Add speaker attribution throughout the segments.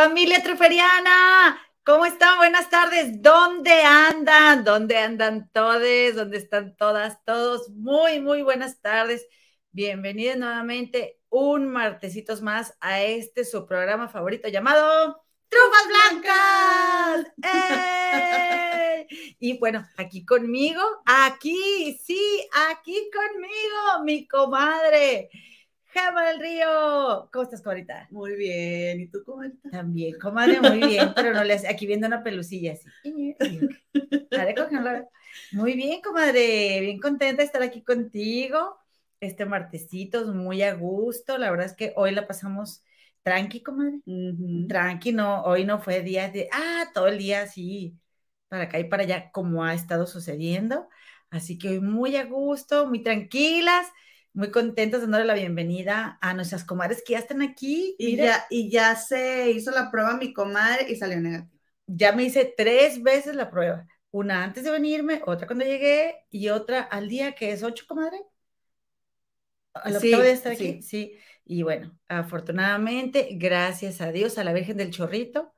Speaker 1: Familia Truferiana, ¿cómo están? Buenas tardes. ¿Dónde andan? ¿Dónde andan todos? ¿Dónde están todas, todos? Muy, muy buenas tardes. Bienvenidos nuevamente un martesitos más a este su programa favorito llamado Trufas Blancas. Y bueno, aquí conmigo, aquí, sí, aquí conmigo, mi comadre. Gema del Río. ¿Cómo estás, comadita?
Speaker 2: Muy bien. ¿Y tú cómo estás?
Speaker 1: También, comadre, muy bien, pero no le hace, aquí viendo una pelucilla así. Muy bien, comadre, bien contenta de estar aquí contigo. Este martesitos, muy a gusto. La verdad es que hoy la pasamos tranqui, comadre. Tranqui, no, hoy no fue día de, ah, todo el día así, para acá y para allá, como ha estado sucediendo. Así que hoy muy a gusto, muy tranquilas muy contentos de darle la bienvenida a nuestras comadres que ya están aquí.
Speaker 2: Y ya, y ya se hizo la prueba mi comadre y salió negativa.
Speaker 1: Ya me hice tres veces la prueba. Una antes de venirme, otra cuando llegué y otra al día que es ocho, comadre. Al sí, de estar aquí. Sí. sí. Y bueno, afortunadamente, gracias a Dios, a la Virgen del Chorrito,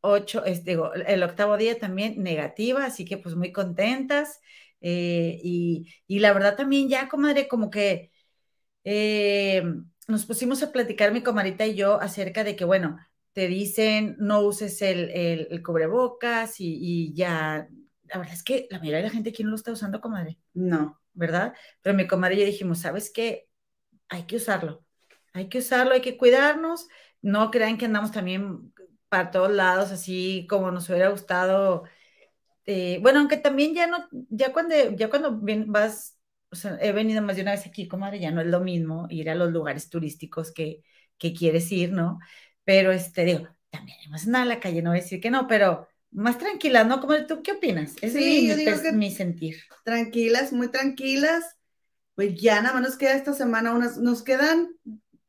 Speaker 1: ocho, es, digo, el octavo día también negativa, así que pues muy contentas. Eh, y, y, la verdad también ya, comadre, como que eh, nos pusimos a platicar mi comadita y yo acerca de que, bueno, te dicen no uses el, el, cubrebocas y, ya, la verdad es que la mayoría de la gente aquí no lo está usando, comadre.
Speaker 2: No.
Speaker 1: ¿Verdad? Pero mi comadre y yo dijimos, ¿sabes qué? Hay que usarlo. Hay que usarlo, hay que cuidarnos. No crean que andamos también para todos lados, así como nos hubiera gustado. Eh, bueno, aunque también ya no, ya cuando, ya cuando vas o sea, he venido más de una vez aquí, comadre, ya no es lo mismo ir a los lugares turísticos que, que quieres ir, ¿no? Pero, este, digo, también hemos nada a la calle, no voy a decir que no, pero más tranquilas, ¿no? Como ¿tú qué opinas?
Speaker 2: es sí, yo digo que
Speaker 1: mi sentir.
Speaker 2: Tranquilas, muy tranquilas. Pues ya nada más nos queda esta semana, unas, nos quedan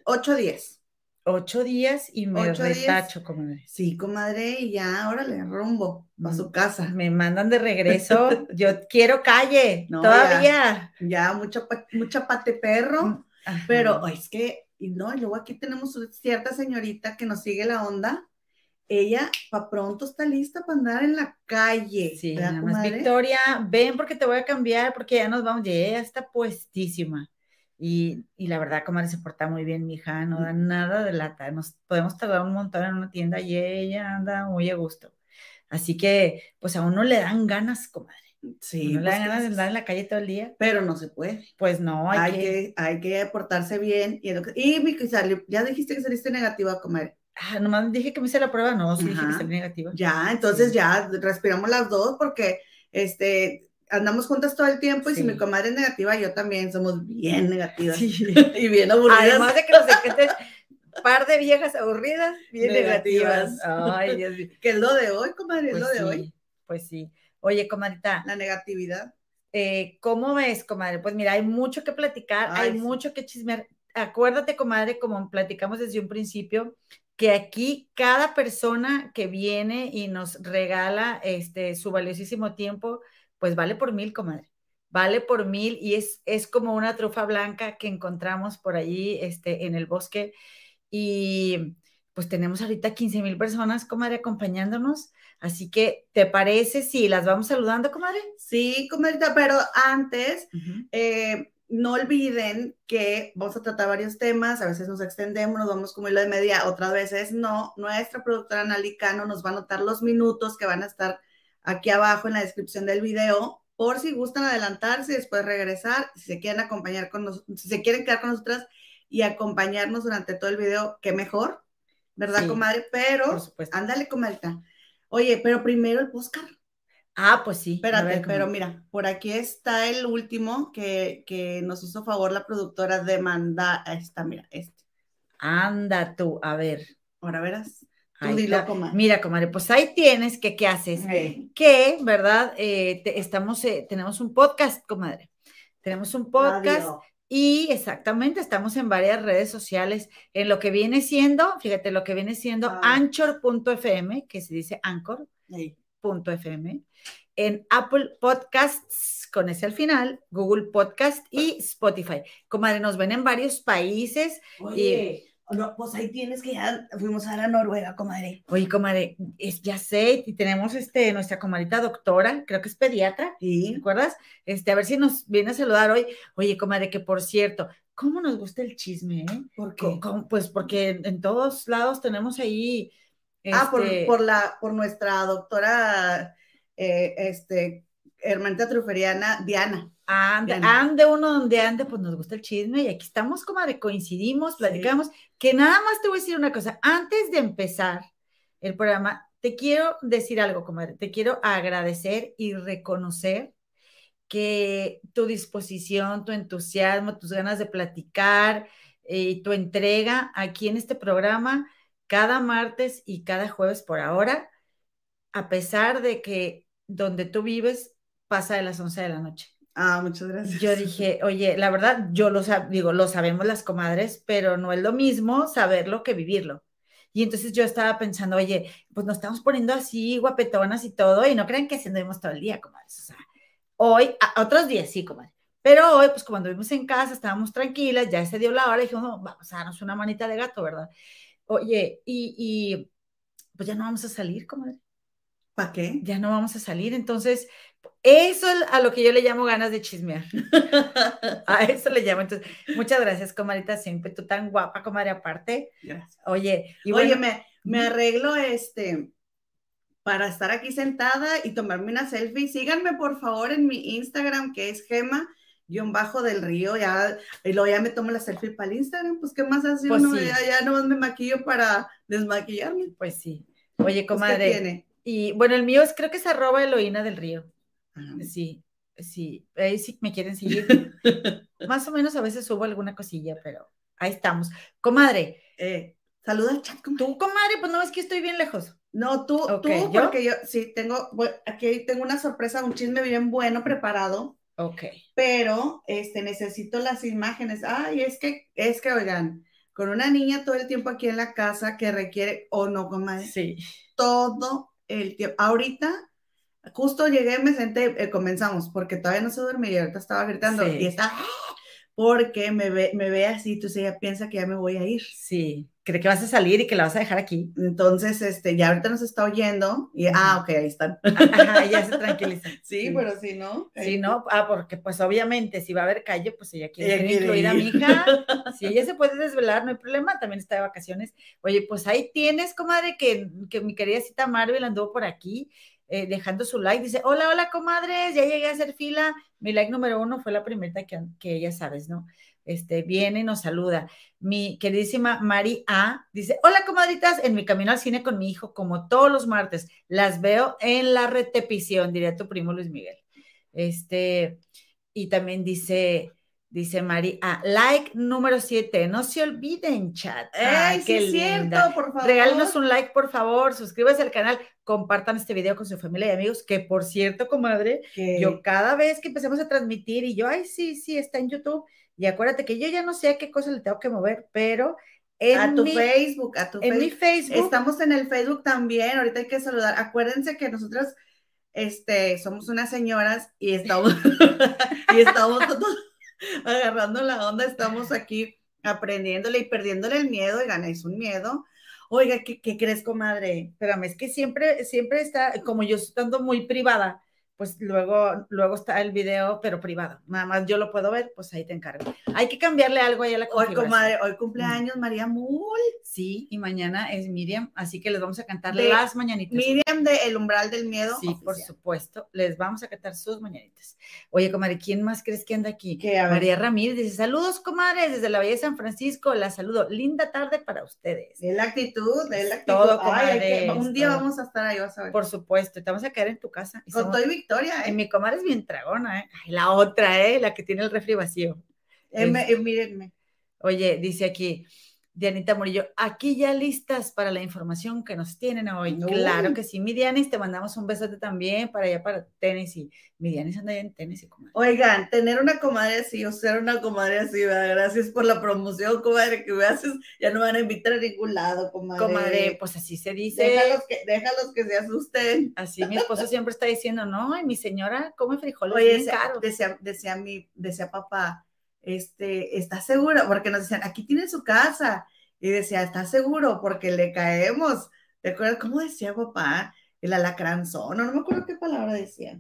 Speaker 2: ocho días.
Speaker 1: Ocho días y me retacho, comadre.
Speaker 2: Sí, comadre, y ya, órale, rumbo a su mm, casa.
Speaker 1: Me mandan de regreso. Yo quiero calle, todavía.
Speaker 2: Ya, mucho, mucha pate perro. Mm, pero es que, y no, luego aquí tenemos cierta señorita que nos sigue la onda. Ella, pa' pronto está lista para andar en la calle.
Speaker 1: Sí, nada más, Victoria, ven porque te voy a cambiar, porque ya nos vamos, ya está puestísima. Y, y, la verdad, comadre, se porta muy bien, mi hija, no da nada de lata. Nos podemos tardar un montón en una tienda y ella anda muy a gusto. Así que, pues a uno le dan ganas, comadre.
Speaker 2: Sí.
Speaker 1: No le dan pues, ganas de andar en la calle todo el día.
Speaker 2: Pero no se puede.
Speaker 1: Pues no,
Speaker 2: hay, que... Hay que portarse bien. Y, y ya dijiste que saliste negativa, comadre.
Speaker 1: Ah, nomás dije que me hice la prueba, no, sí dije que salí negativa.
Speaker 2: Ya, entonces ya respiramos las dos porque, este, andamos juntas todo el tiempo y si mi comadre es negativa, yo también somos bien negativas y bien aburridas.
Speaker 1: Además de que los dequetes, par de viejas aburridas, bien negativas. Ay, Dios mío.
Speaker 2: Que es lo de hoy, comadre, es pues lo de hoy.
Speaker 1: Pues sí. Oye, comadrita.
Speaker 2: La negatividad.
Speaker 1: Eh, ¿Cómo ves, comadre? Pues mira, hay mucho que platicar, hay mucho que chismear. Acuérdate, comadre, como platicamos desde un principio, que aquí cada persona que viene y nos regala este, su valiosísimo tiempo, pues vale por mil, comadre. Vale por mil y es, es como una trufa blanca que encontramos por allí este, en el bosque. Y pues tenemos ahorita 15 mil personas, comadre, acompañándonos. Así que, ¿te parece si las vamos saludando, comadre?
Speaker 2: Sí, comadre, pero antes, eh, no olviden que vamos a tratar varios temas, a veces nos extendemos, nos vamos como hilo de media, otras veces no. Nuestra productora Analicano nos va a anotar los minutos que van a estar aquí abajo en la descripción del video, por si gustan adelantarse y después regresar, si se quieren acompañar con nosotros, si se quieren quedar con nosotras y acompañarnos durante todo el video, qué mejor, ¿verdad, comadre? Pero, ándale, comadre. Oye, pero primero el Oscar.
Speaker 1: Ah, pues sí.
Speaker 2: Espérate, pero mira, por aquí está el último que, que nos hizo favor la productora de mandar. Ahí está, mira, este.
Speaker 1: Anda tú, a ver.
Speaker 2: Ahora verás.
Speaker 1: Mira, comadre, pues ahí tienes que, ¿qué haces? Que, ¿verdad? Eh, estamos, eh, tenemos un podcast, comadre. Tenemos un podcast y exactamente estamos en varias redes sociales. En lo que viene siendo, fíjate, lo que viene siendo ah. anchor.fm, que se dice anchor.fm, en Apple Podcasts, con ese al final, Google Podcast y Spotify. Comadre, nos ven en varios países.
Speaker 2: y No, pues ahí tienes que ya fuimos a la Noruega, comadre.
Speaker 1: Oye, comadre, es, ya sé, y tenemos este, nuestra comadrita doctora, creo que es pediatra, ¿sí? ¿te acuerdas? Este, a ver si nos viene a saludar hoy. Oye, comadre, que por cierto, ¿cómo nos gusta el chisme, eh?
Speaker 2: ¿Por qué?
Speaker 1: pues porque en todos lados tenemos ahí.
Speaker 2: Ah, por, este por, la, por nuestra doctora, eh, este, hermanita truferiana, Diana.
Speaker 1: Ande, uno donde ande, pues nos gusta el chisme y aquí estamos como de coincidimos, platicamos, que nada más te voy a decir una cosa, antes de empezar el programa, te quiero decir algo, comadre, te quiero agradecer y reconocer que tu disposición, tu entusiasmo, tus ganas de platicar eh, y tu entrega aquí en este programa cada martes y cada jueves por ahora, a pesar de que donde tú vives pasa de las 11 de la noche.
Speaker 2: Ah, muchas gracias.
Speaker 1: Yo dije, oye, la verdad, yo lo digo, lo sabemos las comadres, pero no es lo mismo saberlo que vivirlo. Y entonces yo estaba pensando, oye, pues nos estamos poniendo así guapetonas y todo, y no crean que así andemos todo el día, comadres. O sea, hoy, otros días sí, comadre. Pero hoy, pues cuando vimos en casa, estábamos tranquilas, ya se dio la hora, y dijimos, vamos a darnos una manita de gato, ¿verdad? Oye, y, y pues ya no vamos a salir, comadre.
Speaker 2: ¿Para qué?
Speaker 1: Ya no vamos a salir. Entonces, eso es a lo que yo le llamo ganas de chismear. a eso le llamo. Entonces, muchas gracias, comadita, siempre tú tan guapa, comadre, aparte. Gracias. Oye,
Speaker 2: y Oye, me, me arreglo este para estar aquí sentada y tomarme una selfie. Síganme, por favor, en mi Instagram, que es Gema guion bajo del río, ya, y luego ya me tomo la selfie para el Instagram, pues qué más hace pues uno, ya, ya nomás me maquillo para desmaquillarme.
Speaker 1: Pues sí. Oye, pues, comadre. tiene? Y bueno, el mío es, creo que es arroba Eloína del Río. Sí, sí, ahí sí me quieren seguir. Más o menos a veces subo alguna cosilla, pero ahí estamos. Comadre,
Speaker 2: eh, saluda al chat.
Speaker 1: Tú, comadre, pues no es que estoy bien lejos.
Speaker 2: No, tú, tú, porque yo sí tengo, aquí tengo una sorpresa, un chisme bien bueno preparado.
Speaker 1: Ok.
Speaker 2: Pero, este, necesito las imágenes. Ay, es que, es que, oigan, con una niña todo el tiempo aquí en la casa que requiere, o no, comadre.
Speaker 1: Sí.
Speaker 2: Todo el tiempo. Ahorita, justo llegué, me senté, eh, comenzamos, porque todavía no se duerme y ahorita estaba gritando y está, porque me ve, me ve así, entonces ella piensa que ya me voy a ir.
Speaker 1: Sí, cree que vas a salir y que la vas a dejar aquí.
Speaker 2: Entonces, este, ya ahorita nos está oyendo y, ah, ok, ahí están.
Speaker 1: ya se tranquiliza.
Speaker 2: Sí, pero si no.
Speaker 1: Sí, no, ah, porque pues obviamente si va a haber calle, pues ella quiere ella incluida a mi hija. Si ella se puede desvelar, no hay problema, también está de vacaciones. Oye, pues ahí tienes, comadre, que, que mi querida cita Marvel anduvo por aquí eh, dejando su like. Dice, hola, hola, comadres, ya llegué a hacer fila. Mi like número uno fue la primera que, que ya sabes, ¿no? Este, viene y nos saluda. Mi queridísima Mari A dice, hola, comadritas, en mi camino al cine con mi hijo, como todos los martes, las veo en la repetición, diría tu primo Luis Miguel. Este, y también dice, Dice Mari, ah, like número 7. No se olviden, chat.
Speaker 2: Ay, qué cierto, por favor.
Speaker 1: Regálenos un like, por favor. Suscríbase al canal. Compartan este video con su familia y amigos. Que por cierto, comadre, yo cada vez que empecemos a transmitir y yo, ay, sí, sí, está en YouTube. Y acuérdate que yo ya no sé a qué cosa le tengo que mover, pero
Speaker 2: en a tu Facebook, a tu
Speaker 1: en mi Facebook.
Speaker 2: Estamos en el Facebook también. Ahorita hay que saludar. Acuérdense que nosotros este, somos unas señoras y estamos, y estamos todos agarrando la onda, estamos aquí aprendiéndole y perdiéndole el miedo, y ganéis un miedo. Oiga, ¿qué, ¿qué, crees, comadre? Espérame, es que siempre, siempre está, como yo estando muy privada, pues luego, luego está el video, pero privado. Nada más yo lo puedo ver, pues ahí te encargo. Hay que cambiarle algo ahí a la Hoy, comadre, hoy cumpleaños María Mul.
Speaker 1: Sí, y mañana es Miriam, así que les vamos a cantar las mañanitas.
Speaker 2: Miriam de El Umbral del Miedo.
Speaker 1: Sí, por supuesto, les vamos a cantar sus mañanitas. Oye, comadre, ¿quién más crees que anda aquí? María Ramírez dice, saludos, comadres, desde la Bella de San Francisco, la saludo. Linda tarde para ustedes.
Speaker 2: De la actitud, de la actitud. Todo, comadre. un día vamos a estar ahí, vas a ver.
Speaker 1: Por supuesto, te vamos a quedar en tu casa.
Speaker 2: Con todo y Victoria,
Speaker 1: ¿eh? mi comadre es bien tragona, ¿eh? la otra, ¿eh? La que tiene el refri vacío.
Speaker 2: Eh, eh, mírenme.
Speaker 1: Oye, dice aquí, Dianita Murillo, aquí ya listas para la información que nos tienen hoy. Claro que sí, mi Dianis, te mandamos un besote también para allá para Tennessee. Mi Dianis anda en Tennessee,
Speaker 2: comadre. Oigan, tener una comadre así o ser una comadre así, gracias por la promoción, comadre, que me haces, ya no van a invitar a ningún lado, comadre.
Speaker 1: Comadre, pues así se dice.
Speaker 2: Déjalos que, déjalos que se asusten.
Speaker 1: Así mi esposo siempre está diciendo, no, y mi señora come frijoles
Speaker 2: Oye, bien caro. Decía, decía, mi, decía papá, este, ¿está segura? Porque nos decían, aquí tiene su casa y decía, ¿estás seguro? Porque le caemos. ¿Te acuerdas cómo decía papá? El alacranzón, no, no me acuerdo qué palabra decía.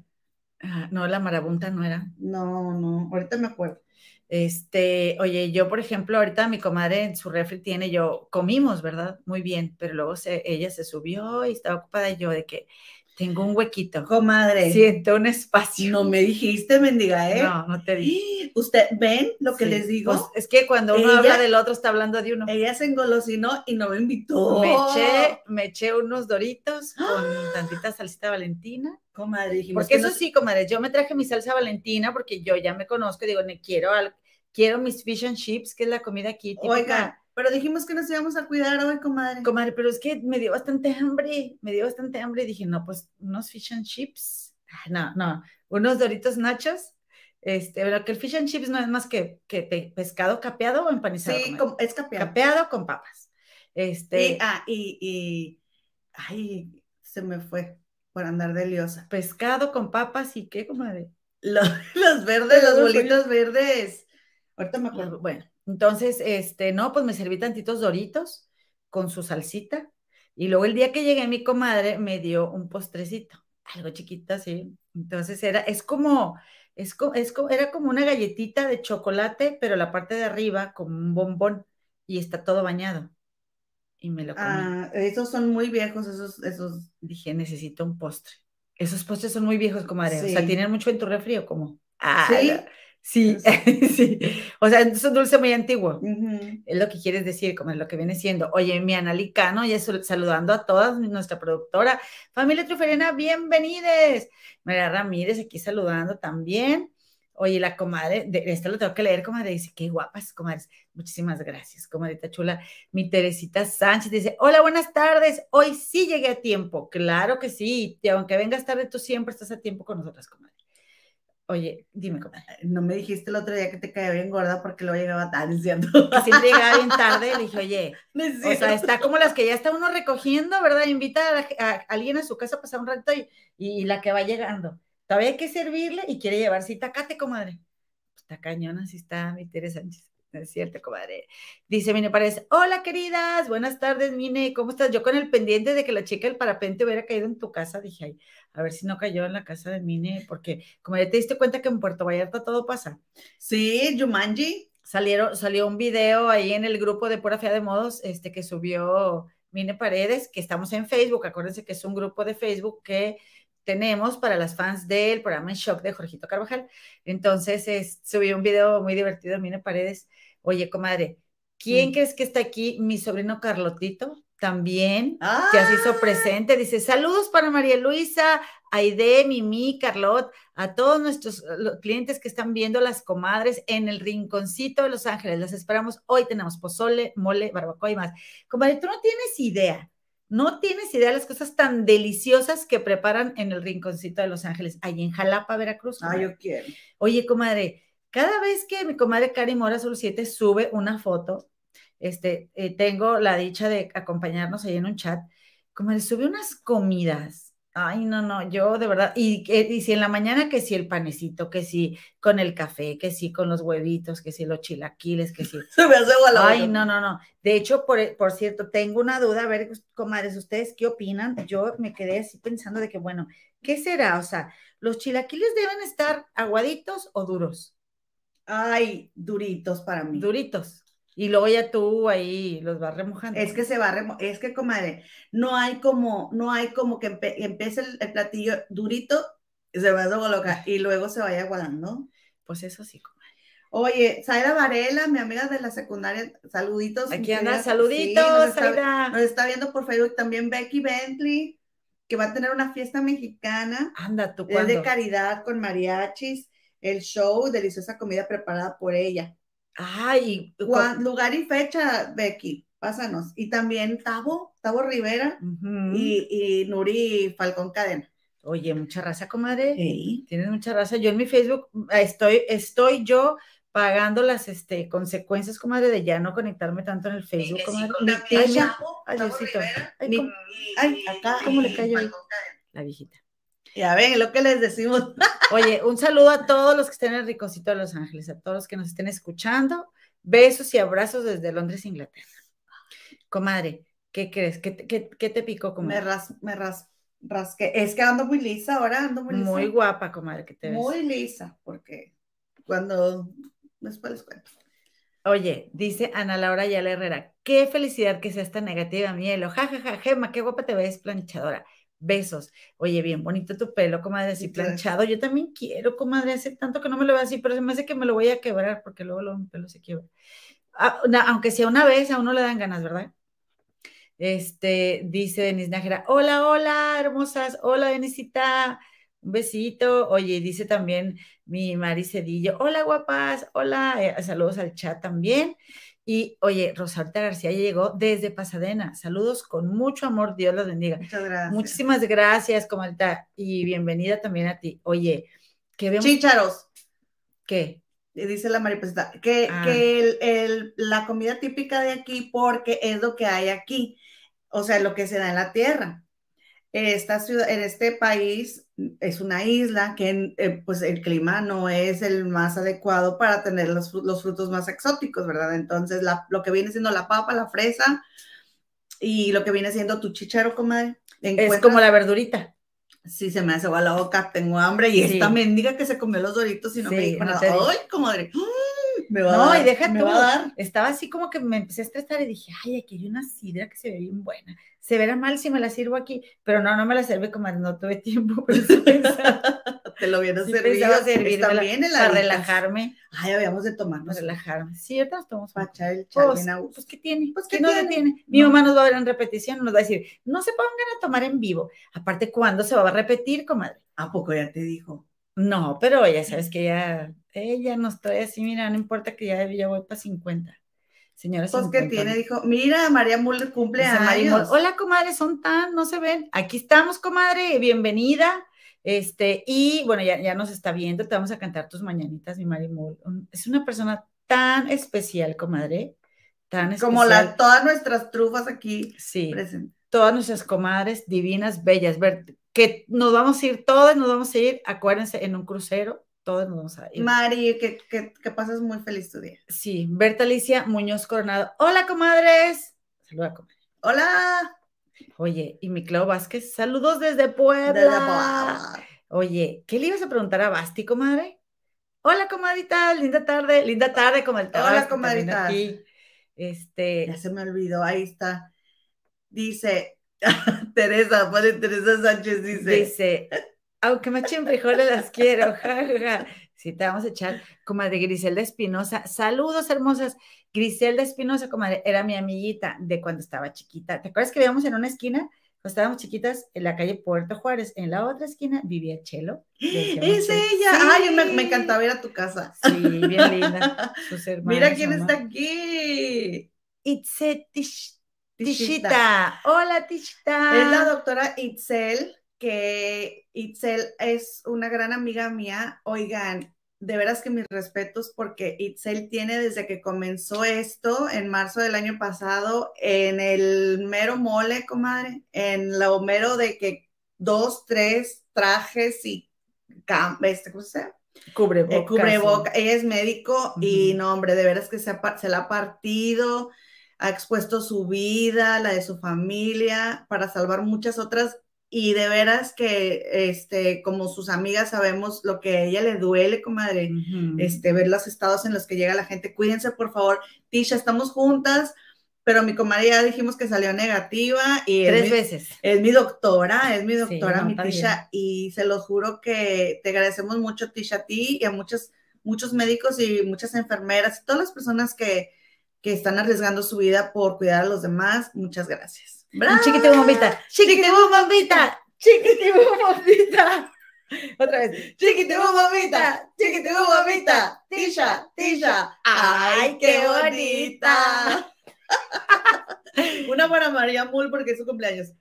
Speaker 1: Ah, no, la marabunta no era.
Speaker 2: No, no, ahorita me acuerdo.
Speaker 1: Este, oye, yo, por ejemplo, ahorita mi comadre en su refri tiene, yo comimos, ¿verdad? Muy bien, pero luego se, ella se subió y estaba ocupada yo de que tengo un huequito.
Speaker 2: Comadre.
Speaker 1: Siento un espacio.
Speaker 2: No me dijiste, mendiga, ¿eh?
Speaker 1: No, no te dije.
Speaker 2: ¿Usted ven lo que les digo? Pues,
Speaker 1: es que cuando uno habla del otro está hablando de uno.
Speaker 2: Ella se engolosinó y no me invitó.
Speaker 1: Me eché, me eché unos doritos con ¡Ah! tantita salsita valentina.
Speaker 2: Comadre,
Speaker 1: dijimos Porque eso sí, comadre, yo me traje mi salsa valentina porque yo ya me conozco y digo, me quiero algo quiero mis fish and chips, que es la comida aquí.
Speaker 2: Oiga, pero dijimos que nos íbamos a cuidar hoy, comadre.
Speaker 1: Comadre, pero es que me dio bastante hambre, me dio bastante hambre y dije, no, pues unos fish and chips. No, no, unos doritos nachos. Este, pero que el fish and chips no es más que, que pescado capeado o empanizado.
Speaker 2: Sí, es capeado.
Speaker 1: Capeado con papas. Este.
Speaker 2: Y, ah, y, y, ay, se me fue por andar de liosa.
Speaker 1: Pescado con papas y qué, comadre.
Speaker 2: Los, los verdes, los bolitos verdes.
Speaker 1: Ahorita me acuerdo. Bueno, entonces, este, no, pues me serví tantitos doritos con su salsita. Y luego el día que llegué, mi comadre me dio un postrecito, algo chiquito así. Entonces era, es como, es, es, era como una galletita de chocolate, pero la parte de arriba como un bombón y está todo bañado. Y me lo comí.
Speaker 2: Ah, esos son muy viejos, esos, esos.
Speaker 1: Dije, necesito un postre. Esos postres son muy viejos, comadre. O sea, ¿tienen mucho en tu refri o cómo?
Speaker 2: Ah, sí.
Speaker 1: Sí, sí. O sea, es un dulce muy antiguo. Es lo que quieres decir, como es lo que viene siendo. Oye, mi Analicano, ya saludando a todas, nuestra productora. Familia Truferena, bienvenides. María Ramírez aquí saludando también. Oye, la comadre, de, esto lo tengo que leer, comadre, dice, qué guapas, comadres. Muchísimas gracias, comadrita chula. Mi Teresita Sánchez dice, hola, buenas tardes. Hoy sí llegué a tiempo. Claro que sí. Aunque vengas tarde, tú siempre estás a tiempo con nosotras, comadre. Oye, dime,
Speaker 2: no me dijiste el otro día que te caía bien gorda porque luego llegaba tarde, ¿cierto?
Speaker 1: Que siempre llegaba bien tarde, le dije, oye, o sea, está como las que ya está uno recogiendo, ¿verdad? Invita a, alguien a su casa a pasar un rato y, y, la que va llegando. Todavía hay que servirle y quiere llevar cita, cate, comadre. Pues está cañona, así está mi Teresa Sánchez es cierto, comadre. Dice Mine Paredes, hola queridas, buenas tardes, Mine, ¿cómo estás? Yo con el pendiente de que la chica del parapente hubiera caído en tu casa, dije, ay, a ver si no cayó en la casa de Mine, porque como ya te diste cuenta que en Puerto Vallarta todo pasa.
Speaker 2: Sí, Jumanji.
Speaker 1: Salieron, salió un video ahí en el grupo de Pura Fea de Modos, este, que subió Mine Paredes, que estamos en Facebook, acuérdense que es un grupo de Facebook que tenemos para las fans del programa En Shock de Jorgito Carvajal. Entonces, subió un video muy divertido, Mine Paredes, Oye, comadre, ¿quién mm. crees que está aquí? Mi sobrino Carlotito, también, que se hizo ah. presente. Dice, saludos para María Luisa, Aide, Mimi, Carlot, a todos nuestros clientes que están viendo las comadres en el rinconcito de Los Ángeles. Las esperamos. Hoy tenemos pozole, mole, barbacoa y más. Comadre, tú no tienes idea. No tienes idea de las cosas tan deliciosas que preparan en el rinconcito de Los Ángeles, ahí en Jalapa, Veracruz.
Speaker 2: Ah, yo quiero.
Speaker 1: Oye, comadre, cada vez que mi comadre Cari Mora Sol 7 sube una foto, este, eh, tengo la dicha de acompañarnos ahí en un chat, como le sube unas comidas. Ay, no, no, yo de verdad, y, y si en la mañana que si el panecito, que si con el café, que si con los huevitos, que si los chilaquiles, que si.
Speaker 2: Se me hace
Speaker 1: Ay, no, no, no. De hecho, por, por cierto, tengo una duda, a ver, comadres, ¿ustedes qué opinan? Yo me quedé así pensando de que, bueno, ¿qué será? O sea, ¿los chilaquiles deben estar aguaditos o duros?
Speaker 2: Ay, duritos para mí.
Speaker 1: Duritos. Y luego ya tú ahí los vas remojando.
Speaker 2: Es que se va remojando, es que comadre, no hay como, no hay como que empiece el, platillo durito, se va a colocar y luego se vaya aguadando.
Speaker 1: Pues eso sí, comadre.
Speaker 2: Oye, Zaira Varela, mi amiga de la secundaria, saluditos.
Speaker 1: Aquí anda, saluditos, nos,
Speaker 2: está, nos está viendo por Facebook también Becky Bentley, que va a tener una fiesta mexicana.
Speaker 1: Anda, tú
Speaker 2: Es de caridad con mariachis el show, deliciosa comida preparada por ella.
Speaker 1: Ay,
Speaker 2: lugar y fecha, Becky, pásanos. Y también Tavo, Tavo Rivera y, Nuri Falcón Cadena.
Speaker 1: Oye, mucha raza, comadre. Sí. Tienes mucha raza. Yo en mi Facebook ah, estoy, estoy yo pagando las este, consecuencias, comadre, de ya no conectarme tanto en el Facebook, comadre. Ay, Ay, acá, ¿cómo le cayó? La viejita.
Speaker 2: Ya ven, lo que les decimos.
Speaker 1: Oye, un saludo a todos los que estén en el Ricocito de Los Ángeles, a todos los que nos estén escuchando. Besos y abrazos desde Londres, Inglaterra. Comadre, ¿qué crees? ¿Qué, te picó,
Speaker 2: comadre? Me, ras, me ras, rasqué. Es que ando muy lisa ahora, ando muy lisa.
Speaker 1: Muy guapa, comadre, que te ves.
Speaker 2: Muy lisa, porque cuando... Después les cuento.
Speaker 1: Oye, dice Ana Laura Yala Herrera, qué felicidad que sea esta negativa, mielo. Ja, ja, ja, Gema, qué guapa te ves, planchadora. Besos. Oye, bien bonito tu pelo, comadre, así planchado. Yo también quiero, comadre, hace tanto que no me lo veo así, pero se me hace que me lo voy a quebrar porque luego, luego mi pelo se quiebra. Ah, aunque sea una vez, a uno le dan ganas, ¿verdad? Este, dice Denis Nájera, hola, hola, hermosas, hola, Denisita, un besito. Oye, dice también mi Mari Cedillo, hola, guapas, hola, eh, saludos al chat también. Y oye, Rosalta García llegó desde Pasadena. Saludos con mucho amor, Dios los bendiga.
Speaker 2: Muchas gracias.
Speaker 1: Muchísimas gracias, Comalta, y bienvenida también a ti. Oye,
Speaker 2: que vemos. Chícharos.
Speaker 1: ¿Qué?
Speaker 2: Dice la mariposita, que, ah. que el, la comida típica de aquí, porque es lo que hay aquí, o sea, lo que se da en la tierra. Esta ciudad, en este país es una isla que eh, pues el clima no es el más adecuado para tener los, los frutos más exóticos, ¿verdad? Entonces, lo que viene siendo la papa, la fresa y lo que viene siendo tu chicharo, comadre.
Speaker 1: Es como la verdurita.
Speaker 2: Sí, se me hace agua la boca, tengo hambre y esta mendiga que se comió los doritos y no me dijo nada. ¡Ay, comadre!
Speaker 1: Me va no, a dar, y deja me Va a dar. Estaba así como que me empecé a estresar y dije, ay, aquí hay una sidra que se ve bien buena. Se verá mal si me la sirvo aquí, pero no, no me la sirve como no tuve tiempo.
Speaker 2: Te lo viene a servir.
Speaker 1: servir también para relajarme.
Speaker 2: Ay, habíamos de tomarnos.
Speaker 1: Para relajarme. Sí, ahorita nos tomamos.
Speaker 2: Para echar el chal pues,
Speaker 1: pues, ¿qué tiene? Pues, ¿qué, no tiene? Mi mamá nos va a ver en repetición, nos va a decir, no se pongan a tomar en vivo. Aparte, ¿cuándo se va a repetir, comadre?
Speaker 2: ¿A poco ya te dijo?
Speaker 1: No, pero ya sabes que ella, ella nos trae así, mira, no importa que ya, ya voy para 50. Señora,
Speaker 2: pues que tiene, dijo, mira, María Muller cumple años.
Speaker 1: Hola, comadre, son tan, no se ven. Aquí estamos, comadre, bienvenida. Este, y bueno, ya, ya nos está viendo, te vamos a cantar tus mañanitas, mi María Es una persona tan especial, comadre, tan especial.
Speaker 2: Como la, todas nuestras trufas aquí
Speaker 1: sí, Todas nuestras comadres divinas, bellas. Ver, que nos vamos a ir todas, nos vamos a ir, acuérdense, en un crucero, todos nos vamos a ir.
Speaker 2: Mari, que, que, pases muy feliz tu día.
Speaker 1: Sí, Berta Alicia Muñoz Coronado. Hola, comadres. Saluda, comadre.
Speaker 2: Hola.
Speaker 1: Oye, y mi Clau Vázquez, saludos desde Puebla. Oye, ¿qué le ibas a preguntar a Basti, comadre? Hola, comadita, linda tarde, linda tarde, comadita.
Speaker 2: Hola, comadita.
Speaker 1: Este.
Speaker 2: Ya se me olvidó, ahí está. Dice, Teresa, pone Teresa Sánchez, dice.
Speaker 1: Dice, aunque me echen frijoles, las quiero. Sí, te vamos a echar, comadre Griselda Espinosa. Saludos, hermosas. Griselda Espinosa, comadre, era mi amiguita de cuando estaba chiquita. ¿Te acuerdas que vivíamos en una esquina? Cuando estábamos chiquitas, en la calle Puerto Juárez. En la otra esquina vivía Chelo.
Speaker 2: Es ella. Ay, me, me, encantaba ir a tu casa.
Speaker 1: Sí, bien linda.
Speaker 2: Mira quién está aquí.
Speaker 1: Itzetish Tishita. Hola, Tishita.
Speaker 2: Es la doctora Itzel, que Itzel es una gran amiga mía. Oigan, de veras que mis respetos porque Itzel tiene desde que comenzó esto en marzo del año pasado en el mero mole, comadre, en lo mero de que dos, tres trajes y este, ¿cómo se llama?
Speaker 1: Cubreboca. Eh,
Speaker 2: cubreboca. Ella es médico y no, hombre, de veras que se, se la ha partido ha expuesto su vida, la de su familia, para salvar muchas otras. Y de veras que, este, como sus amigas sabemos lo que a ella le duele, comadre, este, ver los estados en los que llega la gente. Cuídense, por favor. Tisha, estamos juntas, pero mi comadre ya dijimos que salió negativa. y
Speaker 1: Tres veces.
Speaker 2: Es mi doctora, es mi doctora, mi Tisha, y se lo juro que te agradecemos mucho, Tisha, a ti y a muchos, muchos médicos y muchas enfermeras y todas las personas que, que están arriesgando su vida por cuidar a los demás. Muchas gracias.
Speaker 1: Chiquitibum bombita, chiquitibum bombita, chiquitibum bombita. Otra vez. Chiquitibum bombita, chiquitibum bombita, tisha, tisha. ¡Ay, qué bonita!
Speaker 2: Una para María Mul porque es su cumpleaños.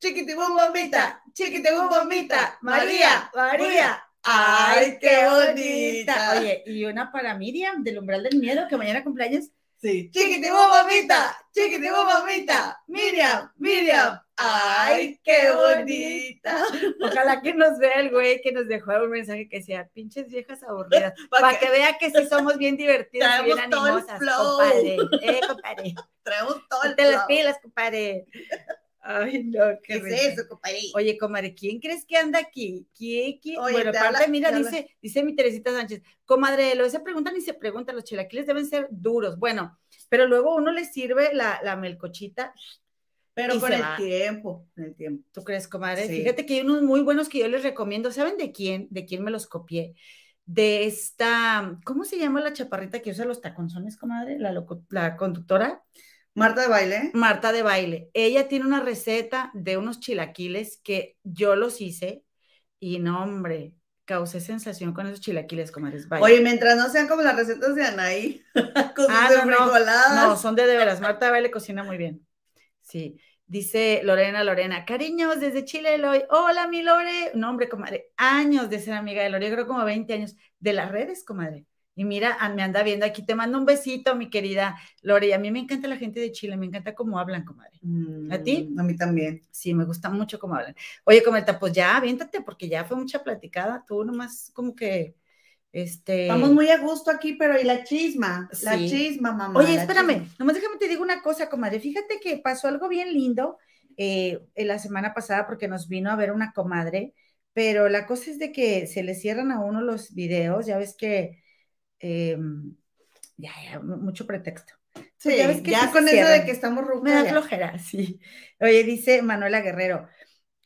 Speaker 2: Chiquitibum bombita, chiquitibum bombita, María, María. ¡Ay, qué bonita!
Speaker 1: Oye, y una para Miriam del umbral del miedo que mañana cumpleaños
Speaker 2: Sí. Mamita, chiquitibum mamita, Miriam, Miriam, ¡Ay, qué bonita!
Speaker 1: Ojalá que nos vea el güey que nos dejó un mensaje que decía, pinches viejas aburridas, para que, vea que sí somos bien divertidas y bien animosas, compadre. Eh, compadre.
Speaker 2: Traemos todo el
Speaker 1: Te las pilas, compadre. Ay, no,
Speaker 2: qué, ¿Qué es eso, compadre?
Speaker 1: Oye, comadre, ¿quién crees que anda aquí? ¿Quién, quién? bueno, aparte, mira, dice, dice mi Teresita Sánchez, comadre, lo esa pregunta ni se pregunta, los chilaquiles deben ser duros. Bueno, pero luego uno le sirve la, la melcochita.
Speaker 2: Pero con el tiempo, con el tiempo.
Speaker 1: ¿Tú crees, comadre? Fíjate que hay unos muy buenos que yo les recomiendo. ¿Saben de quién? ¿De quién me los copié? De esta, ¿cómo se llama la chaparrita que usa los taconzones, comadre? La, la conductora.
Speaker 2: Marta de baile.
Speaker 1: Marta de baile. Ella tiene una receta de unos chilaquiles que yo los hice y no, hombre, causé sensación con esos chilaquiles, comadres.
Speaker 2: Oye, mientras no sean como las recetas de Anaí, con ah,
Speaker 1: no, no, son de de veras. Marta de baile cocina muy bien. Sí. Dice Lorena, Lorena, cariños desde Chile, Eloy. Hola, mi Lore. No, hombre, comadre, años de ser amiga de Lore, creo como 20 años. De las redes, comadre. Y mira, me anda viendo aquí, te mando un besito, mi querida Lore. Y a mí me encanta la gente de Chile, me encanta cómo hablan, comadre. ¿A ti?
Speaker 2: Mm, a mí también.
Speaker 1: Sí, me gusta mucho cómo hablan. Oye, comadre, pues ya, aviéntate, porque ya fue mucha platicada. Tú nomás como que, este...
Speaker 2: Estamos muy a gusto aquí, pero ¿y la chisma? La chisma, mamá.
Speaker 1: Oye, espérame, nomás déjame te digo una cosa, comadre. Fíjate que pasó algo bien lindo eh, en la semana pasada porque nos vino a ver una comadre, pero la cosa es de que se le cierran a uno los videos, ya ves que Em, ya, ya, mucho pretexto.
Speaker 2: Sí, ya, ves que ya con eso de que estamos.
Speaker 1: Me da flojera, sí. Oye, dice Manuela Guerrero,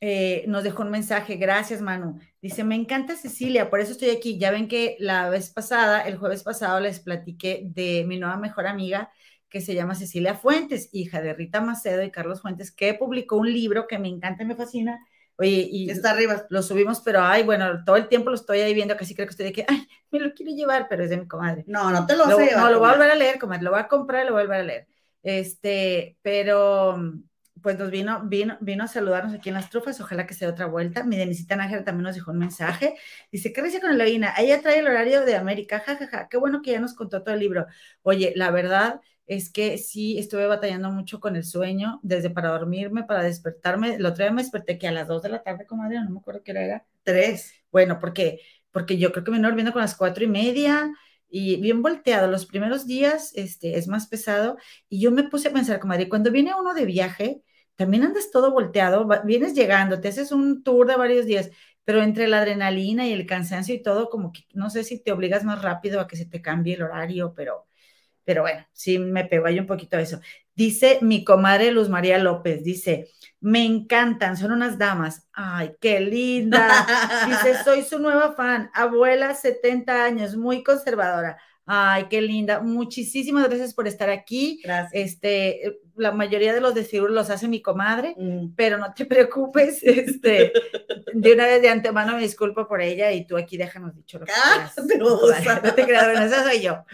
Speaker 1: eh, nos dejó un mensaje, gracias Manu. Dice, me encanta Cecilia, por eso estoy aquí. Ya ven que la vez pasada, el jueves pasado, les platiqué de mi nueva mejor amiga que se llama Cecilia Fuentes, hija de Rita Macedo y Carlos Fuentes, que publicó un libro que me encanta y me fascina, Oye, y
Speaker 2: está arriba.
Speaker 1: Lo subimos, pero ay, bueno, todo el tiempo lo estoy ahí viendo, casi creo que estoy de que, ay, me lo quiero llevar, pero es de mi comadre.
Speaker 2: No, no te lo, sé.
Speaker 1: No, lo voy a volver a leer, comadre, lo voy a comprar y lo voy a volver a leer. Este, pero pues nos vino, vino, vino a saludarnos aquí en las trufas, ojalá que sea otra vuelta. Mi Denisita Nájera también nos dejó un mensaje. Dice, ¿qué risa con Eloína? Ella trae el horario de América, jajaja, ja, ja. qué bueno que ya nos contó todo el libro. Oye, la verdad es que sí estuve batallando mucho con el sueño, desde para dormirme, para despertarme. El otro día me desperté que a las 2 de la tarde, comadre, no me acuerdo qué era.
Speaker 2: Tres.
Speaker 1: Bueno, porque, porque yo creo que me vino durmiendo con las cuatro y media y bien volteado. Los primeros días este, es más pesado. Y yo me puse a pensar, comadre, cuando viene uno de viaje, también andas todo volteado, vienes llegando, te haces un tour de varios días, pero entre la adrenalina y el cansancio y todo, como que no sé si te obligas más rápido a que se te cambie el horario, pero pero bueno, sí me pegó ahí un poquito eso. Dice mi comadre Luz María López, dice, me encantan, son unas damas. Ay, qué linda. Dice, soy su nueva fan, abuela 70 años, muy conservadora. Ay, qué linda. Muchísimas gracias por estar aquí.
Speaker 2: Gracias.
Speaker 1: Este, la mayoría de los desfiguros los hace mi comadre, mm. pero no te preocupes. Este, de una vez de antemano me disculpo por ella y tú aquí déjanos dicho lo que
Speaker 2: ah,
Speaker 1: No te creas, bueno, esa soy yo.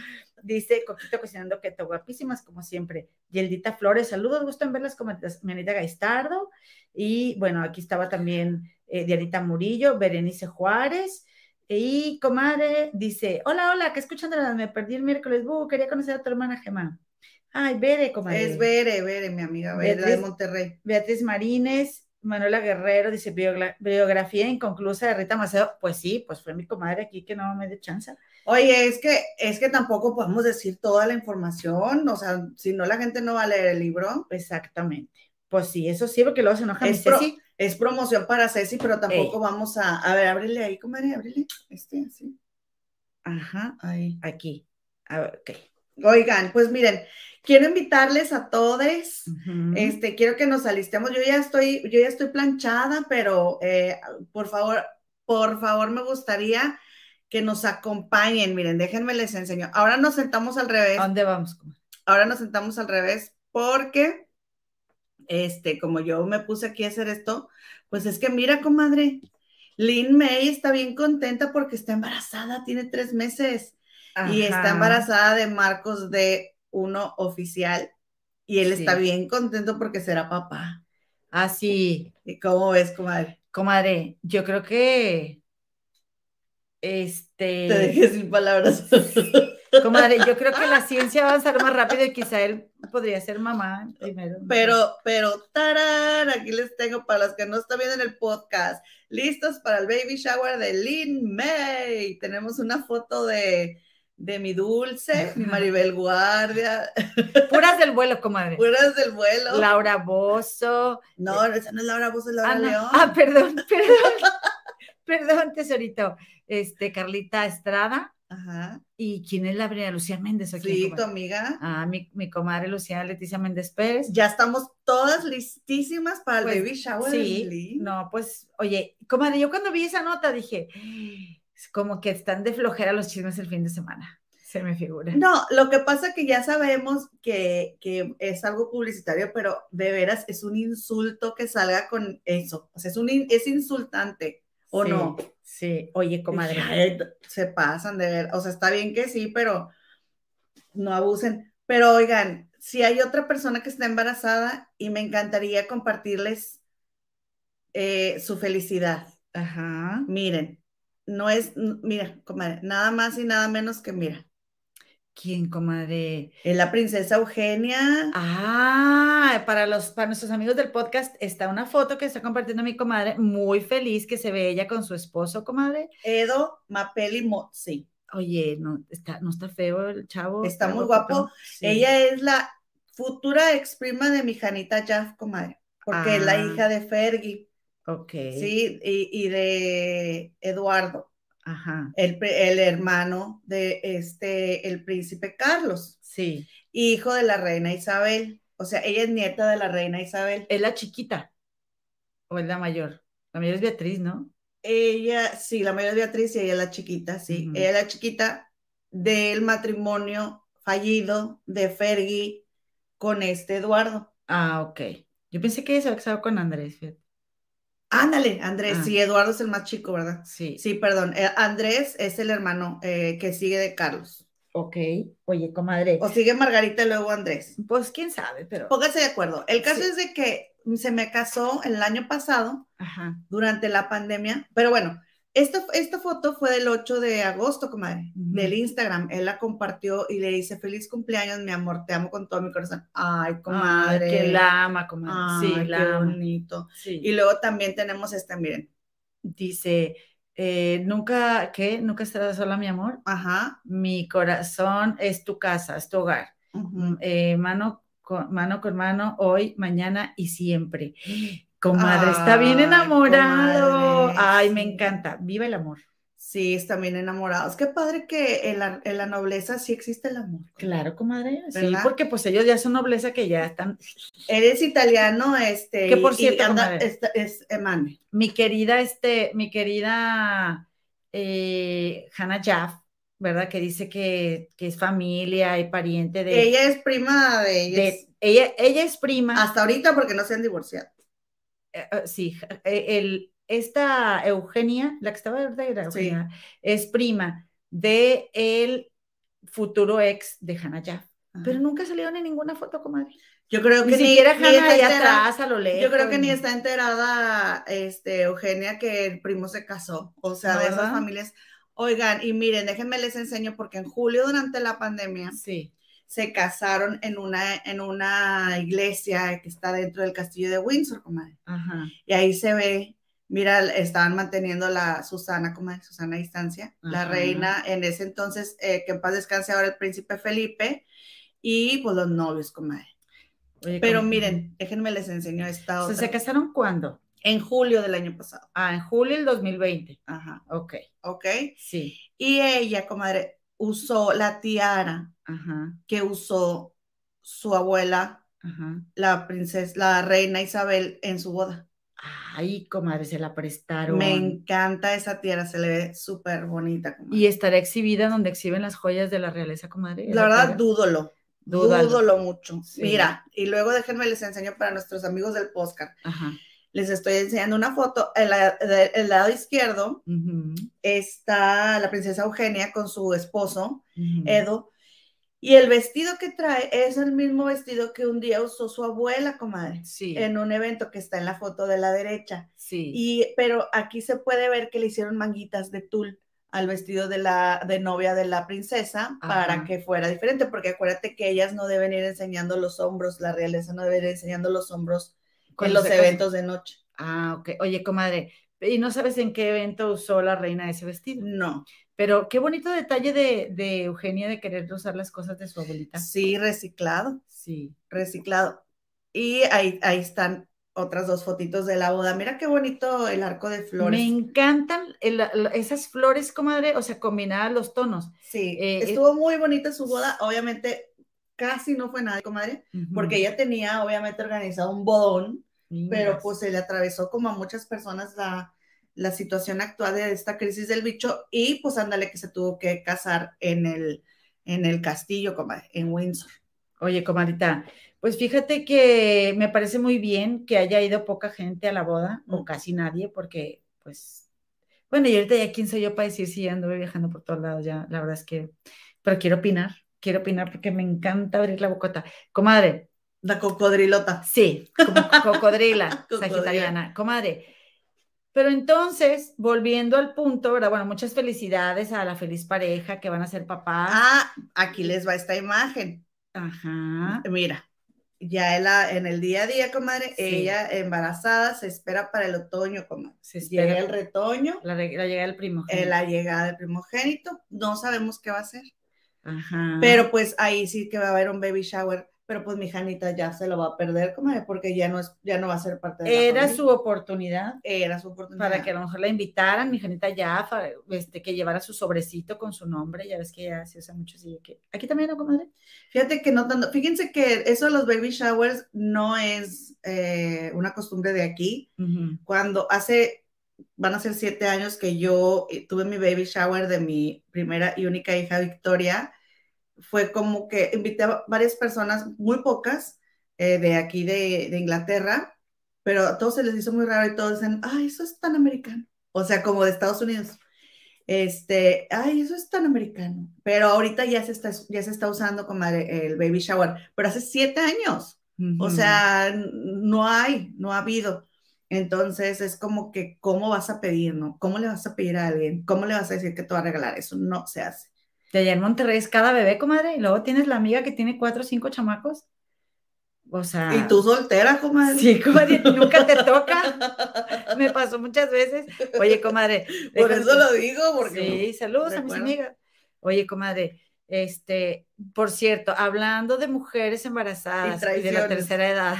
Speaker 1: Dice Coquito Cocinando que está guapísimas, como siempre. Yeldita Flores, saludos, gusto en verlas como Menita Gaistardo. Y bueno, aquí estaba también eh, Dianita Murillo, Berenice Juárez. Y comadre dice: Hola, hola, que escuchando me perdí el miércoles. Uh, quería conocer a tu hermana Gemma. Ay, Bere, comadre.
Speaker 2: Es Bere, Bere, mi amiga Bere, de Monterrey.
Speaker 1: Beatriz Marines, Manuela Guerrero dice biografía inconclusa de Rita Macedo. Pues sí, pues fue mi comadre aquí que no me dio chance.
Speaker 2: Oye, es que, es que tampoco podemos decir toda la información, o sea, si no la gente no va a leer el libro.
Speaker 1: Exactamente. Pues sí, eso sí, porque luego se enoja
Speaker 2: es, es promoción para Ceci, pero tampoco vamos a, a ver, ábrele ahí, comadre, ábrele, este, así.
Speaker 1: Ajá, ahí, aquí. A ver, ok.
Speaker 2: Oigan, pues miren, quiero invitarles a todos, este, quiero que nos alistemos, yo ya estoy, yo ya estoy planchada, pero eh, por favor, por favor me gustaría que nos acompañen. Miren, déjenme les enseño. Ahora nos sentamos al revés.
Speaker 1: ¿A dónde vamos?
Speaker 2: Ahora nos sentamos al revés porque, este, como yo me puse aquí a hacer esto, pues es que mira, comadre, Lynn May está bien contenta porque está embarazada, tiene tres meses y está embarazada de Marcos de uno oficial y él está bien contento porque será papá.
Speaker 1: Así.
Speaker 2: Ah, ¿Y cómo ves, comadre?
Speaker 1: Comadre, yo creo que este.
Speaker 2: Te dejé sin palabras.
Speaker 1: Comadre, yo creo que la ciencia va a avanzar más rápido y quizá él podría ser mamá primero.
Speaker 2: Pero, pero, tarán, aquí les tengo para los que no están viendo en el podcast, listos para el baby shower de Lin May. Tenemos una foto de, de mi dulce, mi Maribel Guardia.
Speaker 1: Puras del vuelo, comadre.
Speaker 2: Puras del vuelo.
Speaker 1: Laura Bozo.
Speaker 2: No, esa no es Laura Bozo, es Laura
Speaker 1: ah,
Speaker 2: León.
Speaker 1: Ah, perdón, perdón. perdón, tesorito. Este, Carlita Estrada.
Speaker 2: Ajá.
Speaker 1: ¿Y quién es la Brina Lucía Méndez?
Speaker 2: Sí, tu amiga.
Speaker 1: Ah, mi, mi, comadre Lucía Leticia Méndez Pérez.
Speaker 2: Ya estamos todas listísimas para el
Speaker 1: Pues,
Speaker 2: baby shower.
Speaker 1: Sí, no, pues, oye, comadre, yo cuando vi esa nota dije, como que están de flojera los chismes el fin de semana, se me figura.
Speaker 2: No, lo que pasa que ya sabemos que, que es algo publicitario, pero de veras es un insulto que salga con eso. O sea, es, un, es insultante, ¿o
Speaker 1: Sí,
Speaker 2: no?
Speaker 1: Sí, oye, comadre.
Speaker 2: Ay, se pasan de ver. O sea, está bien que sí, pero no abusen. Pero oigan, si hay otra persona que está embarazada y me encantaría compartirles eh, su felicidad.
Speaker 1: Ajá.
Speaker 2: Miren, no es, mira, comadre, nada más y nada menos que mira.
Speaker 1: ¿Quién, comadre?
Speaker 2: Es la princesa Eugenia.
Speaker 1: Ah, para los, para nuestros amigos del podcast está una foto que está compartiendo mi comadre, muy feliz que se ve ella con su esposo, comadre.
Speaker 2: Edo Mapeli Mozzi.
Speaker 1: Oye, no está, no está feo el chavo.
Speaker 2: Está muy guapo.
Speaker 1: Sí.
Speaker 2: Ella es la futura ex prima de mi Janita Jaff, comadre, porque es la
Speaker 1: Ah.
Speaker 2: hija de Fergie,
Speaker 1: Ok.
Speaker 2: sí, y, y de Eduardo,
Speaker 1: Ajá.
Speaker 2: el, el hermano de este, el príncipe Carlos,
Speaker 1: Sí.
Speaker 2: hijo de la reina Isabel. O sea, ella es nieta de la reina Isabel.
Speaker 1: Es la chiquita. O es la mayor. La mayor es Beatriz, ¿no?
Speaker 2: Ella, sí, la mayor es Beatriz y ella es la chiquita, sí. Ella es la chiquita del matrimonio fallido de Fergie con este Eduardo.
Speaker 1: Ah, ok. Yo pensé que ella se había casado con Andrés. fíjate.
Speaker 2: Ándale, Andrés,
Speaker 1: Ah.
Speaker 2: sí, Eduardo es el más chico, ¿verdad?
Speaker 1: Sí.
Speaker 2: Sí, perdón, eh, Andrés es el hermano eh, que sigue de Carlos.
Speaker 1: Ok. Oye, comadre.
Speaker 2: O sigue Margarita y luego Andrés.
Speaker 1: Pues quién sabe, pero.
Speaker 2: Póngase de acuerdo. El caso
Speaker 1: Sí.
Speaker 2: es de que se me casó el año pasado
Speaker 1: Ajá.
Speaker 2: durante la pandemia, pero bueno, esta, esta foto fue del 8 de agosto, comadre, del Instagram. Él la compartió y le dice, feliz cumpleaños, mi amor, te amo con todo mi corazón. Ay, comadre.
Speaker 1: Ay, que la ama, comadre.
Speaker 2: Ay,
Speaker 1: sí,
Speaker 2: qué
Speaker 1: la ama.
Speaker 2: bonito.
Speaker 1: Sí.
Speaker 2: Y luego también tenemos esta, miren.
Speaker 1: Dice, eh, nunca, ¿qué? Nunca estarás sola, mi amor.
Speaker 2: Ajá.
Speaker 1: Mi corazón es tu casa, es tu hogar. eh, mano, con, mano con mano, hoy, mañana y siempre. Comadre, está bien enamorado.
Speaker 2: comadre,
Speaker 1: Ay, me encanta. Viva el amor.
Speaker 2: Sí, están bien enamorados. Qué padre que en la, en la nobleza sí existe el amor.
Speaker 1: Claro, comadre. Sí, porque pues ellos ya son nobleza que ya están.
Speaker 2: Eres italiano, este.
Speaker 1: Que por
Speaker 2: y- y
Speaker 1: cierto,
Speaker 2: anda-
Speaker 1: comadre.
Speaker 2: esta- es, Emane.
Speaker 1: Mi querida, este, mi querida eh, Hannah Jaff, ¿verdad? Que dice que, que es familia y pariente de.
Speaker 2: Ella es prima de ellos.
Speaker 1: de- ella, ella es prima.
Speaker 2: Hasta ahorita porque no se han divorciado.
Speaker 1: Eh, eh, sí, eh, el, esta Eugenia, la que estaba ahorita era
Speaker 2: Sí.
Speaker 1: Eugenia, es prima de el futuro ex de Hannah Jaff. Pero nunca salieron en ninguna foto, comadre.
Speaker 2: yo creo
Speaker 1: Ni
Speaker 2: que
Speaker 1: siquiera
Speaker 2: ni
Speaker 1: Hannah
Speaker 2: está
Speaker 1: allá
Speaker 2: enterada-
Speaker 1: atrás, a lo lejos.
Speaker 2: Yo creo que ni está enterada este, Eugenia que el primo se casó. O sea,
Speaker 1: No,
Speaker 2: de esas
Speaker 1: ¿verdad?
Speaker 2: familias. Oigan, y miren, déjenme les enseño porque en julio durante la pandemia
Speaker 1: Sí.
Speaker 2: Se casaron en una, en una iglesia que está dentro del castillo de Windsor, comadre.
Speaker 1: Ajá.
Speaker 2: Y ahí se ve, mira, estaban manteniendo la Susana, comadre, Susana a distancia, la reina en ese entonces, eh, que en paz descanse ahora el príncipe Felipe, y pues los novios, comadre.
Speaker 1: Oye,
Speaker 2: Pero
Speaker 1: ¿cómo?
Speaker 2: miren, déjenme les enseño esta otra.
Speaker 1: ¿Se casaron cuándo?
Speaker 2: En julio del año pasado.
Speaker 1: Ah, en julio del 2020.
Speaker 2: Ajá,
Speaker 1: Ok,
Speaker 2: ok.
Speaker 1: sí.
Speaker 2: Y ella, comadre, usó la tiara
Speaker 1: Ajá,
Speaker 2: que usó su abuela,
Speaker 1: ajá.
Speaker 2: la princesa, la reina Isabel, en su boda.
Speaker 1: Ay, comadre, se la prestaron.
Speaker 2: Me encanta esa tiara, se le ve súper bonita. comadre.
Speaker 1: Y estará exhibida donde exhiben las joyas de la realeza, comadre.
Speaker 2: La
Speaker 1: ¿Esa
Speaker 2: verdad,
Speaker 1: tiara?
Speaker 2: dúdolo.
Speaker 1: Dúdalo.
Speaker 2: Dúdolo mucho.
Speaker 1: Sí.
Speaker 2: Mira, y luego déjenme les enseño para nuestros amigos del podcast.
Speaker 1: Ajá.
Speaker 2: Les estoy enseñando una foto. De- el lado izquierdo está la princesa Eugenia con su esposo. Edo. Y el vestido que trae es el mismo vestido que un día usó su abuela, comadre,
Speaker 1: Sí,
Speaker 2: en un evento que está en la foto de la derecha.
Speaker 1: sí.
Speaker 2: Y, pero aquí se puede ver que le hicieron manguitas de tul al vestido de la de novia de la princesa para que fuera diferente, porque acuérdate que ellas no deben ir enseñando los hombros, la realeza no debe ir enseñando los hombros con los eventos de noche.
Speaker 1: Ah, ok. Oye, comadre, ¿y no sabes en qué evento usó la reina ese vestido?
Speaker 2: No.
Speaker 1: Pero qué bonito detalle de, de Eugenia de querer usar las cosas de su abuelita.
Speaker 2: Sí, reciclado.
Speaker 1: Sí.
Speaker 2: Reciclado. Y ahí, ahí están otras dos fotitos de la boda. Mira qué bonito el arco de flores.
Speaker 1: Me encantan esas flores, comadre, o sea, combinadas los tonos.
Speaker 2: Sí, eh, estuvo muy bonita su boda. Obviamente, casi no fue nadie, comadre, porque ella tenía, obviamente, organizado un bodón, pero pues se le atravesó como a muchas personas la, la situación actual de esta crisis del bicho y pues ándale que se tuvo que casar en el, en el castillo, comadre, en Windsor.
Speaker 1: Oye, comadita, pues fíjate que me parece muy bien que haya ido poca gente a la boda, o casi nadie, porque pues, bueno, y ahorita ya quién soy yo para decir si anduve viajando por todos lados, ya, la verdad es que, pero quiero opinar, quiero opinar porque me encanta abrir la bocota. Comadre.
Speaker 2: La cocodrilota.
Speaker 1: Sí, como cocodrila, sagitariana. Comadre. Pero entonces, volviendo al punto, ¿verdad? Bueno, muchas felicidades a la feliz pareja que van a ser papás.
Speaker 2: Ah, aquí les va esta imagen.
Speaker 1: Ajá.
Speaker 2: Mira, ya en, el día a día, comadre, ella embarazada se espera para el otoño, comadre. Se Llega el retoño.
Speaker 1: La, llegada del primogénito.
Speaker 2: Eh, la llegada del primogénito. No sabemos qué va a ser. Ajá. Pero pues ahí sí que va a haber un baby shower pero pues mi Janita ya se lo va a perder, comadre, porque ya no, es, ya no va a ser parte
Speaker 1: de Era su oportunidad.
Speaker 2: Era su oportunidad.
Speaker 1: Para que a lo mejor la invitaran, mi Janita ya, este, que llevara su sobrecito con su nombre, ya ves que ya se usa mucho así. Que, Aquí también, ¿no, comadre?
Speaker 2: Fíjate que no tanto, fíjense que eso de los baby showers no es eh, una costumbre de aquí. Cuando hace, van a ser siete años que yo eh, tuve mi baby shower de mi primera y única hija Victoria, fue como que invité a varias personas, muy pocas, eh, de aquí de, de, Inglaterra, pero a todos se les hizo muy raro y todos dicen, ay, eso es tan americano. O sea, como de Estados Unidos. Este, ay, eso es tan americano. Pero ahorita ya se está, ya se está usando como el baby shower, pero hace siete años. O sea, no hay, no ha habido. Entonces es como que, ¿cómo vas a pedir, no? ¿Cómo le vas a pedir a alguien? ¿Cómo le vas a decir que te va a regalar? Eso no se hace
Speaker 1: de allá en Monterrey es cada bebé, comadre, y luego tienes la amiga que tiene cuatro o cinco chamacos. O sea.
Speaker 2: Y tú soltera, comadre.
Speaker 1: Sí, comadre, nunca te toca. Me pasó muchas veces. Oye, comadre.
Speaker 2: Por eso lo digo, porque.
Speaker 1: Sí, saludos a mis amigas. Oye, comadre, este, por cierto, hablando de mujeres embarazadas y de la tercera edad,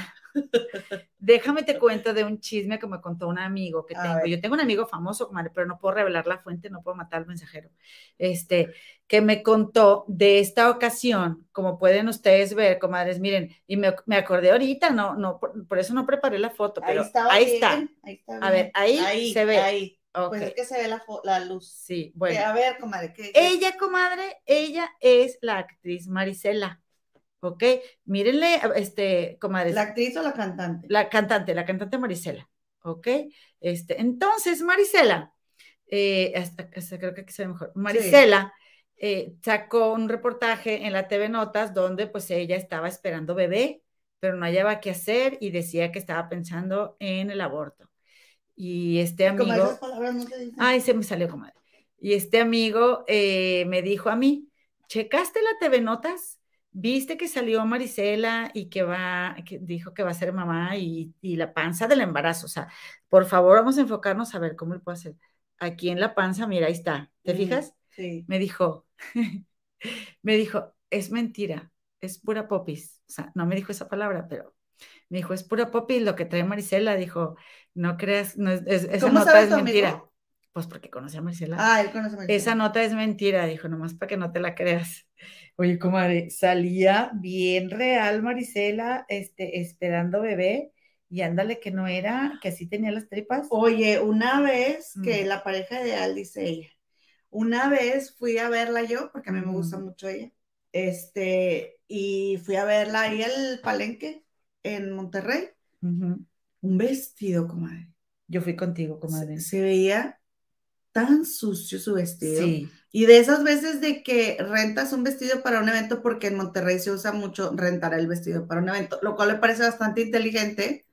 Speaker 1: Déjame te cuento de un chisme que me contó un amigo que tengo. Yo tengo un amigo famoso, pero no puedo revelar la fuente, no puedo matar al mensajero. Este, que me contó de esta ocasión, como pueden ustedes ver, comadres, miren, y me, me acordé ahorita, no, no, por, eso no preparé la foto, pero ahí, está. A ver, ahí, se ve.
Speaker 2: Ahí. Pues es que se ve la, la luz.
Speaker 1: Sí, bueno.
Speaker 2: a ver, comadre. ¿qué,
Speaker 1: Ella, comadre, ella es la actriz Marisela. ¿Ok? Mírenle, este, comadre.
Speaker 2: ¿La actriz o la cantante?
Speaker 1: La cantante, la cantante Marisela, ¿ok? Este, entonces, Marisela, eh, hasta, creo que aquí se ve mejor, Marisela eh, sacó un reportaje en la TV Notas donde pues ella estaba esperando bebé, pero no hallaba qué hacer y decía que estaba pensando en el aborto. Y este amigo... Esas palabras no te dicen? Ay, se me salió, comadre. Y este amigo eh, me dijo a mí, ¿checaste la TV Notas? Viste que salió Marisela y que va, que dijo que va a ser mamá y, la panza del embarazo. O sea, por favor, vamos a enfocarnos a ver cómo le puedo hacer. Aquí en la panza, mira, ahí está. ¿Te fijas?
Speaker 2: Sí.
Speaker 1: Me dijo, me dijo, es mentira, es pura popis. O sea, no me dijo esa palabra, pero me dijo, es pura popis lo que trae Marisela. Dijo, no creas, no es, esa nota es mentira. Pues porque conoce a Marisela.
Speaker 2: Ah, él conoce a Marisela.
Speaker 1: Esa nota es mentira, dijo, nomás para que no te la creas. Oye, comadre, salía bien real Marisela, este, esperando bebé, y ándale que no era, que así tenía las tripas.
Speaker 2: Oye, una vez que mm. la pareja ideal, dice ella, una vez fui a verla yo, porque a mí me gusta mucho ella, este, y fui a verla ahí al palenque en Monterrey. Un vestido, comadre.
Speaker 1: Yo fui contigo, comadre.
Speaker 2: Se, se veía tan sucio su vestido. Sí. Y de esas veces de que rentas un vestido para un evento, porque en Monterrey se usa mucho rentar el vestido para un evento, lo cual me parece bastante inteligente,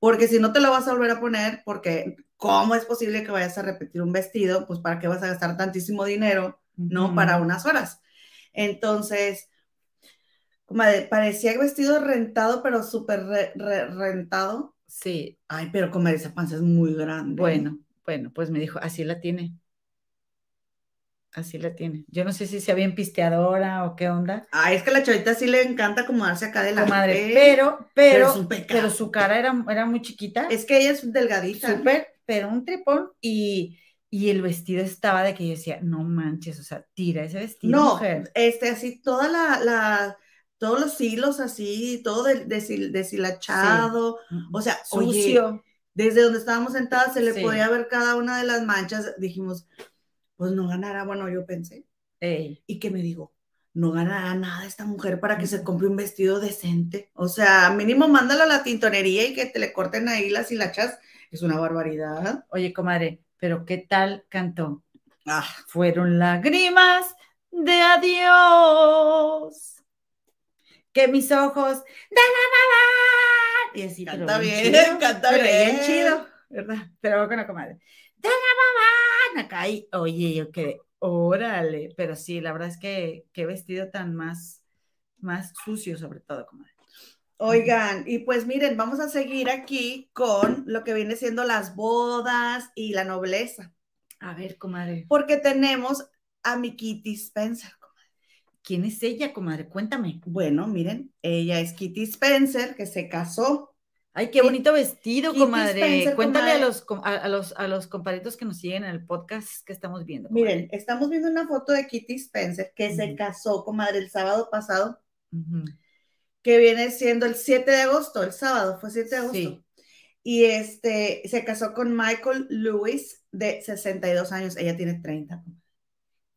Speaker 2: porque si no te lo vas a volver a poner, porque ¿cómo es posible que vayas a repetir un vestido? Pues para qué vas a gastar tantísimo dinero, ¿no? Para unas horas. Entonces, como parecía vestido rentado, pero súper rentado.
Speaker 1: Sí.
Speaker 2: Ay, pero comer esa panza es muy grande.
Speaker 1: Bueno, bueno, pues me dijo, así la tiene. Así la tiene. Yo no sé si sea bien pisteadora o qué onda.
Speaker 2: Ay, es que a la chavita sí le encanta acomodarse acá de la
Speaker 1: madre. Pero, pero, pero, su cara era, era muy chiquita.
Speaker 2: Es que ella es delgadita.
Speaker 1: Súper, pero un tripón y, y el vestido estaba de que yo decía, no manches, o sea, tira ese vestido.
Speaker 2: No, este, así toda la, la, todos los hilos así, todo deshilachado, o sea, sucio. desde donde estábamos sentadas se le podía ver cada una de las manchas. Dijimos, pues no ganará, bueno, yo pensé. Y que me digo, no ganará nada esta mujer para que se compre un vestido decente. O sea, mínimo mándala a la tintonería y que te le corten ahí las hilachas. Es una barbaridad.
Speaker 1: Oye, comadre, pero ¿qué tal cantó? Ah, fueron lágrimas de adiós. Que mis ojos la
Speaker 2: Y así, canta bien, canta bien.
Speaker 1: chido, ¿verdad? Pero bueno, comadre. Acá y, oye, yo quedé, órale, pero sí, la verdad es que qué vestido tan más, más sucio, sobre todo, comadre.
Speaker 2: Oigan, y pues miren, vamos a seguir aquí con lo que viene siendo las bodas y la nobleza.
Speaker 1: A ver, comadre.
Speaker 2: Porque tenemos a mi Kitty Spencer, comadre.
Speaker 1: ¿Quién es ella, comadre? Cuéntame.
Speaker 2: Bueno, miren, ella es Kitty Spencer, que se casó
Speaker 1: Ay, qué bonito vestido, comadre. Cuéntale A, los, a, los, a los comparitos que nos siguen en el podcast que estamos viendo.
Speaker 2: Miren, estamos viendo una foto de Kitty Spencer que se casó, comadre, el sábado pasado, que viene siendo el 7 de agosto, el sábado, fue 7 de agosto. Y este, se casó con Michael Lewis, de 62 años, ella tiene 30.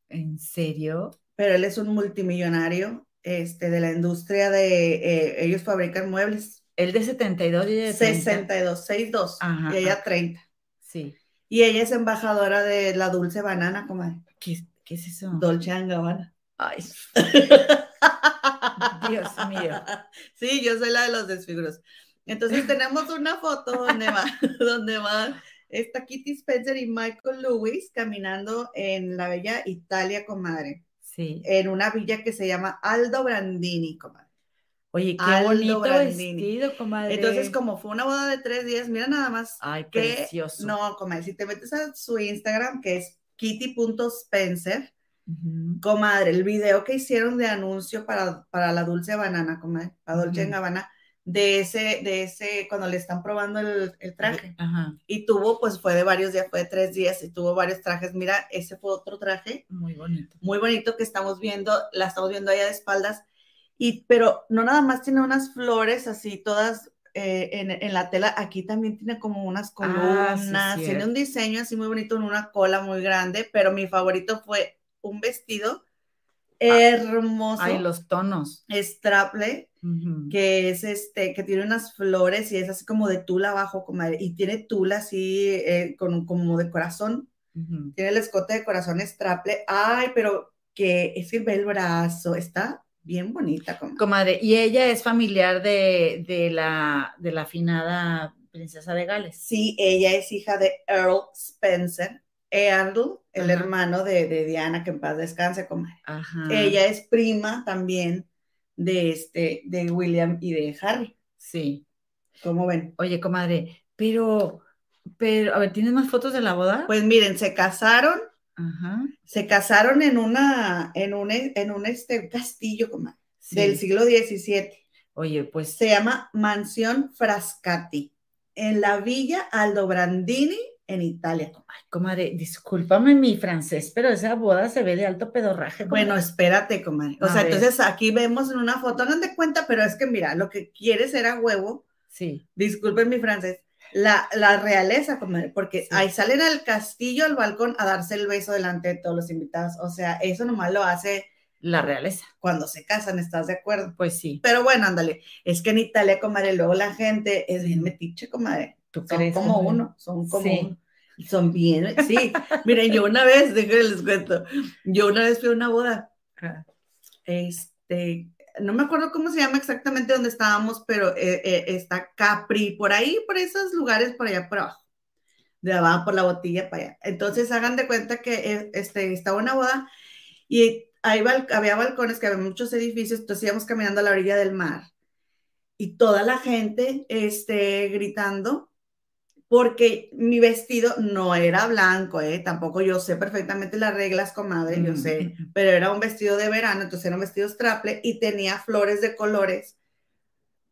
Speaker 1: ¿En serio?
Speaker 2: Pero él es un multimillonario este, de la industria de, eh, ellos fabrican muebles.
Speaker 1: Él de 72 y ella de
Speaker 2: 62, 62 y ella 30.
Speaker 1: Sí.
Speaker 2: Y ella es embajadora de la dulce banana, comadre.
Speaker 1: ¿Qué, ¿Qué, es eso?
Speaker 2: Dolce Gabbana.
Speaker 1: Ay. Dios mío.
Speaker 2: Sí, yo soy la de los desfiguros. Entonces tenemos una foto donde va, donde va esta Kitty Spencer y Michael Lewis caminando en la bella Italia, comadre.
Speaker 1: Sí.
Speaker 2: En una villa que se llama Aldo Brandini, comadre.
Speaker 1: Oye, qué bonito vestido, comadre.
Speaker 2: Entonces, como fue una boda de tres días, mira nada más.
Speaker 1: Ay, precioso.
Speaker 2: No, comadre, si te metes a su Instagram, que es kitty.spencer, comadre, el video que hicieron de anuncio para, para la dulce banana, comadre, la dulce en Habana, de ese, de ese, cuando le están probando el, traje. Y tuvo, pues fue de varios días, fue de tres días y tuvo varios trajes. Mira, ese fue otro traje.
Speaker 1: Muy bonito.
Speaker 2: Muy bonito que estamos viendo, la estamos viendo allá de espaldas y, pero no nada más tiene unas flores así todas eh, en, la tela, aquí también tiene como unas ah, columnas, tiene un diseño así muy bonito en una cola muy grande, pero mi favorito fue un vestido ah, hermoso.
Speaker 1: Ay, los tonos.
Speaker 2: Straple, que es este, que tiene unas flores y es así como de tula abajo, como, y tiene tula así eh, con, como de corazón. Tiene el escote de corazón straple. Ay, pero que es que ve el brazo, está bien bonita,
Speaker 1: comadre. Y ella es familiar de, la, de la afinada princesa de Gales.
Speaker 2: Sí, ella es hija de Earl Spencer. Earl, el hermano de, Diana, que en paz descanse, comadre. Ella es prima también de, este, de William y de Harry.
Speaker 1: Sí.
Speaker 2: ¿Cómo ven?
Speaker 1: Oye, comadre, pero, pero, a ver, ¿tienes más fotos de la boda?
Speaker 2: Pues miren, se casaron se casaron en una, en un, en un este, castillo como del siglo XVII.
Speaker 1: Oye, pues.
Speaker 2: Se llama Mansión Frascati, en la villa Aldobrandini, en Italia.
Speaker 1: Ay, comadre, discúlpame mi francés, pero esa boda se ve de alto pedorraje.
Speaker 2: Bueno, espérate, comadre. O sea, entonces aquí vemos en una foto, no de cuenta, pero es que mira, lo que quieres era huevo.
Speaker 1: Sí.
Speaker 2: Disculpen mi francés la, la realeza, porque ahí salen al castillo, al balcón, a darse el beso delante de todos los invitados. O sea, eso nomás lo hace
Speaker 1: la realeza.
Speaker 2: Cuando se casan, ¿estás de acuerdo?
Speaker 1: Pues sí.
Speaker 2: Pero bueno, ándale. Es que en Italia, comadre, luego la gente es bien metiche, comadre. ¿Tú son como uno, son como Son bien, sí. Miren, yo una vez, déjenme les cuento, yo una vez fui a una boda. Este, no me acuerdo cómo se llama exactamente donde estábamos, pero eh, eh, está Capri, por ahí, por esos lugares, por allá por abajo. de abajo por la botilla para allá. Entonces hagan de cuenta que eh, este, estaba una boda y ahí había balcones, que había muchos edificios, entonces íbamos caminando a la orilla del mar y toda la gente este, gritando porque mi vestido no era blanco, ¿eh? tampoco yo sé perfectamente las reglas, comadre, yo sé, pero era un vestido de verano, entonces era un vestido straple y tenía flores de colores,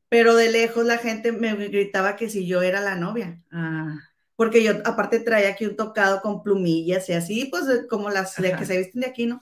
Speaker 2: pero de lejos la gente me gritaba que si yo era la novia. Ah. Porque yo aparte traía aquí un tocado con plumillas y así, pues como las que se visten de aquí, ¿no?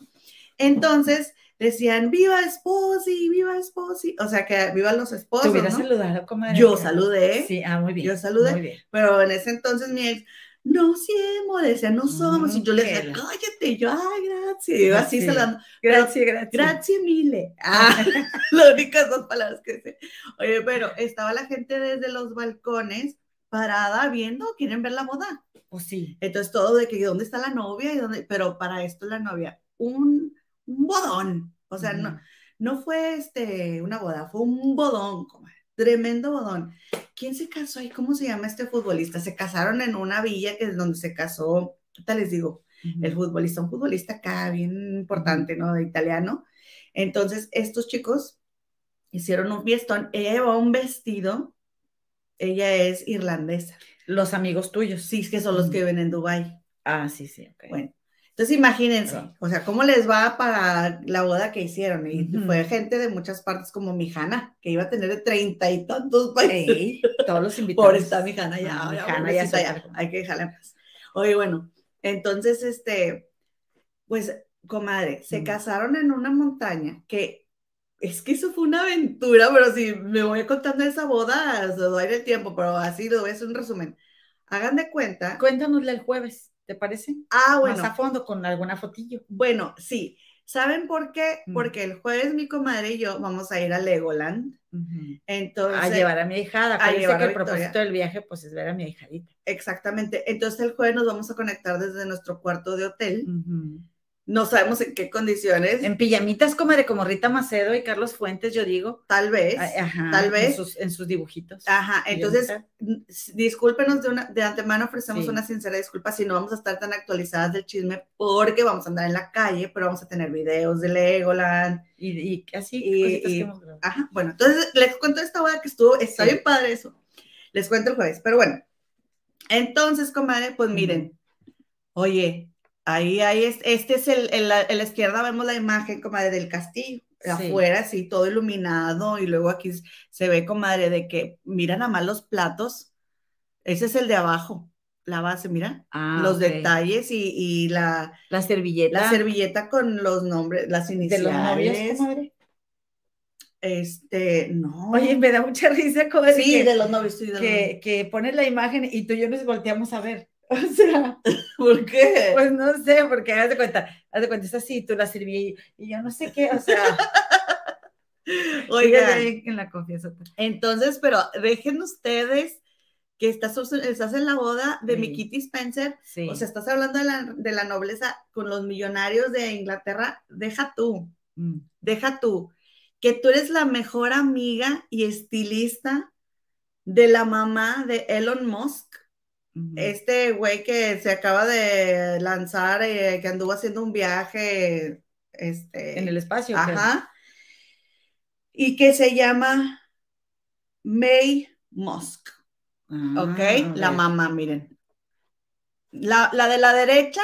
Speaker 2: Entonces, decían, viva Esposi, viva Esposi, o sea, que viva los esposos.
Speaker 1: ¿Te saludado, comadre?
Speaker 2: Yo saludé.
Speaker 1: Sí, ah, muy bien.
Speaker 2: Yo saludé, pero en ese entonces mi ex, no siempre, decía, no somos, y yo le decía, cállate, yo, ay, gracias, y así saludando.
Speaker 1: Gracias, gracias.
Speaker 2: Gracias, mile. Ah, las únicas dos palabras que sé. Oye, pero estaba la gente desde los balcones parada viendo, quieren ver la boda.
Speaker 1: Pues sí.
Speaker 2: Entonces todo de que, ¿dónde está la novia? ¿Y dónde? Pero para esto la novia, un un bodón. O sea, no, no fue este, una boda, fue un bodón, tremendo bodón. ¿Quién se casó ahí? ¿Cómo se llama este futbolista? Se casaron en una villa que es donde se casó, tal les digo, el futbolista, un futbolista acá bien importante, ¿no? De italiano. Entonces, estos chicos hicieron un fiestón. Ella llevaba un vestido, ella es irlandesa.
Speaker 1: Los amigos tuyos.
Speaker 2: Sí, que son los que viven en Dubái.
Speaker 1: Ah, sí, sí,
Speaker 2: ok. Bueno, entonces imagínense, o sea, cómo les va para la boda que hicieron. Y fue gente de muchas partes como mi Jana, que iba a tener de treinta y tantos países.
Speaker 1: todos los invitados.
Speaker 2: Por está mi Jana ya, ya, ya, ya hay que dejarla en paz. Oye, bueno, entonces, este, pues, comadre, se casaron en una montaña que es que eso fue una aventura, pero si me voy contando esa boda, se doy el tiempo, pero así lo voy a hacer un resumen. Hagan de cuenta.
Speaker 1: Cuéntanosle el jueves. ¿Te parece?
Speaker 2: Ah, bueno. Más
Speaker 1: a fondo con alguna fotillo.
Speaker 2: Bueno, sí. ¿Saben por qué? Mm. Porque el jueves mi comadre y yo vamos a ir a Legoland. Entonces,
Speaker 1: a llevar a mi hijada. A llevar que el propósito del viaje pues es ver a mi hijadita.
Speaker 2: Exactamente. Entonces el jueves nos vamos a conectar desde nuestro cuarto de hotel no sabemos en qué condiciones.
Speaker 1: En pijamitas como de como Rita Macedo y Carlos Fuentes, yo digo.
Speaker 2: Tal vez, tal vez.
Speaker 1: En sus, dibujitos.
Speaker 2: Ajá, entonces, discúlpenos de, una, de antemano, ofrecemos una sincera disculpa si no vamos a estar tan actualizadas del chisme, porque vamos a andar en la calle, pero vamos a tener videos de Legoland.
Speaker 1: Y, así,
Speaker 2: y, Ajá, bueno, entonces les cuento esta boda que estuvo, está bien padre eso. Les cuento el jueves, pero bueno. Entonces, comadre, pues miren, oye, Ahí, ahí, es, este es el, en la, izquierda vemos la imagen, comadre, del castillo. Afuera, sí, todo iluminado, y luego aquí se ve, comadre, de que miran a mal los platos. Ese es el de abajo, la base, mira, ah, los detalles y, la,
Speaker 1: la servilleta.
Speaker 2: La servilleta con los nombres, las iniciales.
Speaker 1: ¿De los novios, comadre?
Speaker 2: Este, no.
Speaker 1: Oye, me da mucha risa, comadre.
Speaker 2: Sí, de los novios, sí,
Speaker 1: que, que pones la imagen y tú y yo nos volteamos a ver. O sea,
Speaker 2: ¿por qué?
Speaker 1: Pues no sé, porque haz de cuenta, haz de cuenta, es así, tú la serví y yo no sé qué, o sea.
Speaker 2: Oigan, en la confianza. Entonces, pero dejen ustedes que estás, estás en la boda de mi Kitty Spencer, o sea, estás hablando de la, de la, nobleza con los millonarios de Inglaterra, deja tú, mm. deja tú, que tú eres la mejor amiga y estilista de la mamá de Elon Musk este güey que se acaba de lanzar, eh, que anduvo haciendo un viaje este,
Speaker 1: en el espacio.
Speaker 2: Ajá. Y que se llama May Musk. Ah, ok, la mamá, miren. La, de la derecha.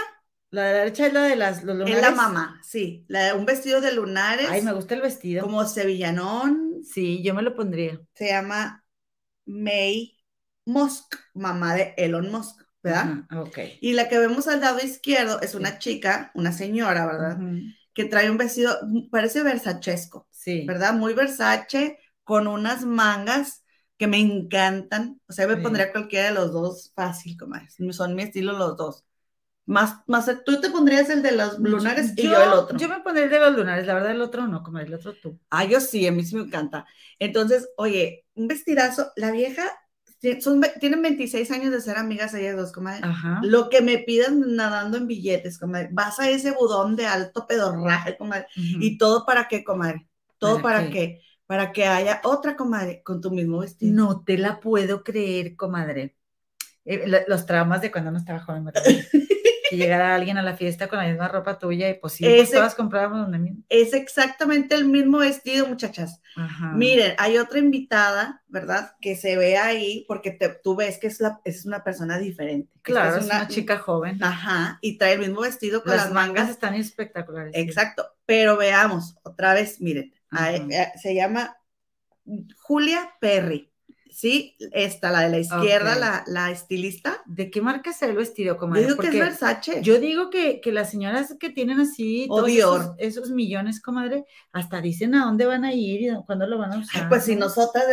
Speaker 1: La de la derecha es la de las, los lunares.
Speaker 2: Es la mamá, sí. La un vestido de lunares.
Speaker 1: Ay, me gusta el vestido.
Speaker 2: Como sevillanón.
Speaker 1: Sí, yo me lo pondría.
Speaker 2: Se llama May Musk, mamá de Elon Musk, ¿verdad?
Speaker 1: ok.
Speaker 2: Y la que vemos al lado izquierdo es una chica, una señora, ¿verdad? Que trae un vestido, parece versachesco,
Speaker 1: sí.
Speaker 2: ¿verdad? Muy versace, con unas mangas que me encantan. O sea, me pondría cualquiera de los dos fácil, como es. Son mi estilo los dos. Más, más, tú te pondrías el de los lunares y yo el otro.
Speaker 1: Yo me pondría el de los lunares, la verdad el otro no, como el otro tú.
Speaker 2: Ah, yo sí, a mí sí me encanta. Entonces, oye, un vestidazo, la vieja tienen 26 años de ser amigas ellas dos, comadre. Lo que me pidan nadando en billetes, comadre. Vas a ese budón de alto pedorraje, comadre. Y todo para qué, comadre. Todo para, qué? Para que haya otra comadre con tu mismo vestido.
Speaker 1: No te la puedo creer, comadre. Eh, los traumas de cuando no estaba joven, que llegara alguien a la fiesta con la misma ropa tuya y pues sí, pues todas comprábamos donde mismo.
Speaker 2: Es exactamente el mismo vestido, muchachas. Miren, hay otra invitada, ¿verdad? Que se ve ahí porque te, tú ves que es, la, es una persona diferente.
Speaker 1: Claro, es una, chica joven.
Speaker 2: Ajá, y trae el mismo vestido con las, mangas.
Speaker 1: están espectaculares.
Speaker 2: Exacto, pero veamos, otra vez, miren, eh, se llama Julia Perry. Sí, esta, la de la izquierda, la, la, estilista.
Speaker 1: ¿De qué marca es el vestido, comadre?
Speaker 2: Yo digo que es Versace.
Speaker 1: Yo digo que, que las señoras que tienen así
Speaker 2: todos
Speaker 1: esos, millones, comadre, hasta dicen a dónde van a ir y cuándo lo van a usar.
Speaker 2: pues si nosotras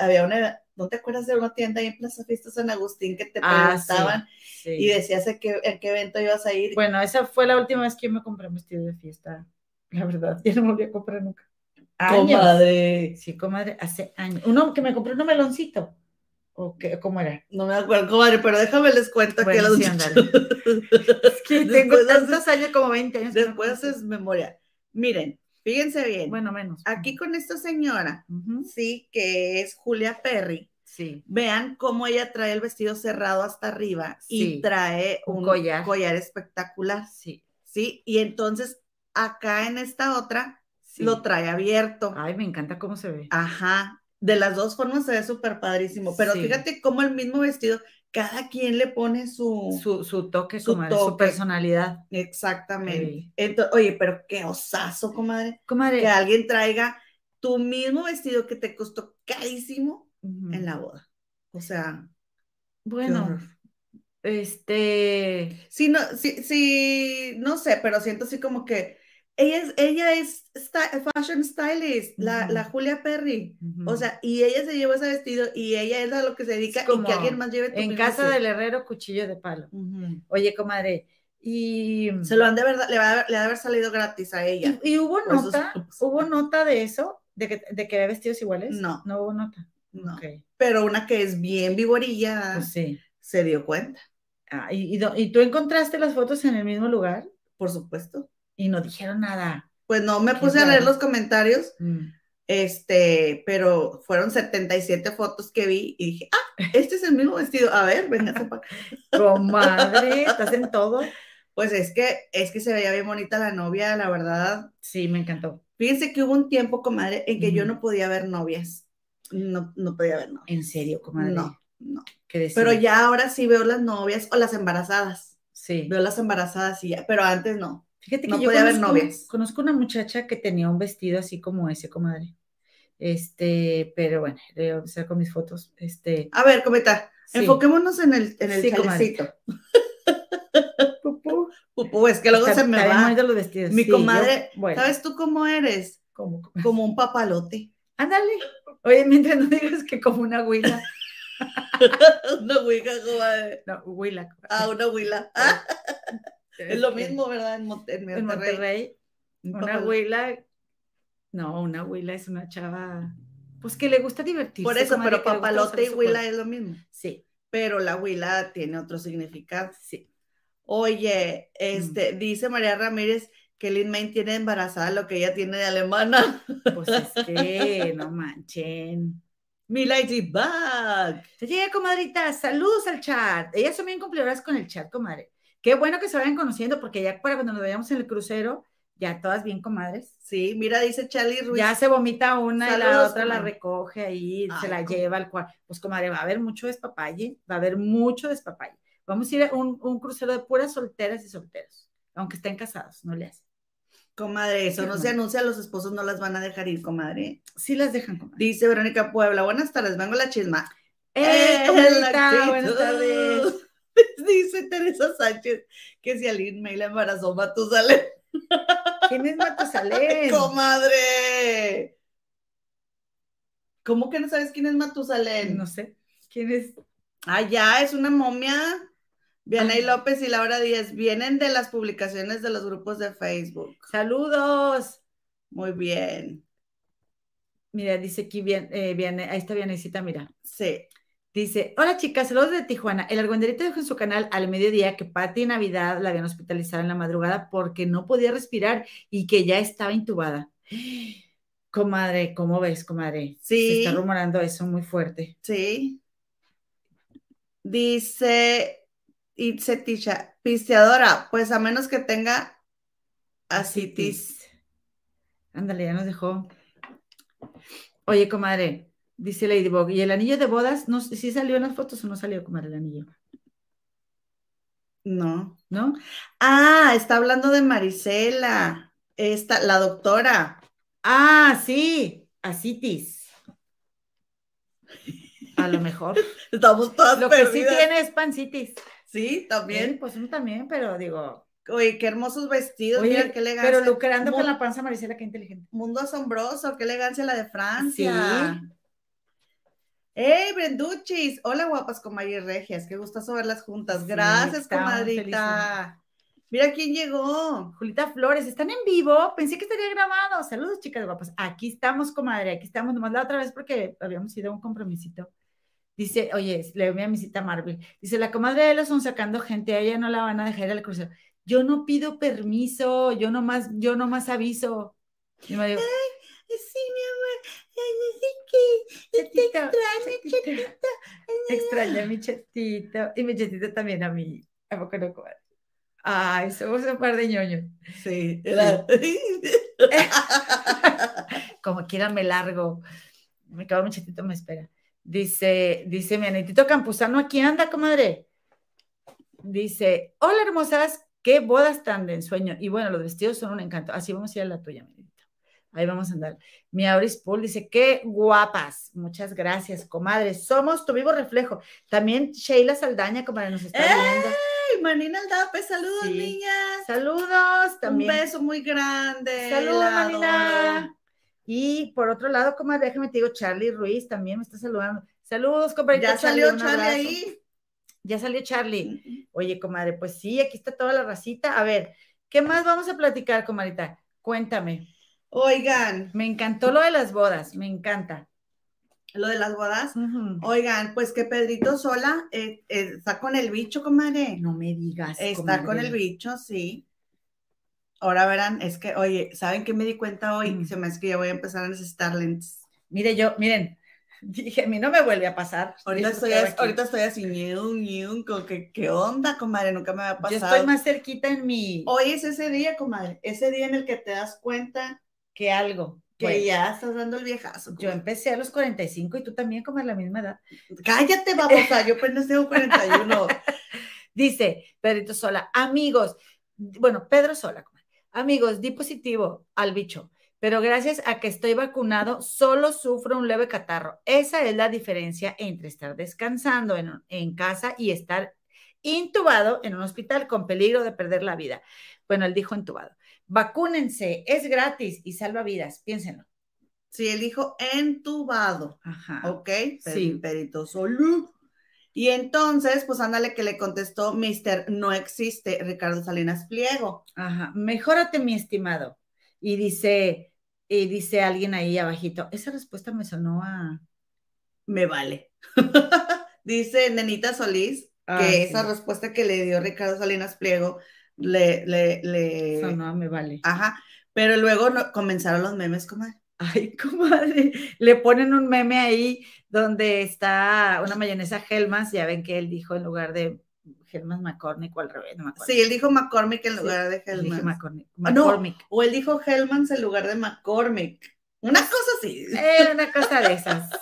Speaker 2: había una, ¿no te acuerdas de una tienda ahí en Plaza Fiesta San Agustín que te ah, preguntaban y decías qué, en qué evento ibas a ir?
Speaker 1: Bueno, esa fue la última vez que yo me compré un vestido de fiesta, la verdad, ya no me volví a comprar nunca.
Speaker 2: Comadre.
Speaker 1: Sí, comadre, hace años. Uno que me compró un meloncito. ¿O qué, cómo era?
Speaker 2: No me acuerdo, comadre, pero déjame les cuento que los...
Speaker 1: es que tengo tantos años, como 20 años.
Speaker 2: Después es memoria. Miren, fíjense bien.
Speaker 1: Bueno, menos.
Speaker 2: Aquí con esta señora, sí, que es Julia Perry.
Speaker 1: Sí.
Speaker 2: Vean cómo ella trae el vestido cerrado hasta arriba y trae un, collar. collar espectacular.
Speaker 1: Sí.
Speaker 2: Sí, y entonces acá en esta otra lo trae abierto.
Speaker 1: Ay, me encanta cómo se ve.
Speaker 2: Ajá, de las dos formas se ve súper padrísimo, pero fíjate cómo el mismo vestido, cada quien le pone su,
Speaker 1: su, toque, su, su personalidad.
Speaker 2: Exactamente. oye, pero qué osazo, comadre. Comadre. Que alguien traiga tu mismo vestido que te costó carísimo en la boda. O sea.
Speaker 1: Bueno, este.
Speaker 2: Sí, no, sí, sí, no sé, pero siento así como que ella es, ella es fashion stylist, la, la, Julia Perry. O sea, y ella se lleva ese vestido y ella es a lo que se dedica como y que alguien más lleve
Speaker 1: tu En casa del herrero, cuchillo de palo. Oye, comadre, y...
Speaker 2: Se lo han de verdad, le, va le ha de haber salido gratis a ella.
Speaker 1: ¿Y, hubo nota? ¿Hubo nota de eso? ¿De que, de que había vestidos iguales?
Speaker 2: No.
Speaker 1: No hubo nota.
Speaker 2: No. Pero una que es bien vivorilla
Speaker 1: pues sí.
Speaker 2: se dio cuenta.
Speaker 1: Ah, ¿y, ¿y, tú encontraste las fotos en el mismo lugar?
Speaker 2: Por supuesto
Speaker 1: y no dijeron nada.
Speaker 2: Pues no me puse a leer los comentarios, mm. este, pero fueron 77 fotos que vi y dije, ah, este es el mismo vestido. A ver, para acá.
Speaker 1: Comadre, estás en todo.
Speaker 2: Pues es que, es que se veía bien bonita la novia, la verdad.
Speaker 1: Sí, me encantó.
Speaker 2: Fíjense que hubo un tiempo, comadre, en que yo no podía ver novias. No, no podía ver novias.
Speaker 1: ¿En serio, comadre?
Speaker 2: No, no. Pero ya ahora sí veo las novias o las embarazadas.
Speaker 1: Sí.
Speaker 2: Veo las embarazadas y ya, pero antes no.
Speaker 1: Fíjate que yo conozco, conozco una muchacha que tenía un vestido así como ese, comadre. Este, pero bueno, voy a empezar con mis fotos. Este.
Speaker 2: A ver, cometa, enfoquémonos en el, en el sí, Pupú. Pupú, es que luego se me va.
Speaker 1: Los vestidos.
Speaker 2: Mi comadre, ¿sabes tú cómo eres? Como un papalote.
Speaker 1: Ándale. Oye, mientras no digas que como una huila.
Speaker 2: una huila, comadre.
Speaker 1: No, huila.
Speaker 2: Ah, una huila. Es lo mismo, ¿verdad? En, Monterrey.
Speaker 1: una abuela, no, una abuela es una chava, pues que le gusta divertirse.
Speaker 2: Por eso, pero papalote y huila es lo mismo.
Speaker 1: Sí.
Speaker 2: Pero la huila tiene otro significado.
Speaker 1: Sí.
Speaker 2: Oye, este, mm. dice María Ramírez que Lin May tiene embarazada lo que ella tiene de alemana.
Speaker 1: Pues es que, no manchen.
Speaker 2: Mi Lady Bug.
Speaker 1: Se llega, comadrita. Saludos al chat. Ellas son bien cumplidoras con el chat, comadre. Qué bueno que se vayan conociendo, porque ya para cuando nos vayamos en el crucero, ya todas bien comadres.
Speaker 2: Sí, mira, dice Charlie Ruiz.
Speaker 1: Ya se vomita una y la otra la recoge ahí, se la lleva al cual. Pues, comadre, va a haber mucho despapalle, va a haber mucho despapalle. Vamos a ir a un, un crucero de puras solteras y solteros, aunque estén casados, no le hacen.
Speaker 2: Comadre, eso no se anuncia, los esposos no las van a dejar ir, comadre.
Speaker 1: Sí las dejan, comadre.
Speaker 2: Dice Verónica Puebla, buenas tardes, vengo la chisma.
Speaker 1: ¡Eh, eh buenas tardes!
Speaker 2: Dice Teresa Sánchez que si alguien me la embarazó Matusalén.
Speaker 1: ¿Quién es Matusalén?
Speaker 2: ¡Comadre! ¿Cómo que no sabes quién es Matusalén?
Speaker 1: No sé. ¿Quién es?
Speaker 2: Ah, ya, es una momia. Vianey López y Laura Díaz vienen de las publicaciones de los grupos de Facebook.
Speaker 1: ¡Saludos!
Speaker 2: Muy bien.
Speaker 1: Mira, dice aquí, bien, eh, viene, ahí está Vianecita, mira.
Speaker 2: Sí.
Speaker 1: Dice, hola chicas, saludos de Tijuana. El argüenderito dijo en su canal al mediodía que Pati Navidad la habían hospitalizado en la madrugada porque no podía respirar y que ya estaba intubada. Comadre, ¿cómo ves, comadre?
Speaker 2: Sí.
Speaker 1: Se está rumorando eso muy fuerte.
Speaker 2: Sí. Dice Itzeticha, pisteadora, pues a menos que tenga asitis.
Speaker 1: Ándale, ya nos dejó. Oye, comadre, dice Ladybug, ¿y el anillo de bodas? No, ¿Sí salió en las fotos o no salió, comadre, el anillo?
Speaker 2: No. ¿No? Ah, está hablando de Marisela, esta, la doctora.
Speaker 1: Ah, sí, asitis. A lo mejor.
Speaker 2: Estamos todas
Speaker 1: Lo que sí tiene es pancitis.
Speaker 2: Sí, también.
Speaker 1: pues uno también, pero digo.
Speaker 2: Oye, qué hermosos vestidos, mira qué elegancia.
Speaker 1: Pero lucrando con la panza Marisela, qué inteligente.
Speaker 2: Mundo asombroso, qué elegancia la de Francia. Sí. ¡Hey, Brenduchis! Hola, guapas comadres regias. Qué gustoso verlas juntas. Gracias, comadrita. Mira quién llegó.
Speaker 1: Julita Flores, ¿están en vivo? Pensé que estaría grabado. Saludos, chicas guapas. Aquí estamos, comadre. Aquí estamos. Nomás la otra vez porque habíamos ido a un compromisito. Dice, oye, le voy a mi cita Marvel. Dice, la comadre de son sacando gente, a ella no la van a dejar al crucero. Yo no pido permiso, yo nomás, yo nomás aviso. Y me digo, Ay, sí, mi amor. Chetito, te extraño, chetito. Extraña mi chetito. Y mi chetito también a mí. ¿A poco no, comadre? Ay, somos un par de ñoños.
Speaker 2: Sí,
Speaker 1: Como quiera me largo. Me quedo mi chetito, me espera. Dice, dice mi Anitito Campuzano, aquí anda, comadre. Dice, hola hermosas, qué bodas tan de ensueño. Y bueno, los vestidos son un encanto. Así vamos a ir a la tuya, mi Ahí vamos a andar. Mi Auris Pool dice, qué guapas. Muchas gracias, comadre. Somos tu vivo reflejo. También Sheila Saldaña, comadre, nos está viendo.
Speaker 2: ¡Ey! Manina Aldape, saludos, niñas.
Speaker 1: Saludos también.
Speaker 2: Un beso muy grande.
Speaker 1: Saludos, Manina. Y por otro lado, comadre, déjame te digo, Charlie Ruiz también me está saludando. Saludos, comadre.
Speaker 2: Ya salió Charlie, ahí.
Speaker 1: Ya salió Charlie. Oye, comadre, pues sí, aquí está toda la racita. A ver, ¿qué más vamos a platicar, comadita? Cuéntame.
Speaker 2: Oigan.
Speaker 1: Me encantó lo de las bodas, me encanta.
Speaker 2: Lo de las bodas. Oigan, pues que Pedrito sola eh, eh, está con el bicho, comadre.
Speaker 1: No me digas.
Speaker 2: Está con el bicho, sí. Ahora verán, es que, oye, ¿saben qué me di cuenta hoy? Se me hace que ya voy a empezar a necesitar lentes.
Speaker 1: Mire, yo, miren, dije, a mí no me vuelve a pasar.
Speaker 2: Ahorita estoy, ahorita estoy así, ñun, con que, ¿qué onda, comadre? Nunca me había pasado.
Speaker 1: Yo estoy más cerquita en mi...
Speaker 2: Hoy es ese día, comadre, ese día en el que te das cuenta
Speaker 1: que algo.
Speaker 2: Que ya estás dando el viejazo.
Speaker 1: Yo empecé a los 45 y tú también como a la misma edad.
Speaker 2: Cállate, babosa, yo apenas tengo 41.
Speaker 1: Dice Pedrito Sola, amigos, bueno, Pedro Sola, Amigos, di positivo al bicho, pero gracias a que estoy vacunado, solo sufro un leve catarro. Esa es la diferencia entre estar descansando en, casa y estar intubado en un hospital con peligro de perder la vida. Bueno, él dijo intubado. Vacúnense, es gratis y salva vidas, piénsenlo.
Speaker 2: Sí, él dijo entubado.
Speaker 1: Ajá.
Speaker 2: ¿Ok? Sí. Perito solo. Y entonces, pues ándale que le contestó Mister, no existe Ricardo Salinas Pliego.
Speaker 1: Ajá, mejórate mi estimado. Y dice, y dice alguien ahí abajito, esa respuesta me sonó a...
Speaker 2: Me vale. dice Nenita Solís que esa respuesta que le dio Ricardo Salinas Pliego le... le, le...
Speaker 1: Sonó a me vale.
Speaker 2: Ajá, pero luego comenzaron los memes, comadre.
Speaker 1: Ay, comadre, le ponen un meme ahí donde está una mayonesa Helmas, ya ven que él dijo en lugar de Helmas McCormick o al revés, no me acuerdo.
Speaker 2: Sí, él dijo McCormick en lugar de Helmas.
Speaker 1: McCormick.
Speaker 2: Ah, no, o él dijo Helmans en lugar de McCormick. Una cosa así.
Speaker 1: Era una cosa de esas.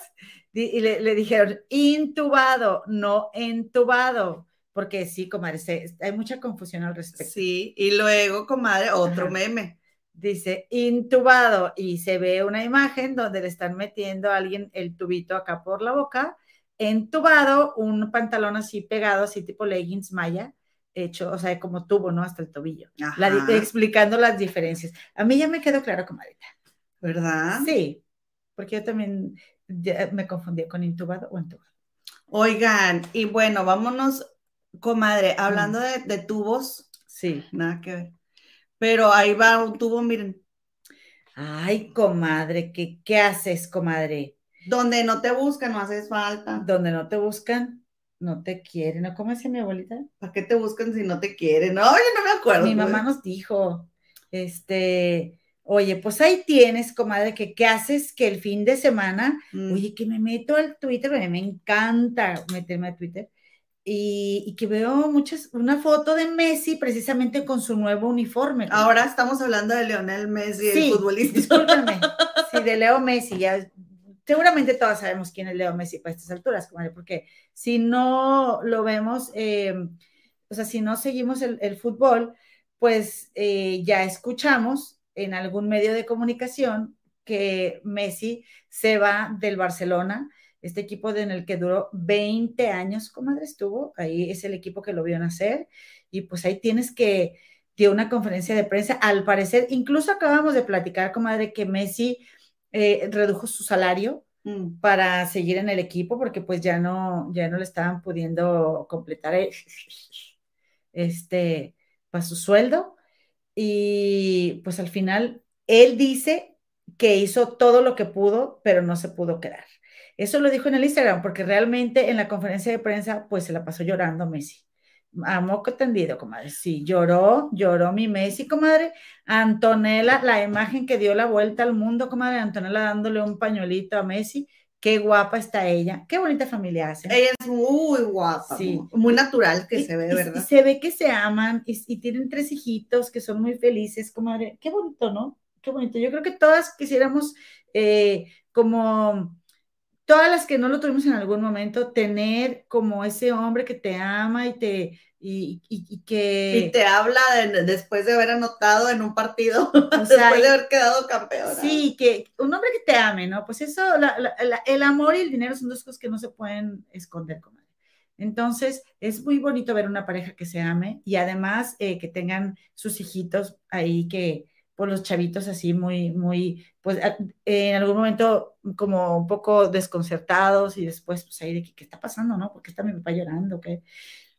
Speaker 1: Y le, dijeron intubado, no entubado porque sí, comadre, hay mucha confusión al respecto.
Speaker 2: Sí, y luego, comadre, otro meme
Speaker 1: dice intubado y se ve una imagen donde le están metiendo a alguien el tubito acá por la boca, entubado, un pantalón así pegado, así tipo leggings maya, hecho, o sea, como tubo, ¿no? Hasta el tobillo, explicando las diferencias. A mí ya me quedó claro, comadita.
Speaker 2: ¿Verdad?
Speaker 1: Sí, porque yo también me confundí con intubado o entubado.
Speaker 2: Oigan, y bueno, vámonos, comadre, hablando de, de tubos.
Speaker 1: Sí.
Speaker 2: Nada que ver. Pero ahí va un tubo, miren.
Speaker 1: Ay, comadre, ¿qué, qué haces, comadre?
Speaker 2: Donde no te buscan, no haces falta.
Speaker 1: Donde no te buscan, no te quieren. ¿No? ¿Cómo decía mi abuelita?
Speaker 2: ¿Para qué te buscan si no te quieren? No, yo no me acuerdo.
Speaker 1: Mi
Speaker 2: pues.
Speaker 1: mamá nos dijo, este, oye, pues ahí tienes, comadre, que qué haces que el fin de semana, mm. oye, que me meto al Twitter, me encanta meterme a Twitter, y, que veo muchas, una foto de Messi precisamente con su nuevo uniforme.
Speaker 2: Ahora estamos hablando de Leonel Messi, el futbolista.
Speaker 1: Discúlpame. Sí, de Leo Messi, ya seguramente todos sabemos quién es Leo Messi para estas alturas, porque si no lo vemos, eh, o sea, si no seguimos el, fútbol, pues eh, ya escuchamos en algún medio de comunicación que Messi se va del Barcelona este equipo en el que duró 20 años, comadre, estuvo, ahí es el equipo que lo vio nacer, y pues ahí tienes que, dio una conferencia de prensa, al parecer, incluso acabamos de platicar, comadre, que Messi eh, redujo su salario mm. para seguir en el equipo, porque pues ya no, ya no le estaban pudiendo completar este, para su sueldo, y pues al final, él dice que hizo todo lo que pudo, pero no se pudo quedar. Eso lo dijo en el Instagram, porque realmente en la conferencia de prensa, pues se la pasó llorando Messi. A moco tendido, comadre. Sí, lloró, lloró mi Messi, comadre. Antonella, la imagen que dio la vuelta al mundo, comadre. Antonella dándole un pañuelito a Messi. Qué guapa está ella. Qué bonita familia hace.
Speaker 2: Ella es muy guapa. Sí. Muy natural que se ve, ¿verdad?
Speaker 1: se ve que se aman y, tienen tres hijitos que son muy felices, comadre. Qué bonito, ¿no? Qué bonito. Yo creo que todas quisiéramos eh, como todas las que no lo tuvimos en algún momento, tener como ese hombre que te ama y te y, y, que
Speaker 2: y te habla después de haber anotado en un partido, después de haber quedado campeón.
Speaker 1: Sí, que un hombre que te ame, ¿no? Pues eso, el amor y el dinero son dos cosas que no se pueden esconder, comadre. Entonces, es muy bonito ver una pareja que se ame y además eh, que tengan sus hijitos ahí que, por los chavitos así muy, muy, pues en algún momento como un poco desconcertados y después pues ahí de que, qué está pasando, ¿no? Porque está mi papá llorando, ¿qué?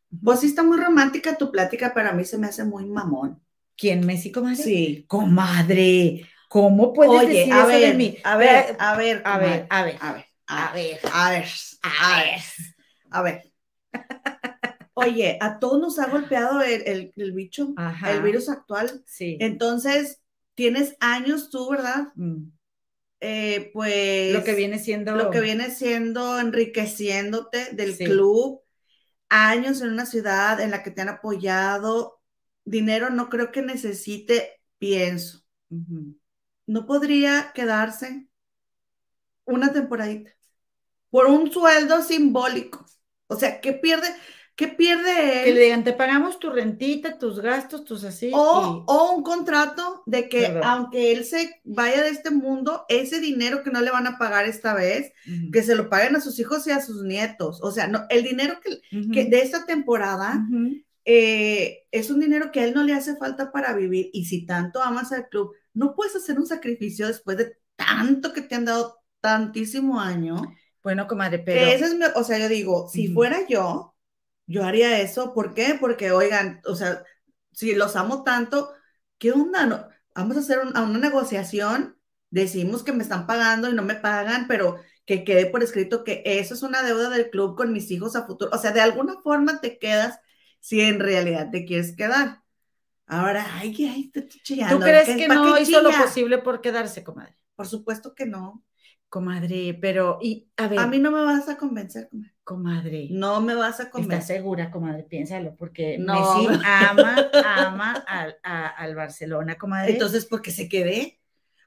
Speaker 2: Vos sí está muy romántica tu plática, pero a mí se me hace muy mamón.
Speaker 1: ¿Quién, Messi, comadre?
Speaker 2: Sí.
Speaker 1: Comadre, ¿cómo puedes decir
Speaker 2: a
Speaker 1: eso
Speaker 2: ver,
Speaker 1: de mí?
Speaker 2: A ver, a ver,
Speaker 1: a ver, a ver,
Speaker 2: a ver, a ver, a ver, a ver, a ver. Oye, a todos nos ha golpeado el, el, bicho, el virus actual.
Speaker 1: Sí.
Speaker 2: Entonces, tienes años tú, ¿verdad? Mm. Eh, pues
Speaker 1: lo que viene siendo
Speaker 2: lo que viene siendo enriqueciéndote del club, años en una ciudad en la que te han apoyado, dinero no creo que necesite, pienso. No podría quedarse una temporadita por un sueldo simbólico. O sea, ¿qué pierde? ¿Qué pierde él?
Speaker 1: Que le digan, te pagamos tu rentita, tus gastos, tus así.
Speaker 2: O, un contrato de que aunque él se vaya de este mundo, ese dinero que no le van a pagar esta vez, que se lo paguen a sus hijos y a sus nietos. O sea, no, el dinero que, de esta temporada eh, es un dinero que a él no le hace falta para vivir. Y si tanto amas al club, no puedes hacer un sacrificio después de tanto que te han dado tantísimo año.
Speaker 1: Bueno, comadre, pero...
Speaker 2: ese es o sea, yo digo, si fuera yo yo haría eso. ¿Por qué? Porque, oigan, o sea, si los amo tanto, ¿qué onda? No, vamos a hacer una negociación, decimos que me están pagando y no me pagan, pero que quede por escrito que eso es una deuda del club con mis hijos a futuro. O sea, de alguna forma te quedas si en realidad te quieres quedar. Ahora, ay, ay, te estoy chillando.
Speaker 1: ¿Tú crees que no hizo lo posible por quedarse, comadre?
Speaker 2: Por supuesto que no.
Speaker 1: Comadre, pero, y a ver.
Speaker 2: A mí no me vas a convencer, comadre.
Speaker 1: Comadre.
Speaker 2: No me vas a convencer.
Speaker 1: ¿Estás segura, comadre? Piénsalo, porque no. Messi ama, ama al, al, Barcelona, comadre.
Speaker 2: Entonces, ¿por qué se quede?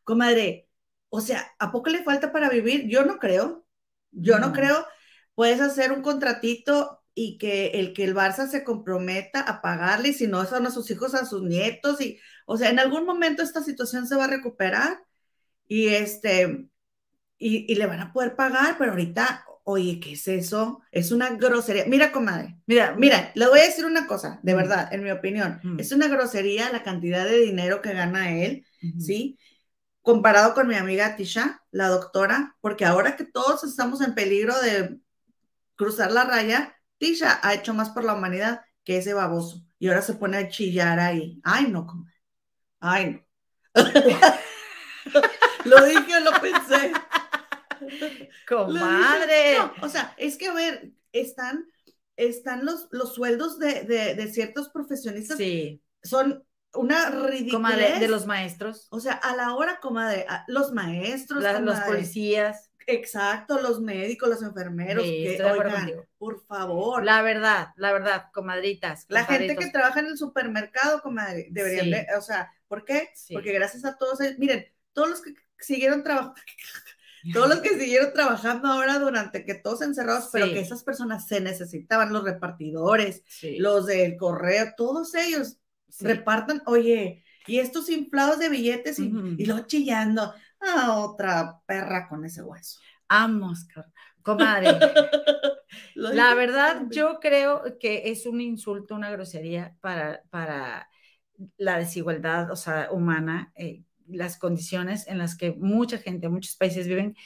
Speaker 2: Comadre, o sea, ¿a poco le falta para vivir? Yo no creo. Yo no, creo. Puedes hacer un contratito y que el que el Barça se comprometa a pagarle, y si no, son a sus hijos, a sus nietos, y, o sea, en algún momento esta situación se va a recuperar y este, y, le van a poder pagar, pero ahorita, oye, ¿qué es eso? Es una grosería. Mira, comadre, mira, mira, le voy a decir una cosa, de verdad, en mi opinión. Es una grosería la cantidad de dinero que gana él, ¿sí? Comparado con mi amiga Tisha, la doctora, porque ahora que todos estamos en peligro de cruzar la raya, Tisha ha hecho más por la humanidad que ese baboso. Y ahora se pone a chillar ahí. Ay, no, comadre. Ay, no. lo dije lo pensé.
Speaker 1: Comadre.
Speaker 2: o sea, es que a ver, están, están los, los sueldos de, ciertos profesionistas.
Speaker 1: Sí.
Speaker 2: Son una ridícula.
Speaker 1: de los maestros.
Speaker 2: O sea, a la hora, comadre, los maestros.
Speaker 1: los policías.
Speaker 2: Exacto, los médicos, los enfermeros, que, oigan, por favor.
Speaker 1: La verdad, la verdad, comadritas.
Speaker 2: La gente que trabaja en el supermercado, comadre, deberían de, o sea, ¿por qué? Porque gracias a todos ellos, miren, todos los que siguieron trabajando, todos los que siguieron trabajando ahora durante que todos encerrados, pero que esas personas se necesitaban, los repartidores, los del correo, todos ellos repartan, oye, y estos inflados de billetes y, y luego chillando, a otra perra con ese hueso.
Speaker 1: Vamos, comadre. la verdad, yo creo que es un insulto, una grosería para, para la desigualdad, o sea, humana, eh, las condiciones en las que mucha gente, muchos países viven,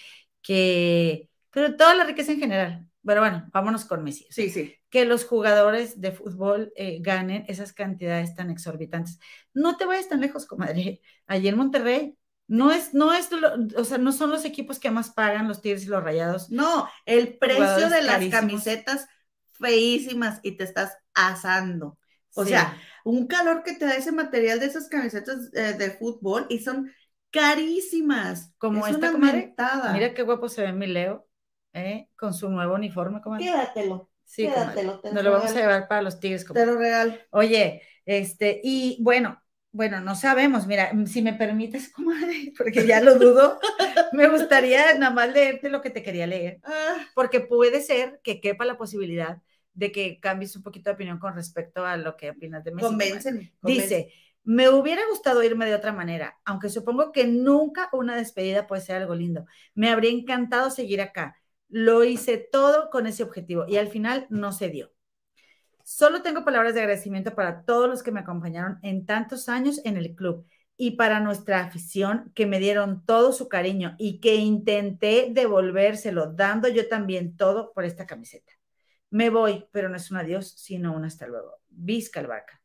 Speaker 1: que, pero toda la riqueza en general. Pero bueno, vámonos con Messi.
Speaker 2: Sí, sí.
Speaker 1: Que los jugadores de fútbol eh, ganen esas cantidades tan exorbitantes. No te vayas tan lejos, comadre. Allí en Monterrey, no es, no es, o sea, no son los equipos que más pagan los Tigres y los Rayados.
Speaker 2: No, el precio de las camisetas feísimas y te estás asando. O sea, un calor que te da ese material de esas camisetas eh, de fútbol y son carísimas.
Speaker 1: Como esta, comadre. Mira qué guapo se ve mi Leo, ¿eh? con su nuevo uniforme,
Speaker 2: comadre. Quédatelo. Sí, quédatelo.
Speaker 1: Nos lo vamos a llevar para los Tigres.
Speaker 2: Comadre. Te lo real.
Speaker 1: Oye, este, y bueno, bueno, no sabemos, mira, si me permites, comadre, porque ya lo dudo, me gustaría nada más leerte lo que te quería leer, ah. porque puede ser que quepa la posibilidad de que cambies un poquito de opinión con respecto a lo que opinas de México.
Speaker 2: Convénceme.
Speaker 1: Dice, me hubiera gustado irme de otra manera, aunque supongo que nunca una despedida puede ser algo lindo. Me habría encantado seguir acá. Lo hice todo con ese objetivo y al final no se dio. Solo tengo palabras de agradecimiento para todos los que me acompañaron en tantos años en el club y para nuestra afición que me dieron todo su cariño y que intenté devolvérselo dando yo también todo por esta camiseta. Me voy, pero no es un adiós, sino un hasta luego. Vizca el vaca.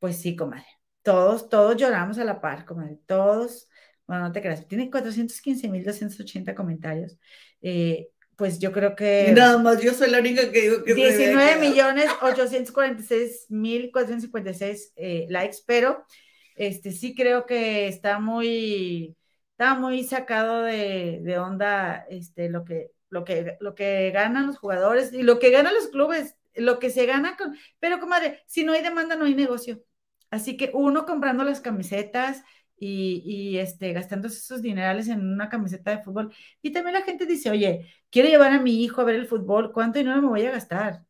Speaker 1: Pues sí, comadre. Todos, todos lloramos a la par, comadre. Todos, bueno, no te creas, tiene 415.280 comentarios. Eh, pues yo creo que...
Speaker 2: nada más, yo soy la única que digo que...
Speaker 1: 19 millones 846 mil 456 eh, likes, pero este sí creo que está muy, está muy sacado de, de, onda este, lo, que, lo, que, lo que ganan los jugadores y lo que ganan los clubes, lo que se gana con... Pero comadre, si no hay demanda no hay negocio. Así que uno comprando las camisetas, y, y, este, gastándose esos dinerales en una camiseta de fútbol. Y también la gente dice, oye, quiero llevar a mi hijo a ver el fútbol, ¿cuánto dinero me voy a gastar?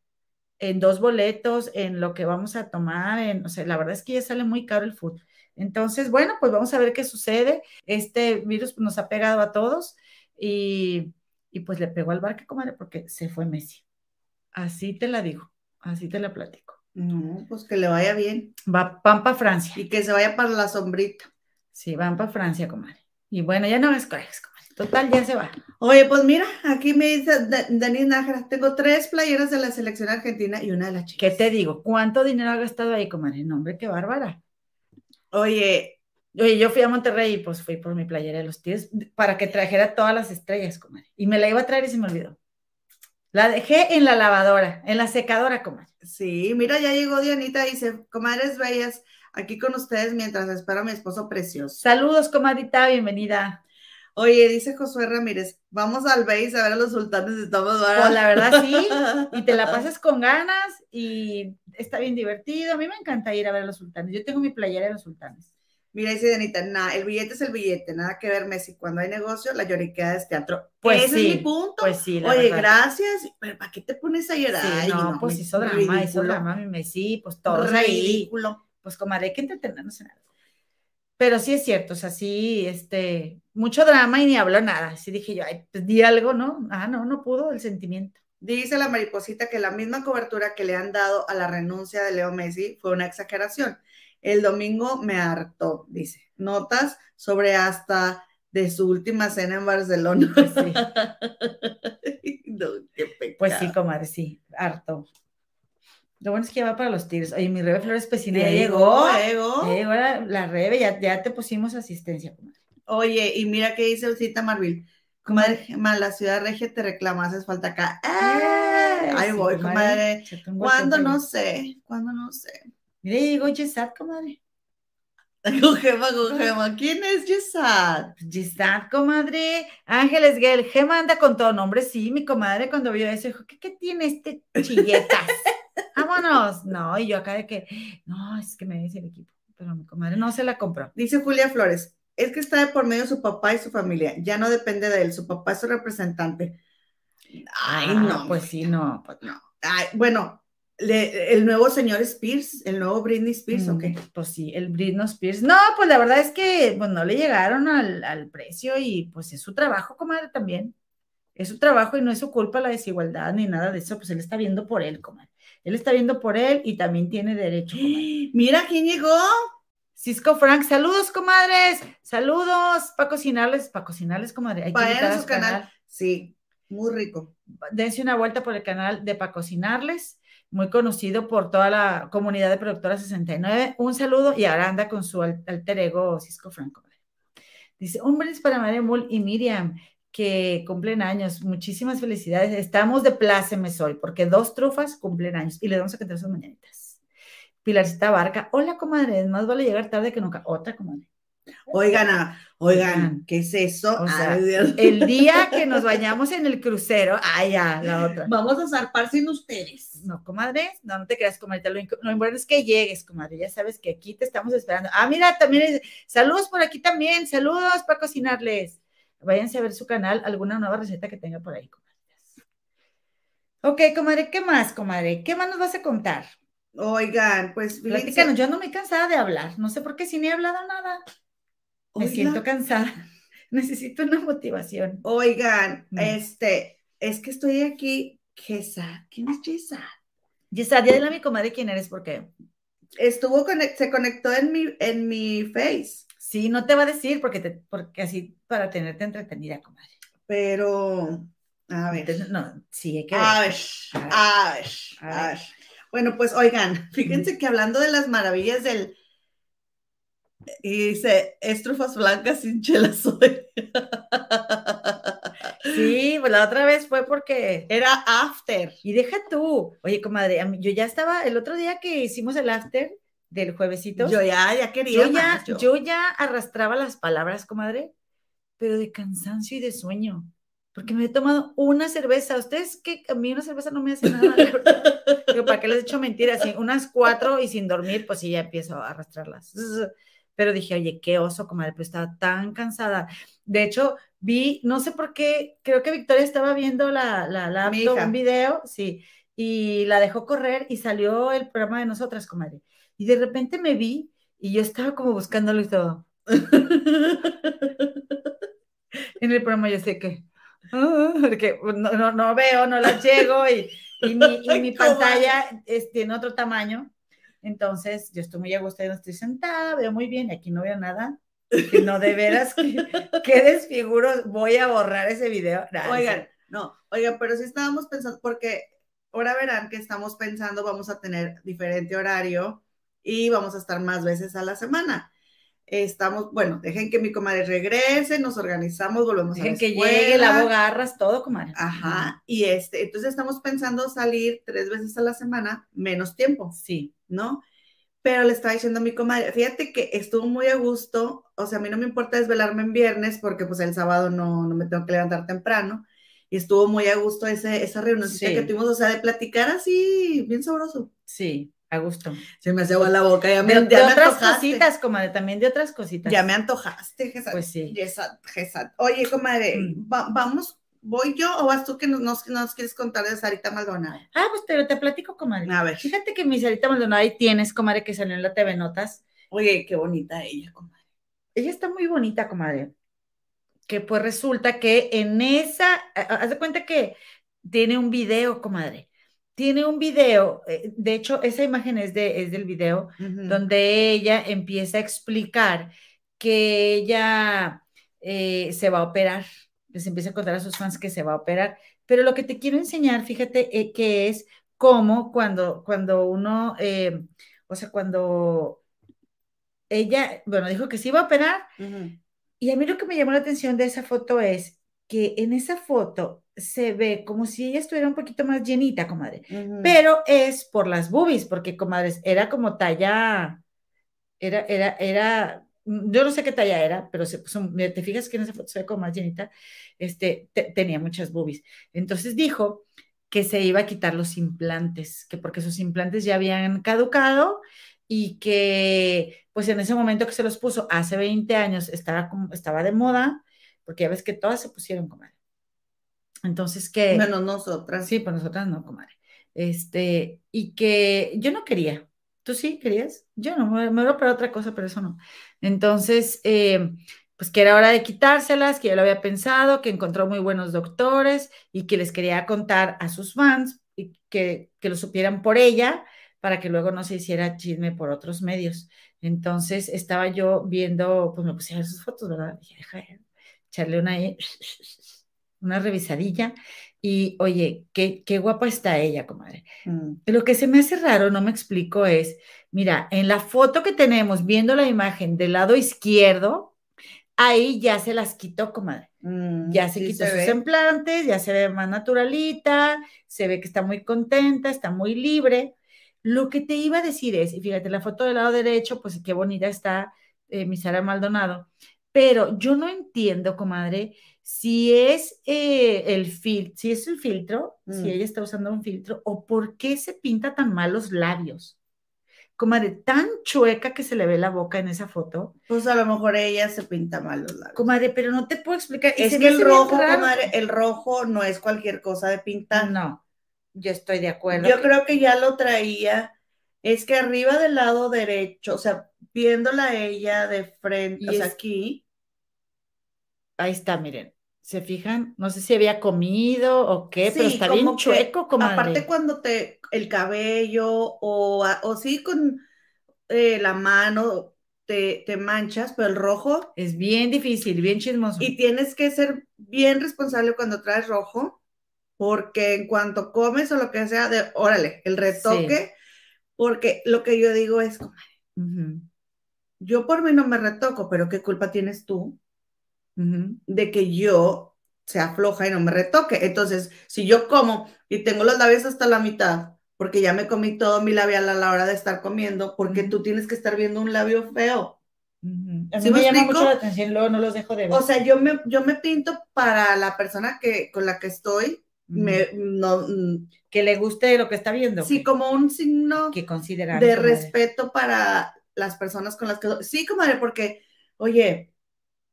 Speaker 1: En dos boletos, en lo que vamos a tomar, en, o sea, la verdad es que ya sale muy caro el fútbol. Entonces, bueno, pues vamos a ver qué sucede. Este virus pues, nos ha pegado a todos y, y pues le pegó al barque, comadre, porque se fue Messi. Así te la digo, así te la platico.
Speaker 2: No, pues que le vaya bien.
Speaker 1: Va Pampa, Francia.
Speaker 2: Y que se vaya para la sombrita.
Speaker 1: Sí, van para Francia, comadre. Y bueno, ya no corajes, comadre. Total, ya se va.
Speaker 2: Oye, pues mira, aquí me dice Denis Nájera, tengo tres playeras de la selección argentina y una de las chicas.
Speaker 1: ¿Qué te digo? ¿Cuánto dinero ha gastado ahí, comadre? No, hombre, qué bárbara.
Speaker 2: Oye,
Speaker 1: oye, yo fui a Monterrey y pues fui por mi playera de los tíos para que trajera todas las estrellas, comadre. Y me la iba a traer y se me olvidó. La dejé en la lavadora, en la secadora, comadre.
Speaker 2: Sí, mira, ya llegó Dianita y dice, comadres bellas, aquí con ustedes mientras espero a mi esposo precioso.
Speaker 1: Saludos, comadita, bienvenida.
Speaker 2: Oye, dice Josué Ramírez, vamos al BASE a ver a los sultanes, estamos
Speaker 1: Pues la verdad sí, y te la pasas con ganas y está bien divertido. A mí me encanta ir a ver a los sultanes. Yo tengo mi playera de los sultanes.
Speaker 2: Mira, dice Danita, nada, el billete es el billete, nada que ver, Messi. Cuando hay negocio, la lloriqueada es teatro.
Speaker 1: Pues
Speaker 2: Ese
Speaker 1: sí,
Speaker 2: es mi punto.
Speaker 1: Pues sí,
Speaker 2: la Oye, gracias, pero ¿para qué te pones a llorar?
Speaker 1: Sí, no, pues hizo drama, hizo drama, mi Messi, pues todo ridículo pues comadre, hay que entretenernos en algo. Pero sí es cierto, o sea, sí, este, mucho drama y ni habló nada. Sí dije yo, ay, pues di algo, ¿no? Ah, no, no pudo el sentimiento.
Speaker 2: Dice la mariposita que la misma cobertura que le han dado a la renuncia de Leo Messi fue una exageración. El domingo me hartó, dice. Notas sobre hasta de su última cena en Barcelona.
Speaker 1: Pues sí. pues sí, comadre, sí, harto. Lo bueno es que ya va para los tiros. Oye, mi Rebe Flores Pesina
Speaker 2: ya llegó. Llegó.
Speaker 1: llegó la, la Rebe, ya, ya, te pusimos asistencia, comadre.
Speaker 2: Oye, y mira qué dice Cita Marvil. Comadre, la ciudad regia te reclama, haces falta acá. ¡Eh! Ahí voy, comadre. ¿Cuándo? No sé. ¿Cuándo? No sé.
Speaker 1: Mire, llegó Yesat, comadre.
Speaker 2: Con Gema, con Gema. ¿Quién es Gisad?
Speaker 1: Gisad, comadre. Ángeles Gel. Gema anda con todo nombre. Sí, mi comadre cuando vio eso dijo, ¿qué, qué tiene este chilletas? Vámonos. No, y yo acá de que, no, es que me dice el equipo. Pero mi comadre no se la compró.
Speaker 2: Dice Julia Flores, es que está de por medio su papá y su familia. Ya no depende de él. Su papá es su representante.
Speaker 1: Ay, no. Pues sí, no, pues no.
Speaker 2: Ay, bueno, el nuevo señor Spears, el nuevo Britney Spears, ¿o qué?
Speaker 1: Mm, pues sí, el Britney Spears. No, pues la verdad es que pues, no le llegaron al, precio y pues es su trabajo, comadre, también. Es su trabajo y no es su culpa la desigualdad ni nada de eso, pues él está viendo por él, comadre. Él está viendo por él y también tiene derecho,
Speaker 2: comadre. Mira quién llegó.
Speaker 1: Cisco Frank, saludos, comadres. Saludos, para cocinarles, para cocinarles, comadre.
Speaker 2: Hay para su canal. Sí, muy rico.
Speaker 1: Dense una vuelta por el canal de para cocinarles muy conocido por toda la comunidad de Productora 69. Un saludo y ahora anda con su alter ego Cisco Franco. Dice, un brindis para María Mul y Miriam, que cumplen años. Muchísimas felicidades. Estamos de plácemes hoy, porque dos trufas cumplen años y le damos a cantar sus mañanitas. Pilarcita Barca, hola comadre, más vale llegar tarde que nunca. Otra comadre.
Speaker 2: Oigan, ah, oigan, ¿qué es eso?
Speaker 1: el día que nos bañamos en el crucero, ah, ya, la otra.
Speaker 2: Vamos a zarpar sin ustedes.
Speaker 1: No, comadre, no, no te creas, comadre. Lo, importante es que llegues, comadre. Ya sabes que aquí te estamos esperando. Ah, mira, también, saludos por aquí también, saludos para cocinarles. Váyanse a ver su canal, alguna nueva receta que tenga por ahí, comadre. Ok, comadre, ¿qué más, comadre? ¿Qué más nos vas a contar?
Speaker 2: Oigan, pues.
Speaker 1: Platícanos, yo no me he cansada de hablar. No sé por qué si ni he hablado nada. Me siento cansada. Necesito una motivación.
Speaker 2: Oigan, mm. este, es que estoy aquí. Gesad, ¿quién es Gesad?
Speaker 1: Gesad, ya dile a mi comadre quién eres, porque
Speaker 2: estuvo se conectó en mi, en mi face.
Speaker 1: Sí, no te va a decir porque te, porque así para tenerte entretenida, comadre.
Speaker 2: Pero, a ver.
Speaker 1: no, sí, hay que
Speaker 2: ver. A ver, a ver, a ver. Bueno, pues oigan, fíjense que hablando de las maravillas del, y dice, estrufas blancas sin chela soy.
Speaker 1: Sí, pues la otra vez fue porque
Speaker 2: era after.
Speaker 1: Y deja tú. Oye, comadre, yo ya estaba, el otro día que hicimos el after del juevesito.
Speaker 2: Yo ya, ya quería.
Speaker 1: Yo ya, yo. ya arrastraba las palabras, comadre, pero de cansancio y de sueño. Porque me he tomado una cerveza. Ustedes que a mí una cerveza no me hace nada. Digo, ¿para qué les he hecho mentiras? unas cuatro y sin dormir, pues sí, ya empiezo a arrastrarlas pero dije, oye, qué oso, comadre, pero estaba tan cansada. De hecho, vi, no sé por qué, creo que Victoria estaba viendo la, la laptop, un video, sí, y la dejó correr y salió el programa de nosotras, comadre. Y de repente me vi y yo estaba como buscándolo y todo. en el programa yo sé que, porque no, no, veo, no la llego y, y mi, y mi pantalla es, tiene otro tamaño entonces, yo estoy muy a gusto, no estoy sentada, veo muy bien, y aquí no veo nada. Que no, de veras, qué desfiguro, voy a borrar ese video.
Speaker 2: oigan, no, oigan, pero sí estábamos pensando, porque ahora verán que estamos pensando, vamos a tener diferente horario y vamos a estar más veces a la semana. Estamos, bueno, dejen que mi comadre regrese, nos organizamos, volvemos
Speaker 1: dejen a la que llegue, la bogarras, todo, comadre.
Speaker 2: Ajá, y este, entonces estamos pensando salir tres veces a la semana, menos tiempo.
Speaker 1: Sí.
Speaker 2: ¿No? Pero le estaba diciendo a mi comadre, fíjate que estuvo muy a gusto, o sea, a mí no me importa desvelarme en viernes porque pues el sábado no, no me tengo que levantar temprano, y estuvo muy a gusto ese, esa reunión que tuvimos, o sea, de platicar así, bien sabroso.
Speaker 1: Sí, a gusto.
Speaker 2: Se me hace agua la boca, ya
Speaker 1: me, de, otras cositas, comadre, también de otras cositas.
Speaker 2: Ya me antojaste,
Speaker 1: Gesat. Pues sí.
Speaker 2: Oye, comadre, mm. vamos ¿Voy yo o vas tú que nos, nos, quieres contar de Sarita Maldonado?
Speaker 1: Ah, pues te, te platico, comadre.
Speaker 2: A ver.
Speaker 1: Fíjate que mi Sarita Maldonado ahí tienes, comadre, que salió en la TV Notas.
Speaker 2: Oye, qué bonita ella, comadre.
Speaker 1: Ella está muy bonita, comadre. Que pues resulta que en esa, haz de cuenta que tiene un video, comadre. Tiene un video, eh, de hecho, esa imagen es, de, es del video, donde ella empieza a explicar que ella eh, se va a operar les empieza a contar a sus fans que se va a operar. Pero lo que te quiero enseñar, fíjate, eh, que es cómo cuando, cuando uno, eh, o sea, cuando ella, bueno, dijo que se iba a operar, y a mí lo que me llamó la atención de esa foto es que en esa foto se ve como si ella estuviera un poquito más llenita, comadre, pero es por las boobies, porque, comadres, era como talla Era, era, era, yo no sé qué talla era, pero se te fijas que en esa foto se ve como más llenita, este, tenía muchas boobies. Entonces dijo que se iba a quitar los implantes, que porque sus implantes ya habían caducado y que pues en ese momento que se los puso hace 20 años estaba, estaba de moda, porque ya ves que todas se pusieron, comadre. Entonces que...
Speaker 2: Menos nosotras.
Speaker 1: Sí, pues nosotras no, comadre. Este, y que yo no quería. ¿Tú sí querías? Yo no, me, me voy para otra cosa, pero eso no. Entonces, eh, pues que era hora de quitárselas, que ya lo había pensado, que encontró muy buenos doctores y que les quería contar a sus fans y que, que lo supieran por ella para que luego no se hiciera chisme por otros medios. Entonces estaba yo viendo, pues me puse a ver sus fotos, ¿verdad? Dije, deja echarle una, una revisadilla y oye, qué, qué guapa está ella, comadre. Mm. Lo que se me hace raro, no me explico, es, mira, en la foto que tenemos, viendo la imagen del lado izquierdo, ahí ya se las quitó, comadre. Mm, ya se quitó sus implantes, ya se ve más naturalita, se ve que está muy contenta, está muy libre. Lo que te iba a decir es, y fíjate, la foto del lado derecho, pues qué bonita está eh, mi Sara Maldonado, pero yo no entiendo, comadre, si es eh, el filtro, si es el filtro, si mm. ella está usando un filtro, o por qué se pinta tan mal los labios. Comadre, tan chueca que se le ve la boca en esa foto.
Speaker 2: Pues a lo mejor ella se pinta mal los labios.
Speaker 1: Comadre, pero no te puedo explicar.
Speaker 2: Es que el rojo, comadre, el rojo no es cualquier cosa de pintar.
Speaker 1: No, yo estoy de acuerdo.
Speaker 2: Yo creo que ya lo traía. Es que arriba del lado derecho, o sea, viéndola ella de frente, o sea, aquí.
Speaker 1: Ahí está, miren. ¿Se fijan? No sé si había comido o qué, pero está bien chueco, comadre.
Speaker 2: Aparte cuando te, el cabello o, o sí con eh, la mano te, te, manchas, pero el rojo.
Speaker 1: Es bien difícil, bien chismoso.
Speaker 2: Y tienes que ser bien responsable cuando traes rojo, porque en cuanto comes o lo que sea, de, órale, el retoque, porque lo que yo digo es, yo por mí no me retoco, pero ¿qué culpa tienes tú? De que yo sea floja y no me retoque. Entonces, si yo como y tengo los labios hasta la mitad, porque ya me comí todo mi labial a la hora de estar comiendo, porque tú tienes que estar viendo un labio feo.
Speaker 1: A mí me, llama mucho la atención, luego no los dejo de ver.
Speaker 2: O sea, yo me, yo me pinto para la persona que, con la que estoy, me, no, mm,
Speaker 1: que le guste lo que está viendo.
Speaker 2: Sí, como un signo
Speaker 1: que considerar
Speaker 2: de respeto para las personas con las que... Sí, comadre, porque, oye,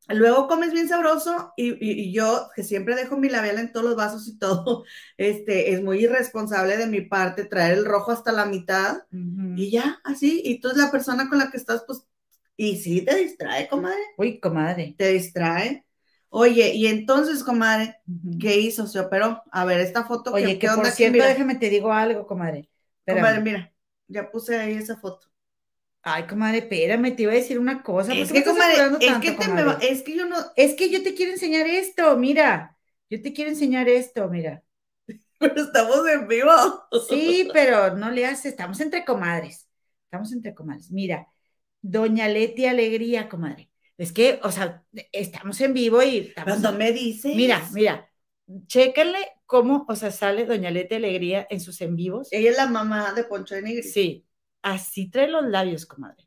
Speaker 2: Luego comes bien sabroso y, yo, que siempre dejo mi labial en todos los vasos y todo, este, es muy irresponsable de mi parte traer el rojo hasta la mitad y ya, así. Y tú es la persona con la que estás, pues, y sí te distrae, comadre.
Speaker 1: Uy, comadre.
Speaker 2: Te distrae. Oye, y entonces, comadre, ¿qué hizo? Se operó. A ver, esta foto.
Speaker 1: Oye, que, por cierto, déjame te digo algo, comadre.
Speaker 2: Comadre, mira, ya puse ahí esa foto.
Speaker 1: Ay, comadre, espérame, te iba a decir una cosa.
Speaker 2: Es que, comadre, es, que te es que yo no.
Speaker 1: Es que yo te quiero enseñar esto, mira. Yo te quiero enseñar esto, mira.
Speaker 2: Pero estamos en vivo.
Speaker 1: Sí, pero no le haces, estamos entre comadres. Estamos entre comadres. Mira, Doña Leti Alegría, comadre. Es que, o sea, estamos en vivo y.
Speaker 2: Cuando me dice.
Speaker 1: Mira, mira, chéquenle cómo, o sea, sale Doña Leti Alegría en sus en vivos.
Speaker 2: Ella es la mamá de Poncho de Negri.
Speaker 1: Sí, así trae los labios, comadre.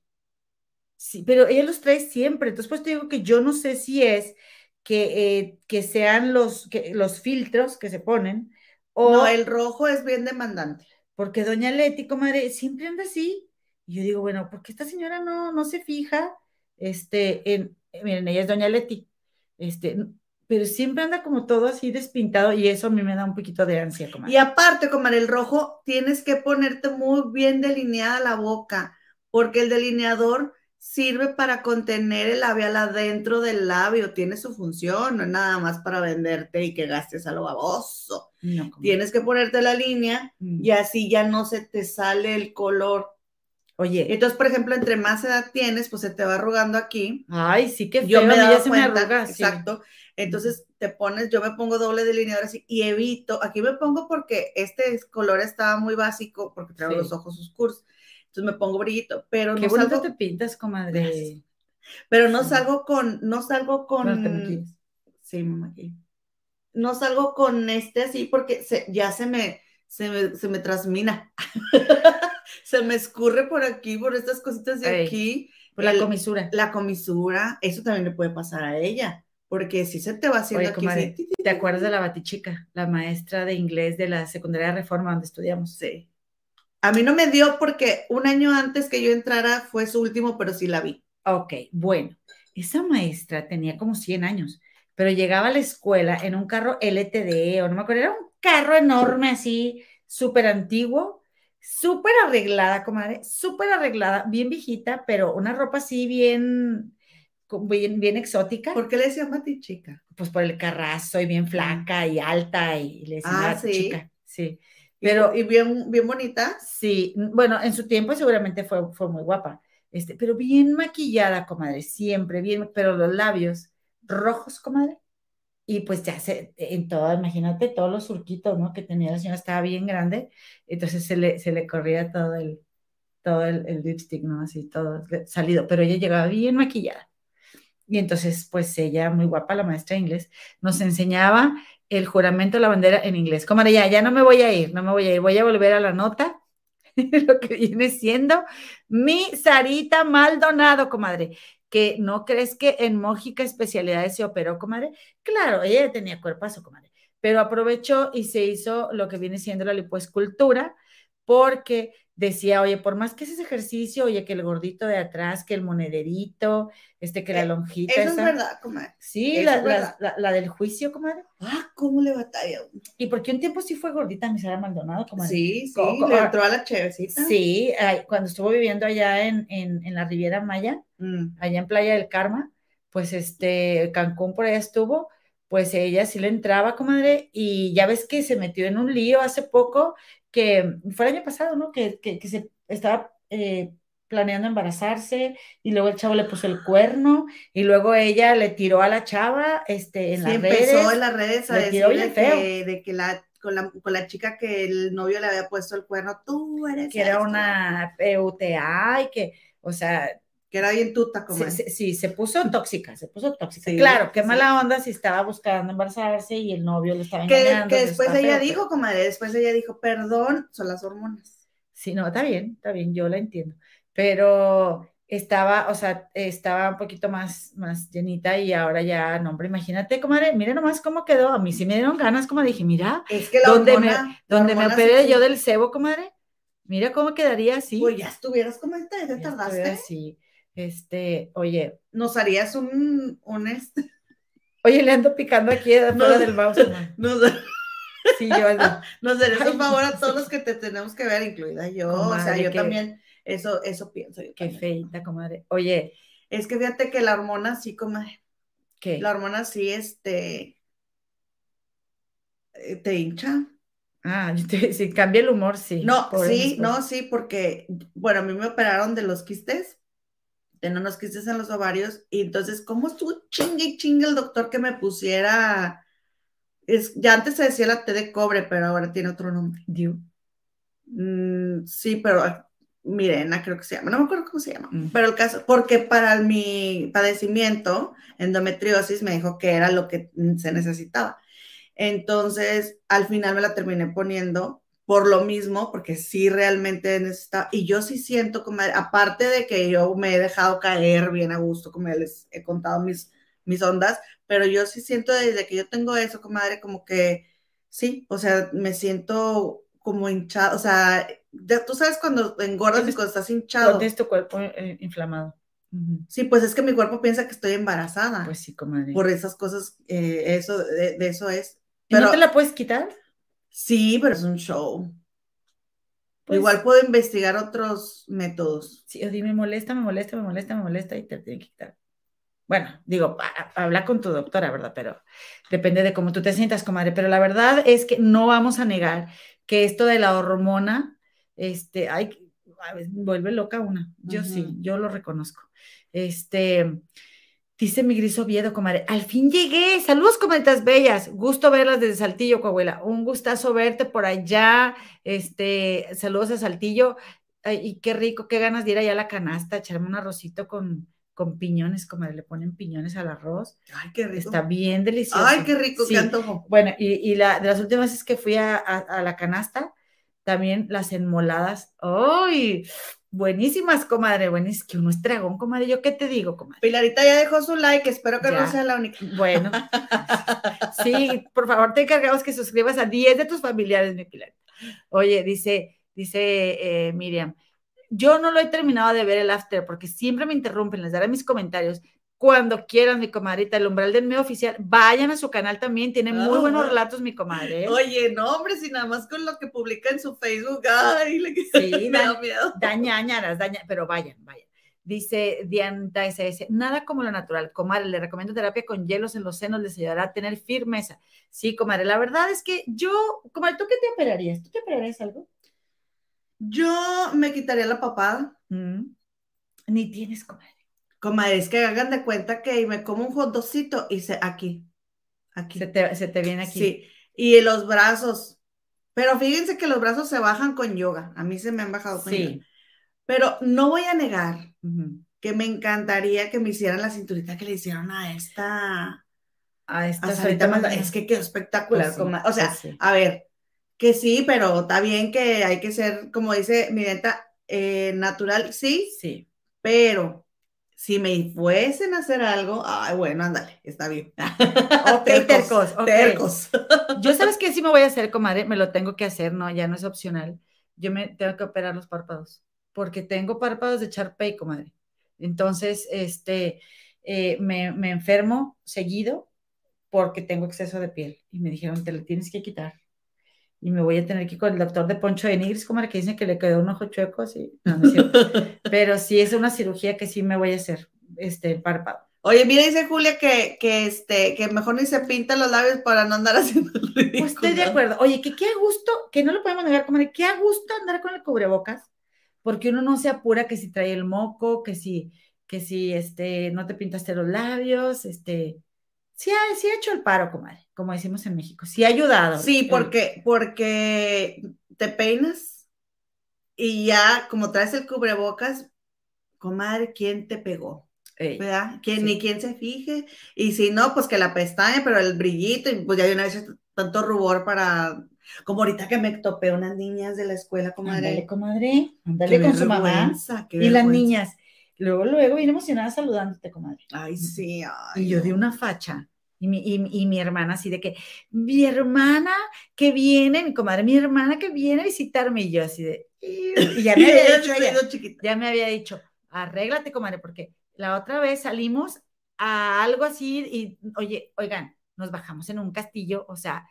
Speaker 1: Sí, pero ella los trae siempre. Entonces, pues te digo que yo no sé si es que, eh, que sean los, que, los filtros que se ponen. O,
Speaker 2: no, el rojo es bien demandante.
Speaker 1: Porque doña Leti, comadre, siempre anda así. Y yo digo, bueno, ¿por qué esta señora no, no se fija? Este, en, miren, ella es doña Leti. Este, pero siempre anda como todo así despintado y eso a mí me da un poquito de ansia.
Speaker 2: Comadre. Y aparte, comadre, el rojo tienes que ponerte muy bien delineada la boca, porque el delineador sirve para contener el labial adentro del labio, tiene su función, no es nada más para venderte y que gastes a lo baboso. tienes que ponerte la línea mm. y así ya no se te sale el color. Oye, entonces, por ejemplo, entre más edad tienes, pues se te va arrugando aquí.
Speaker 1: Ay, sí que
Speaker 2: yo me ya se me arruga, exacto. Entonces te pones, yo me pongo doble delineador así y evito, aquí me pongo porque este color estaba muy básico porque traigo los ojos oscuros. Entonces me pongo brillito, pero
Speaker 1: Qué no salgo... te pintas, comadre.
Speaker 2: Pero no salgo con, no salgo con. sí, mamá, aquí. No salgo con este así porque ya se me, se me, se me trasmina. se me escurre por aquí, por estas cositas de aquí
Speaker 1: Por la comisura.
Speaker 2: La comisura, eso también le puede pasar a ella, porque si se te va haciendo
Speaker 1: aquí. ¿Te acuerdas de la Batichica, la maestra de inglés de la secundaria Reforma donde estudiamos?
Speaker 2: Sí. A mí no me dio porque un año antes que yo entrara fue su último, pero sí la vi.
Speaker 1: Ok, bueno, esa maestra tenía como 100 años, pero llegaba a la escuela en un carro LTD o no me acuerdo, era un carro enorme así, súper antiguo, súper arreglada, comadre, súper arreglada, bien viejita, pero una ropa así bien, bien, bien exótica.
Speaker 2: ¿Por qué le decían Mati chica?
Speaker 1: Pues por el carrazo y bien flaca y alta y le decían ah, chica, sí. Pero,
Speaker 2: ¿Y, bien, bien bonita?
Speaker 1: Sí, bueno, en su tiempo seguramente fue, fue muy guapa, este, pero bien maquillada, comadre, siempre bien, pero los labios rojos, comadre, y pues ya se, en todo, imagínate todos los surquitos, ¿no? Que tenía la señora, estaba bien grande, entonces se le, se le corría todo el, todo el, el lipstick, ¿no? Así, todo salido, pero ella llegaba bien maquillada. Y entonces, pues ella, muy guapa, la maestra de inglés, nos enseñaba el juramento de la bandera en inglés. Comadre, ya, ya no me voy a ir, no me voy a ir, voy a volver a la nota, lo que viene siendo mi Sarita Maldonado, comadre que no crees que en Mójica Especialidades se operó, comadre. Claro, ella tenía cuerpazo, comadre, pero aprovechó y se hizo lo que viene siendo la lipoescultura, porque decía, oye, por más que ese ejercicio, oye, que el gordito de atrás, que el monederito, este, que la eh, lonjita.
Speaker 2: Eso es verdad, comadre.
Speaker 1: Sí, la, la, del juicio, comadre.
Speaker 2: Ah, ¿cómo le batalla?
Speaker 1: Y porque un tiempo sí fue gordita mi Sara Maldonado, comadre.
Speaker 2: Sí, sí, le entró a la chevecita.
Speaker 1: Sí, cuando estuvo viviendo allá en, en, la Riviera Maya, mm. allá en Playa del Karma, pues este, Cancún por allá estuvo, pues ella sí le entraba, comadre, y ya ves que se metió en un lío hace poco que fue el año pasado, ¿no? Que, que, se estaba eh, planeando embarazarse y luego el chavo le puso el cuerno y luego ella le tiró a la chava este, en las redes.
Speaker 2: empezó en las redes a decir de que, la con, la con, la, chica que el novio le había puesto el cuerno, tú eres.
Speaker 1: Que era una PUTA y que, o sea,
Speaker 2: que era bien tuta como
Speaker 1: sí, se puso tóxica, se puso tóxica. claro, qué mala onda si estaba buscando embarazarse y el novio le estaba engañando.
Speaker 2: Que, después ella dijo, comadre, después ella dijo, perdón, son las hormonas.
Speaker 1: Sí, no, está bien, está bien, yo la entiendo. Pero estaba, o sea, estaba un poquito más, más llenita y ahora ya, no, hombre, imagínate, comadre, mire nomás cómo quedó. A mí sí me dieron ganas, como dije, mira,
Speaker 2: es que la donde me,
Speaker 1: donde me operé yo del cebo, comadre, mira cómo quedaría así.
Speaker 2: Pues ya estuvieras, como ya tardaste.
Speaker 1: Sí. Este, oye.
Speaker 2: ¿Nos harías un, un este?
Speaker 1: Oye, le ando picando aquí afuera del mouse.
Speaker 2: No, sí, yo Nos darías un favor a todos los que te tenemos que ver, incluida yo. o sea, yo también, eso, eso pienso. Yo
Speaker 1: qué feita, comadre. Oye.
Speaker 2: Es que fíjate que la hormona sí, comadre. ¿Qué? La hormona sí, este. Eh, te hincha.
Speaker 1: Ah, sí, cambia el humor, sí.
Speaker 2: No, sí, no, sí, porque, bueno, a mí me operaron de los quistes tener unos quistes en los ovarios, y entonces, ¿cómo estuvo chingue y chingue el doctor que me pusiera? Es, ya antes se decía la T de cobre, pero ahora tiene otro nombre.
Speaker 1: Diu.
Speaker 2: Mm, sí, pero ah, Mirena creo que se llama, no me acuerdo cómo se llama, mm. pero el caso, porque para mi padecimiento, endometriosis, me dijo que era lo que se necesitaba. Entonces, al final me la terminé poniendo por lo mismo, porque sí realmente necesita, y yo sí siento como, aparte de que yo me he dejado caer bien a gusto, como les he contado mis, mis ondas, pero yo sí siento desde que yo tengo eso, comadre, como que sí, o sea, me siento como hinchado, o sea, tú sabes cuando engordas y cuando estás hinchado.
Speaker 1: Tienes tu cuerpo eh, inflamado.
Speaker 2: Sí, pues es que mi cuerpo piensa que estoy embarazada.
Speaker 1: Pues sí, comadre.
Speaker 2: Por esas cosas, eh, eso, de, eso es.
Speaker 1: Pero, no te la puedes quitar?
Speaker 2: Sí, pero es un show. Pues Igual puedo investigar otros métodos.
Speaker 1: Sí, o me molesta, me molesta, me molesta, me molesta y te tiene que quitar. Bueno, digo, habla con tu doctora, ¿verdad? Pero depende de cómo tú te sientas, comadre. Pero la verdad es que no vamos a negar que esto de la hormona, este, ay, vuelve loca una. Yo sí, yo lo reconozco. Este, Dice mi gris Oviedo, comadre, al fin llegué. Saludos, comadritas bellas. Gusto verlas desde Saltillo, coahuila. Un gustazo verte por allá. Este, saludos a Saltillo. y qué rico, qué ganas de ir allá a la canasta, echarme un arrocito con, con piñones, comadre. Le ponen piñones al arroz.
Speaker 2: Ay, qué rico.
Speaker 1: Está bien delicioso.
Speaker 2: Ay, qué rico, qué antojo.
Speaker 1: Bueno, y, y, la, de las últimas veces que fui a, a, la canasta, también las enmoladas. ¡Ay! Buenísimas, comadre, buenísimas. Que uno es dragón, comadre. ¿Yo qué te digo, comadre?
Speaker 2: Pilarita ya dejó su like, espero que no sea la única.
Speaker 1: Bueno, sí, por favor, te encargamos que suscribas a 10 de tus familiares, mi Pilar. Oye, dice, dice eh, Miriam, yo no lo he terminado de ver el after porque siempre me interrumpen, les daré mis comentarios cuando quieran, mi comadrita, el umbral del medio oficial, vayan a su canal también, tiene muy buenos relatos, mi comadre.
Speaker 2: Oye, no, hombre, si nada más con lo que publica en su Facebook, ay, le sí, me da miedo.
Speaker 1: Dañañaras, daña, pero vayan, vayan. Dice Diana SS, nada como lo natural, comadre, le recomiendo terapia con hielos en los senos, les ayudará a tener firmeza. Sí, comadre, la verdad es que yo, comadre, ¿tú qué te operarías? ¿Tú te operarías algo?
Speaker 2: Yo me quitaría la papada.
Speaker 1: Mm. Ni tienes, comadre.
Speaker 2: Comadre, es que hagan de cuenta que me como un hotdogcito y se aquí, aquí.
Speaker 1: Se te, viene aquí.
Speaker 2: Sí, y los brazos. Pero fíjense que los brazos se bajan con yoga. A mí se me han bajado con sí. Pero no voy a negar que me encantaría que me hicieran la cinturita que le hicieron a esta.
Speaker 1: A esta.
Speaker 2: es que quedó espectacular. Pues o sea, pues a ver, que sí, pero está bien que hay que ser, como dice mi neta, eh, natural, sí.
Speaker 1: Sí.
Speaker 2: Pero si me fuesen a hacer algo, ay, bueno, ándale, está bien.
Speaker 1: tercos, tercos, Yo sabes que sí me voy a hacer, comadre, me lo tengo que hacer, no, ya no es opcional. Yo me tengo que operar los párpados, porque tengo párpados de Charpey, comadre. Entonces, este, eh, me, me enfermo seguido porque tengo exceso de piel. Y me dijeron, te lo tienes que quitar y me voy a tener que ir con el doctor de Poncho de Nigris, como el que dice que le quedó un ojo chueco, así. No, no es cierto. Pero sí es una cirugía que sí me voy a hacer, este, párpado.
Speaker 2: Oye, mira, dice Julia que, que, este, que mejor ni se pinta los labios para no andar haciendo el ridículo.
Speaker 1: Pues estoy de acuerdo. Oye, que qué a gusto, que no lo podemos negar, como qué a gusto andar con el cubrebocas, porque uno no se apura que si trae el moco, que si, que si, este, no te pintaste los labios, este, sí ha, sí ha hecho el paro, comadre, como decimos en México. Sí ha ayudado.
Speaker 2: Sí, porque, porque te peinas y ya, como traes el cubrebocas, comadre, ¿quién te pegó? ¿Verdad? ¿Quién, Ni quién se fije. Y si no, pues que la pestaña, pero el brillito, y pues ya hay una vez tanto rubor para. Como ahorita que me topé unas niñas de la escuela, comadre.
Speaker 1: Ándale, comadre. Ándale con su mamá. Y las niñas Luego, luego, bien emocionada saludándote, comadre.
Speaker 2: Ay, sí.
Speaker 1: y yo di una facha. Y mi, y, mi, hermana así de que, mi hermana que viene, mi comadre, mi hermana que viene a visitarme. Y yo así de, y ya me había dicho, ya me había dicho, arréglate, comadre, porque la otra vez salimos a algo así y, oye, oigan, nos bajamos en un castillo, o sea,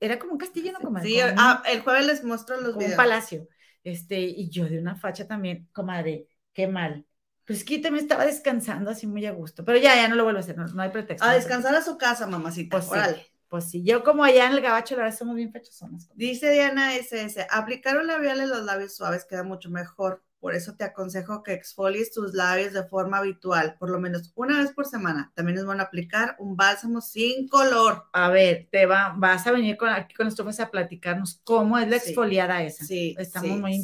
Speaker 1: era como un castillo, ¿no, comadre?
Speaker 2: Sí, ah, el jueves les muestro los videos.
Speaker 1: Un palacio. Este, y yo de una facha también, comadre, qué mal. Pues que también estaba descansando así muy a gusto, pero ya, ya no lo vuelvo a hacer, no, hay pretexto.
Speaker 2: A descansar a su casa, mamacita.
Speaker 1: Pues sí, pues sí, yo como allá en el gabacho, la verdad somos bien fechosonas.
Speaker 2: Dice Diana SS, aplicar un labial en los labios suaves queda mucho mejor, por eso te aconsejo que exfolies tus labios de forma habitual, por lo menos una vez por semana. También es bueno aplicar un bálsamo sin color.
Speaker 1: A ver, te va, vas a venir con, aquí con nosotros a platicarnos cómo es la exfoliada esa. Sí. Estamos muy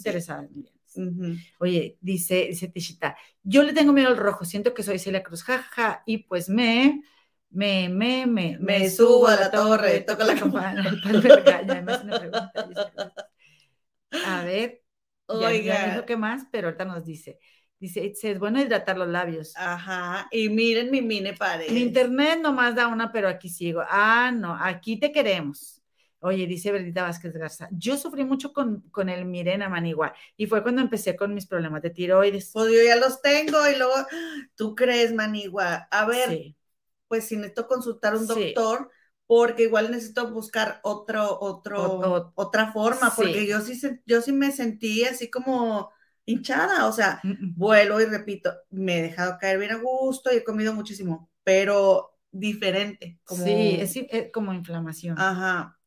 Speaker 1: Oye, dice, dice Tishita, yo le tengo miedo al rojo, siento que soy Celia Cruz, jaja, y pues me, me, me, me,
Speaker 2: me, subo a la torre, toco la campana.
Speaker 1: a ver, Oiga. Ya, qué más, pero ahorita nos dice. Dice, es bueno hidratar los labios.
Speaker 2: Ajá, y miren mi mine pared.
Speaker 1: Mi internet nomás da una, pero aquí sigo. Ah, no, aquí te queremos. Oye, dice Bernita Vázquez Garza, yo sufrí mucho con, con el Mirena Manigua y fue cuando empecé con mis problemas de tiroides.
Speaker 2: Pues yo ya los tengo y luego, ¿tú crees, Manigua? A ver, pues si necesito consultar un doctor, porque igual necesito buscar otro, otro, otra forma, porque yo sí, yo sí me sentí así como hinchada, o sea, vuelo y repito, me he dejado caer bien a gusto y he comido muchísimo, pero diferente.
Speaker 1: Como... Sí, es, es como inflamación.
Speaker 2: Ajá.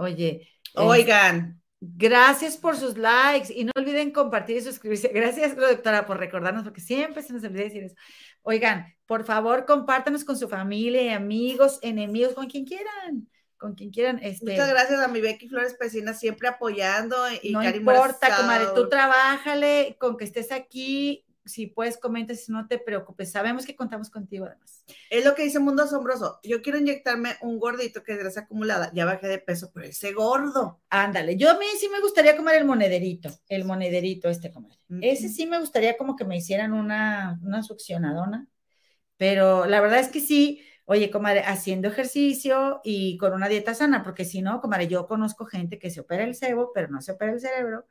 Speaker 1: Oye.
Speaker 2: Oigan.
Speaker 1: Gracias por sus likes y no olviden compartir y suscribirse. Gracias, doctora, por recordarnos, porque siempre se nos olvida decir eso. Oigan, por favor, compártanos con su familia, amigos, enemigos, con quien quieran con quien quieran. Este,
Speaker 2: Muchas gracias a mi Becky Flores Pesina, siempre apoyando. Y
Speaker 1: no importa, comadre, tú trabájale, con que estés aquí, si puedes, comenta, si no te preocupes. Sabemos que contamos contigo además.
Speaker 2: Es lo que dice Mundo Asombroso. Yo quiero inyectarme un gordito que es grasa acumulada. Ya bajé de peso, pero ese gordo.
Speaker 1: Ándale, yo a mí sí me gustaría comer el monederito, el monederito este comer. Ese sí me gustaría como que me hicieran una, una succionadona, pero la verdad es que sí, oye, comadre, haciendo ejercicio y con una dieta sana, porque si no, comadre, yo conozco gente que se opera el cebo, pero no se opera el cerebro,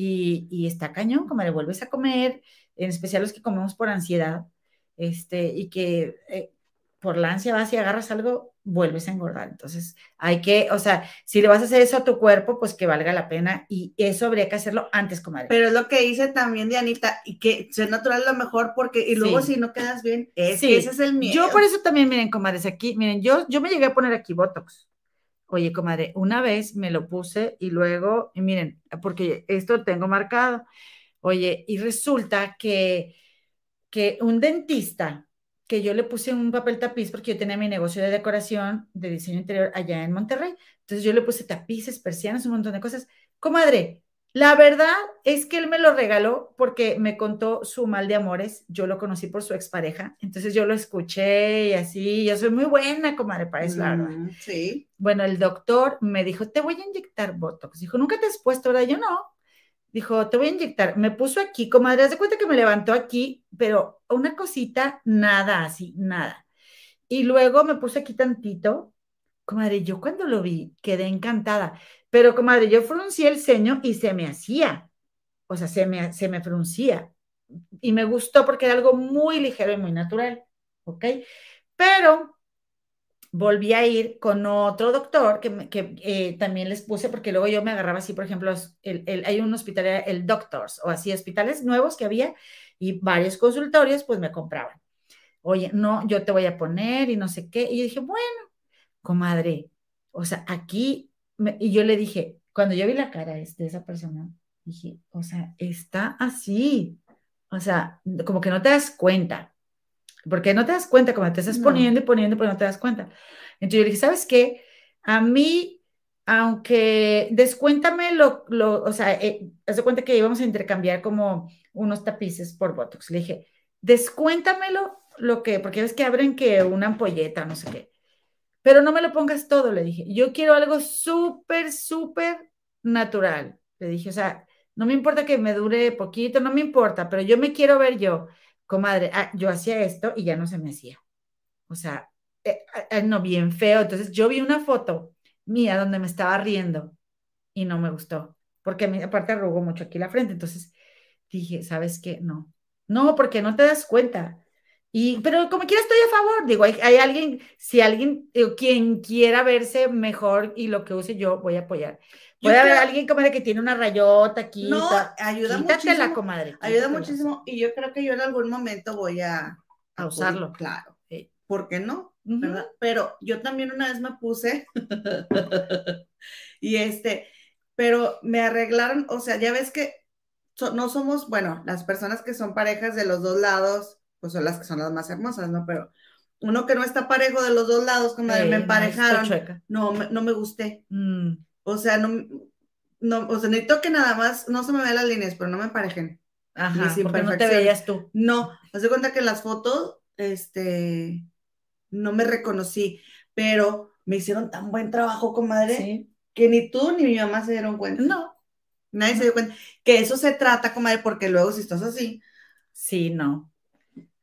Speaker 1: y, está cañón, comadre, vuelves a comer, en especial los que comemos por ansiedad, este, y que eh, por la ansia vas y agarras algo, vuelves a engordar. Entonces, hay que, o sea, si le vas a hacer eso a tu cuerpo, pues que valga la pena y eso habría que hacerlo antes, comadre.
Speaker 2: Pero es lo que dice también Dianita, y que ser natural es lo mejor porque, y luego si no quedas bien, es ese es el miedo.
Speaker 1: Yo por eso también, miren, comadres, aquí, miren, yo, yo me llegué a poner aquí Botox. Oye, comadre, una vez me lo puse y luego, miren, porque esto tengo marcado. Oye, y resulta que, que un dentista que yo le puse un papel tapiz porque yo tenía mi negocio de decoración de diseño interior allá en Monterrey. Entonces yo le puse tapices, persianas, un montón de cosas. Comadre, la verdad es que él me lo regaló porque me contó su mal de amores. Yo lo conocí por su expareja. Entonces yo lo escuché y así. Yo soy muy buena, comadre, para eso, la verdad. Mm,
Speaker 2: sí.
Speaker 1: Bueno, el doctor me dijo, te voy a inyectar Botox. Dijo, ¿nunca te has puesto, verdad? Yo no. Dijo, te voy a inyectar. Me puso aquí, comadre, haz de cuenta que me levantó aquí, pero una cosita, nada así, nada. Y luego me puse aquí tantito. Comadre, yo cuando lo vi quedé encantada. Pero, comadre, yo fruncí el ceño y se me hacía. O sea, se me, se me fruncía. Y me gustó porque era algo muy ligero y muy natural. ¿Ok? Pero volví a ir con otro doctor que, que eh, también les puse, porque luego yo me agarraba así, por ejemplo, el, hay un hospital, el Doctors, o así, hospitales nuevos que había y varios consultorios, pues me compraban. Oye, no, yo te voy a poner y no sé qué. Y yo dije, bueno, comadre, o sea, aquí, y yo le dije, cuando yo vi la cara de esa persona, dije, o sea, está así. O sea, como que no te das cuenta porque no te das cuenta, como te estás poniendo y poniendo, pero no te das cuenta. Entonces yo le dije, ¿sabes qué? A mí, aunque descuéntame lo, lo o sea, eh, haz cuenta que íbamos a intercambiar como unos tapices por Botox. Le dije, descuéntamelo lo que, porque ves que abren que una ampolleta, no sé qué. Pero no me lo pongas todo, le dije. Yo quiero algo súper, súper natural. Le dije, o sea, no me importa que me dure poquito, no me importa, pero yo me quiero ver yo comadre, ah, yo hacía esto y ya no se me hacía. O sea, eh, eh, no, bien feo. Entonces yo vi una foto mía donde me estaba riendo y no me gustó, porque a mí aparte arrugó mucho aquí la frente. Entonces dije, ¿sabes qué? No, no, porque no te das cuenta. Y, pero como quiera estoy a favor, digo, hay, alguien, si alguien, quien quiera verse mejor y lo que use yo, voy a apoyar. Puede haber alguien comadre que tiene una rayota aquí.
Speaker 2: No, ayuda muchísimo.
Speaker 1: comadre.
Speaker 2: Ayuda muchísimo y yo creo que yo en algún momento voy a,
Speaker 1: a usarlo.
Speaker 2: claro. ¿Por qué no? ¿Verdad? Pero yo también una vez me puse y este, pero me arreglaron, o sea, ya ves que no somos, bueno, las personas que son parejas de los dos lados, pues son las que son las más hermosas, ¿no? Pero uno que no está parejo de los dos lados, como me emparejaron, no, no, me gusté. Mm. O sea, no, no, o sea, necesito que nada más, no se me vean las líneas, pero no me parejen.
Speaker 1: Ajá, porque no te veías tú.
Speaker 2: No, haz de cuenta que en las fotos, este, no me reconocí, pero me hicieron tan buen trabajo, comadre, que ni tú ni mi mamá se dieron cuenta.
Speaker 1: No.
Speaker 2: Nadie se dio cuenta. Que eso se trata, comadre, porque luego si estás así.
Speaker 1: Sí, no.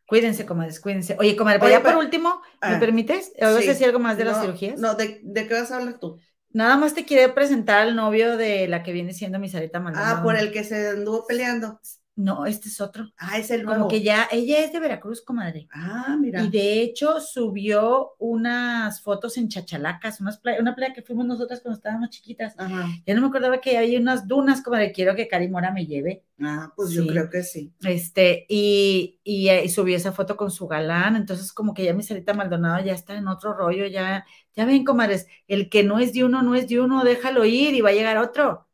Speaker 1: Cuídense, comadres, cuídense. Oye, comadre, pero ya por último, ¿me ah, permites? ¿Vas a decir algo más de las cirugías?
Speaker 2: No, ¿de, ¿de qué vas a hablar tú?
Speaker 1: Nada más te quiere presentar al novio de la que viene siendo mi Sarita Maldonado.
Speaker 2: Ah, por el que se anduvo peleando.
Speaker 1: No, este es otro.
Speaker 2: Ah, es el nuevo.
Speaker 1: Como que ya, ella es de Veracruz, comadre.
Speaker 2: Ah, mira.
Speaker 1: Y de hecho subió unas fotos en Chachalacas, unas una playa que fuimos nosotras cuando estábamos chiquitas. Ajá. Ya no me acordaba que había unas dunas, comadre, quiero que Cari Mora me lleve.
Speaker 2: Ah, pues yo creo que sí.
Speaker 1: Este, y, y, subió esa foto con su galán, entonces como que ya mi Sarita Maldonado ya está en otro rollo, ya, ya ven, comadres, el que no es de uno, no es de uno, déjalo ir y va a llegar otro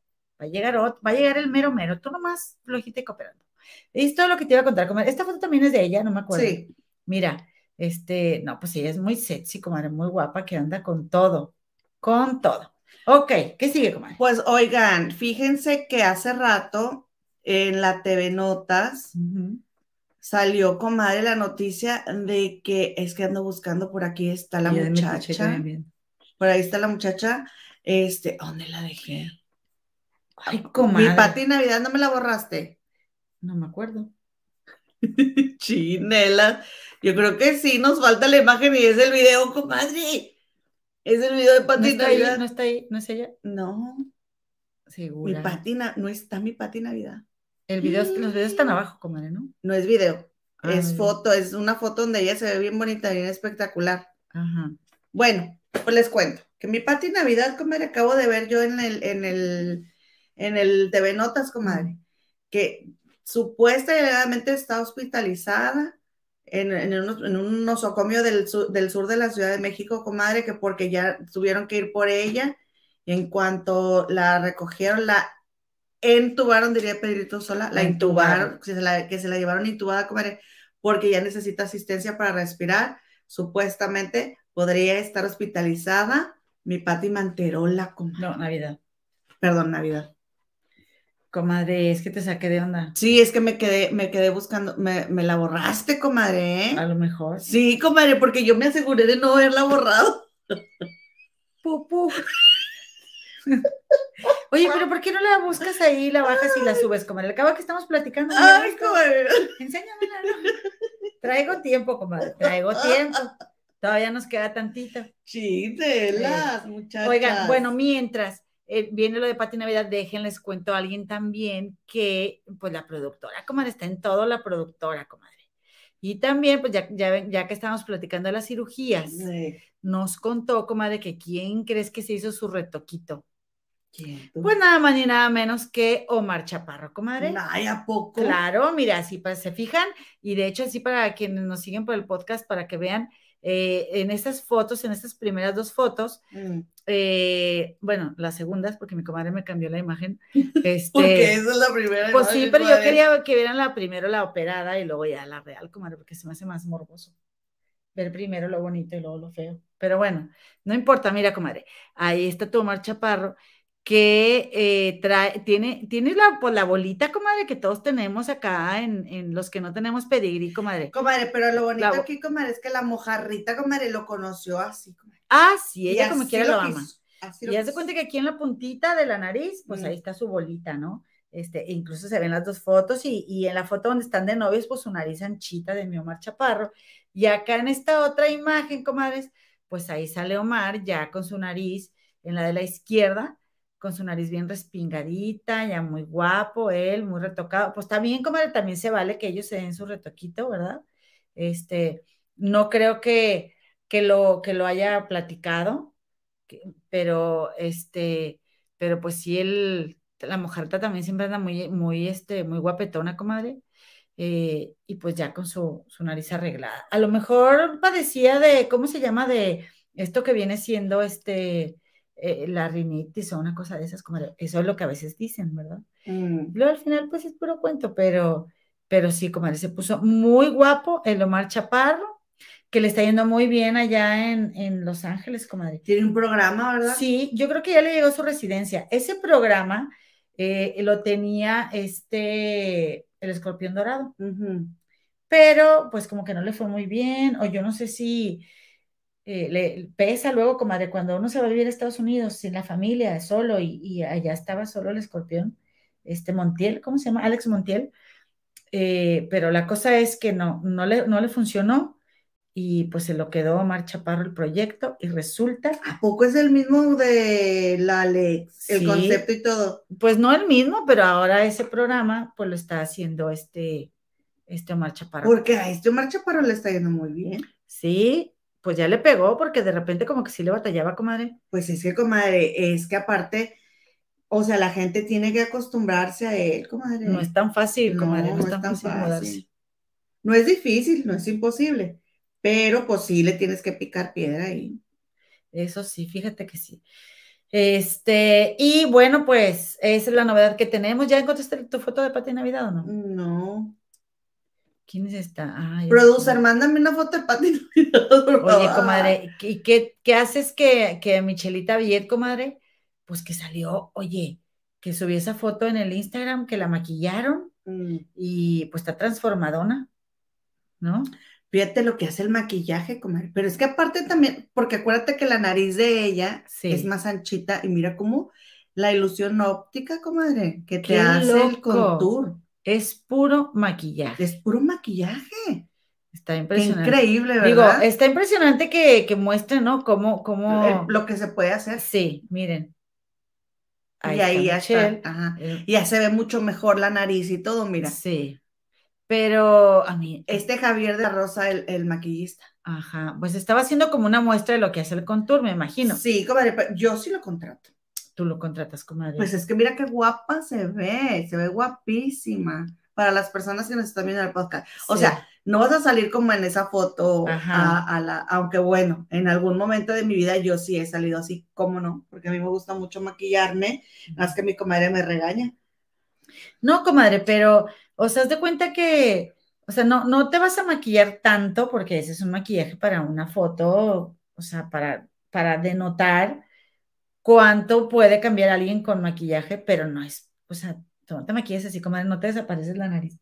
Speaker 1: va a llegar va a llegar el mero mero, tú nomás flojita y cooperando. Es todo lo que te iba a contar, comadre. Esta foto también es de ella, no me acuerdo. Sí. Mira, este, no, pues ella es muy sexy, comadre, muy guapa, que anda con todo, con todo. Ok, ¿qué sigue, comadre?
Speaker 2: Pues oigan, fíjense que hace rato en la TV Notas salió, comadre, la noticia de que es que ando buscando por aquí está la muchacha. Por ahí está la muchacha. Este, ¿dónde la dejé? Ay, comadre. Mi Pati Navidad, ¿no me la borraste?
Speaker 1: No me acuerdo.
Speaker 2: Chinela. Yo creo que sí, nos falta la imagen y es el video, comadre. Es el video de Pati
Speaker 1: ¿No Navidad. ¿No está ahí? ¿No es ella?
Speaker 2: No. Segura. Mi patina, no está mi Pati Navidad.
Speaker 1: El video, los videos están abajo, comadre, ¿no?
Speaker 2: No es video. Ah, es foto, es una foto donde ella se ve bien bonita, bien espectacular. Ajá. Bueno, pues les cuento que mi Pati Navidad, comadre, acabo de ver yo en el, en el, en el TV Notas, comadre, que supuestamente está hospitalizada en, un, nosocomio del sur, del sur de la Ciudad de México, comadre, que porque ya tuvieron que ir por ella. Y en cuanto la recogieron, la entubaron, diría Pedrito Sola, la, intubaron, Que, se la, que se la llevaron intubada, comadre, porque ya necesita asistencia para respirar. Supuestamente podría estar hospitalizada. Mi Pati Manterola,
Speaker 1: comadre. No, Navidad.
Speaker 2: Perdón, Navidad.
Speaker 1: Comadre, es que te saqué de onda.
Speaker 2: Sí, es que me quedé, me quedé buscando, me, la borraste, comadre.
Speaker 1: ¿eh? A lo mejor.
Speaker 2: Sí, comadre, porque yo me aseguré de no haberla borrado.
Speaker 1: Pupu. Oye, pero ¿por qué no la buscas ahí, la bajas y la subes, comadre? Acaba que estamos platicando.
Speaker 2: Ay, comadre.
Speaker 1: Enséñamela. Traigo tiempo, comadre, traigo tiempo. Todavía nos queda tantito.
Speaker 2: Chítelas, muchachas.
Speaker 1: Oigan, bueno, mientras eh, viene lo de Pati Navidad, déjenles cuento a alguien también que, pues la productora, comadre, está en todo la productora, comadre. Y también, pues ya, ya, ya que estamos platicando de las cirugías, nos contó, comadre, que quién crees que se hizo su retoquito. ¿Quién? Pues nada más ni nada menos que Omar Chaparro, comadre.
Speaker 2: Ay, ¿a poco?
Speaker 1: Claro, mira, así pues, se fijan, y de hecho, así para quienes nos siguen por el podcast, para que vean, eh, en estas fotos, en estas primeras dos fotos, mm. Eh, bueno, las segundas, porque mi comadre me cambió la imagen. Este,
Speaker 2: porque esa es la primera.
Speaker 1: Pues sí, pero yo quería que vieran la primero la operada y luego ya la real, comadre, porque se me hace más morboso. Ver primero lo bonito y luego lo feo. Pero bueno, no importa, mira, comadre, ahí está Tomar Chaparro que eh, trae, tiene, tiene la, pues, la bolita, comadre, que todos tenemos acá en, en, los que no tenemos pedigrí, comadre.
Speaker 2: Comadre, pero lo bonito aquí, comadre, es que la mojarrita, comadre, lo conoció así, comadre.
Speaker 1: Ah, sí, ella como quiera lo, ama. y hace cuenta que aquí en la puntita de la nariz, pues ahí está su bolita, ¿no? Este, e incluso se ven las dos fotos y, y, en la foto donde están de novios, pues su nariz anchita de mi Omar Chaparro. Y acá en esta otra imagen, comadres, pues ahí sale Omar ya con su nariz en la de la izquierda, con su nariz bien respingadita, ya muy guapo, él, muy retocado. Pues también, como también se vale que ellos se den su retoquito, ¿verdad? Este, no creo que, que, lo, que lo haya platicado, pero este, pero pues sí, él, la mojarta también siempre anda muy, muy, este, muy guapetona, comadre. Eh, y pues ya con su, su nariz arreglada. A lo mejor padecía de, ¿cómo se llama? De esto que viene siendo este, eh, la rinitis o una cosa de esas, como eso es lo que a veces dicen, ¿verdad? Mm. Luego al final, pues es puro cuento, pero, pero sí, como se puso muy guapo el Omar Chaparro, que le está yendo muy bien allá en, en Los Ángeles, comadre.
Speaker 2: Tiene un programa, ¿verdad?
Speaker 1: Sí, yo creo que ya le llegó su residencia. Ese programa eh, lo tenía este, el escorpión dorado. Pero pues como que no le fue muy bien, o yo no sé si eh, le pesa luego, como de cuando uno se va a vivir a Estados Unidos sin la familia, solo, y, allá estaba solo el escorpión, este Montiel, ¿cómo se llama? Alex Montiel. Eh, pero la cosa es que no, no le, no le funcionó y pues se lo quedó Omar Chaparro el proyecto y resulta...
Speaker 2: ¿A poco es el mismo de la Alex, el concepto y todo?
Speaker 1: Pues no el mismo, pero ahora ese programa pues lo está haciendo este, este Omar Chaparro.
Speaker 2: Porque a este Omar Chaparro le está yendo muy bien.
Speaker 1: Sí, pues ya le pegó porque de repente como que sí le batallaba, comadre.
Speaker 2: Pues es que, comadre, es que aparte, o sea, la gente tiene que acostumbrarse a él, comadre.
Speaker 1: No es tan fácil, comadre, no, es tan, fácil,
Speaker 2: No es difícil, no es imposible, pero pues sí le tienes que picar piedra ahí.
Speaker 1: Eso sí, fíjate que sí. Este, y bueno, pues esa es la novedad que tenemos. ¿Ya encontraste tu foto de Pati Navidad o no?
Speaker 2: No.
Speaker 1: ¿Quién es esta?
Speaker 2: Producer, mándame una foto de Pati
Speaker 1: Oye, comadre, ¿y qué, qué haces que, que Michelita Villet, comadre? Pues que salió, oye, que subió esa foto en el Instagram, que la maquillaron mm. y pues está transformadona. ¿no?
Speaker 2: Fíjate lo que hace el maquillaje, comadre. Pero es que aparte también, porque acuérdate que la nariz de ella es más anchita y mira cómo la ilusión óptica, comadre, que te hace el contour.
Speaker 1: Es puro maquillaje.
Speaker 2: Es puro maquillaje.
Speaker 1: Está impresionante.
Speaker 2: increíble, ¿verdad?
Speaker 1: Digo, está impresionante que, que muestre, ¿no? Cómo, cómo...
Speaker 2: Lo que se puede hacer.
Speaker 1: Sí, miren.
Speaker 2: y ahí ya está. Eh. Y ya se ve mucho mejor la nariz y todo, mira.
Speaker 1: Sí. Pero a mí.
Speaker 2: Este Javier de Rosa, el, el, maquillista.
Speaker 1: Ajá. Pues estaba haciendo como una muestra de lo que hace el contour, me imagino.
Speaker 2: Sí, comadre, yo sí lo contrato.
Speaker 1: Tú lo contratas, comadre.
Speaker 2: Pues es que mira qué guapa se ve, se ve guapísima para las personas que nos están viendo en el podcast. O sea, no vas a salir como en esa foto, a, la, aunque bueno, en algún momento de mi vida yo sí he salido así, ¿cómo no? Porque a mí me gusta mucho maquillarme, más que mi comadre me regaña.
Speaker 1: No, comadre, pero, o sea, haz de cuenta que, o sea, no, no te vas a maquillar tanto porque ese es un maquillaje para una foto, o sea, para, para denotar cuánto puede cambiar alguien con maquillaje, pero no es, o sea, no te maquillas así, comadre, no te desapareces la nariz.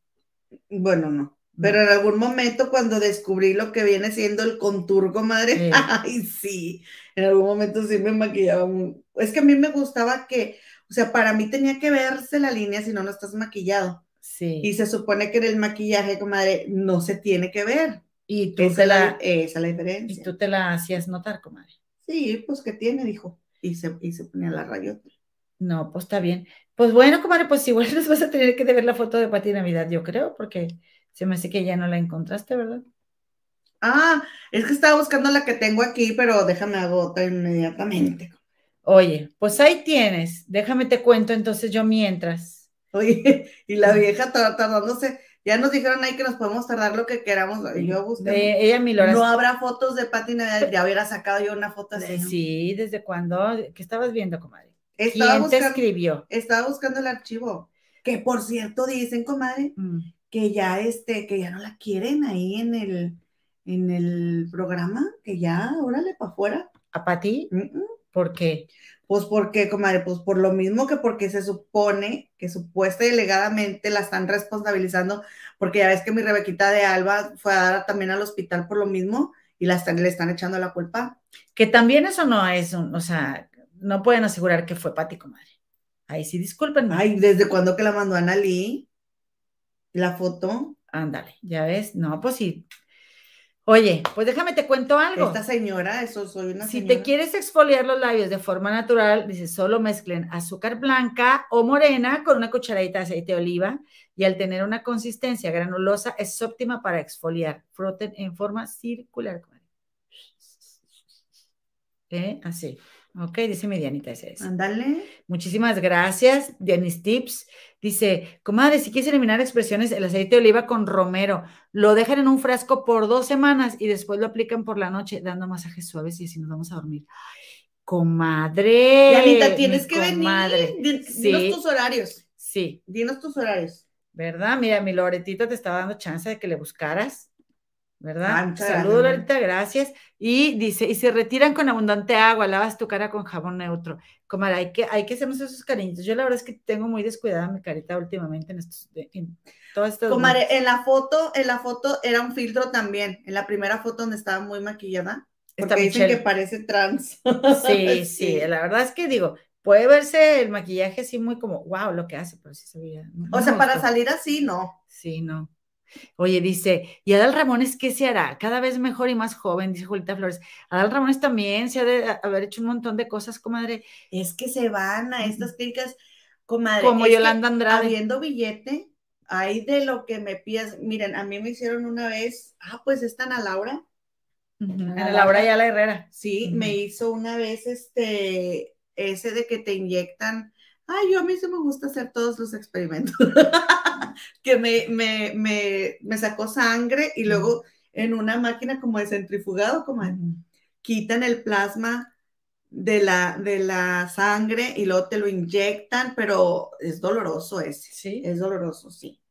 Speaker 2: Bueno, no. Pero en algún momento cuando descubrí lo que viene siendo el contour, comadre, ay, sí, en algún momento sí me maquillaba. Es que a mí me gustaba que, o sea, para mí tenía que verse la línea si no, no estás maquillado.
Speaker 1: Sí.
Speaker 2: Y se supone que en el maquillaje, comadre, no se tiene que ver.
Speaker 1: Y tú esa, la,
Speaker 2: esa es la diferencia.
Speaker 1: Y tú te la hacías notar, comadre.
Speaker 2: Sí, pues que tiene, dijo. Y se, y se ponía la rayota.
Speaker 1: No, pues está bien. Pues bueno, comadre, pues igual nos vas a tener que ver la foto de Pati Navidad, yo creo, porque se me hace que ya no la encontraste, ¿verdad?
Speaker 2: Ah, es que estaba buscando la que tengo aquí, pero déjame hago otra inmediatamente.
Speaker 1: Oye, pues ahí tienes. Déjame te cuento entonces yo mientras.
Speaker 2: Oye, y la vieja tardándose. Ya nos dijeron ahí que nos podemos tardar lo que queramos. Yo busqué.
Speaker 1: ella.
Speaker 2: No habrá fotos de Pati Navidad. Ya hubiera sacado yo una foto así.
Speaker 1: Sí, ¿desde cuándo? ¿Qué estabas viendo, comadre? ¿Quién te escribió?
Speaker 2: Estaba buscando el archivo. Que por cierto dicen, comadre, mm que ya este, que ya no la quieren ahí en el, en el programa, que ya, órale, para afuera.
Speaker 1: ¿A Pati? ¿Por qué?
Speaker 2: Pues porque, comadre, pues por lo mismo que porque se supone que supuesta y delegadamente la están responsabilizando, porque ya ves que mi Rebequita de Alba fue a dar también al hospital por lo mismo y la están, le están echando la culpa.
Speaker 1: Que también eso no es un, o sea, no pueden asegurar que fue Pati, comadre. Ahí sí, disculpen.
Speaker 2: Ay, ¿desde cuándo que la mandó Ana Lee? la foto.
Speaker 1: Ándale, ya ves, no, pues sí. Oye, pues déjame te cuento algo.
Speaker 2: Esta señora, eso soy una
Speaker 1: Si te quieres exfoliar los labios de forma natural, dice, solo mezclen azúcar blanca o morena con una cucharadita de aceite de oliva y al tener una consistencia granulosa es óptima para exfoliar. Froten en forma circular. ¿Eh? Así. Ok, dice mi Dianita, ese es.
Speaker 2: Ándale.
Speaker 1: Muchísimas gracias, Dianis Tips. Dice, comadre, si quieres eliminar expresiones, el aceite de oliva con romero, lo dejan en un frasco por dos semanas y después lo aplican por la noche, dando masajes suaves y así nos vamos a dormir. comadre.
Speaker 2: Dianita, tienes que comadre. venir. Dinos tus horarios.
Speaker 1: Sí.
Speaker 2: Dinos tus horarios.
Speaker 1: ¿Verdad? Mira, mi Loretito te estaba dando chance de que le buscaras. ¿Verdad? Saludos, Lorita, gracias. Y dice, y se retiran con abundante agua, lavas tu cara con jabón neutro. Comadre, hay que, hay que hacernos esos cariñitos. Yo la verdad es que tengo muy descuidada mi carita últimamente en estos, en todas estas.
Speaker 2: Comadre, en la foto, en la foto era un filtro también, en la primera foto donde estaba muy maquillada. Porque dicen que parece trans.
Speaker 1: Sí, sí, la verdad es que digo, puede verse el maquillaje así muy como, wow, lo que hace, pero sí se veía.
Speaker 2: o sea, para salir así, no.
Speaker 1: Sí, no. Oye, dice, ¿y Adal Ramones qué se hará? Cada vez mejor y más joven, dice Julieta Flores. Adal Ramones también se ha de haber hecho un montón de cosas, comadre.
Speaker 2: Es que se van a estas clínicas, comadre.
Speaker 1: Como Yolanda Andrade.
Speaker 2: Habiendo billete, hay de lo que me pidas. Miren, a mí me hicieron una vez, ah, pues esta Ana Laura.
Speaker 1: Ana Laura la Herrera.
Speaker 2: Sí, me hizo una vez este, ese de que te inyectan. Ay, yo a mí sí me gusta hacer todos los experimentos. que me, me, me, me, sacó sangre y luego en una máquina como de centrifugado, como quitan el plasma de la, de la sangre y luego te lo inyectan, pero es doloroso ese.
Speaker 1: Sí.
Speaker 2: Es doloroso, sí.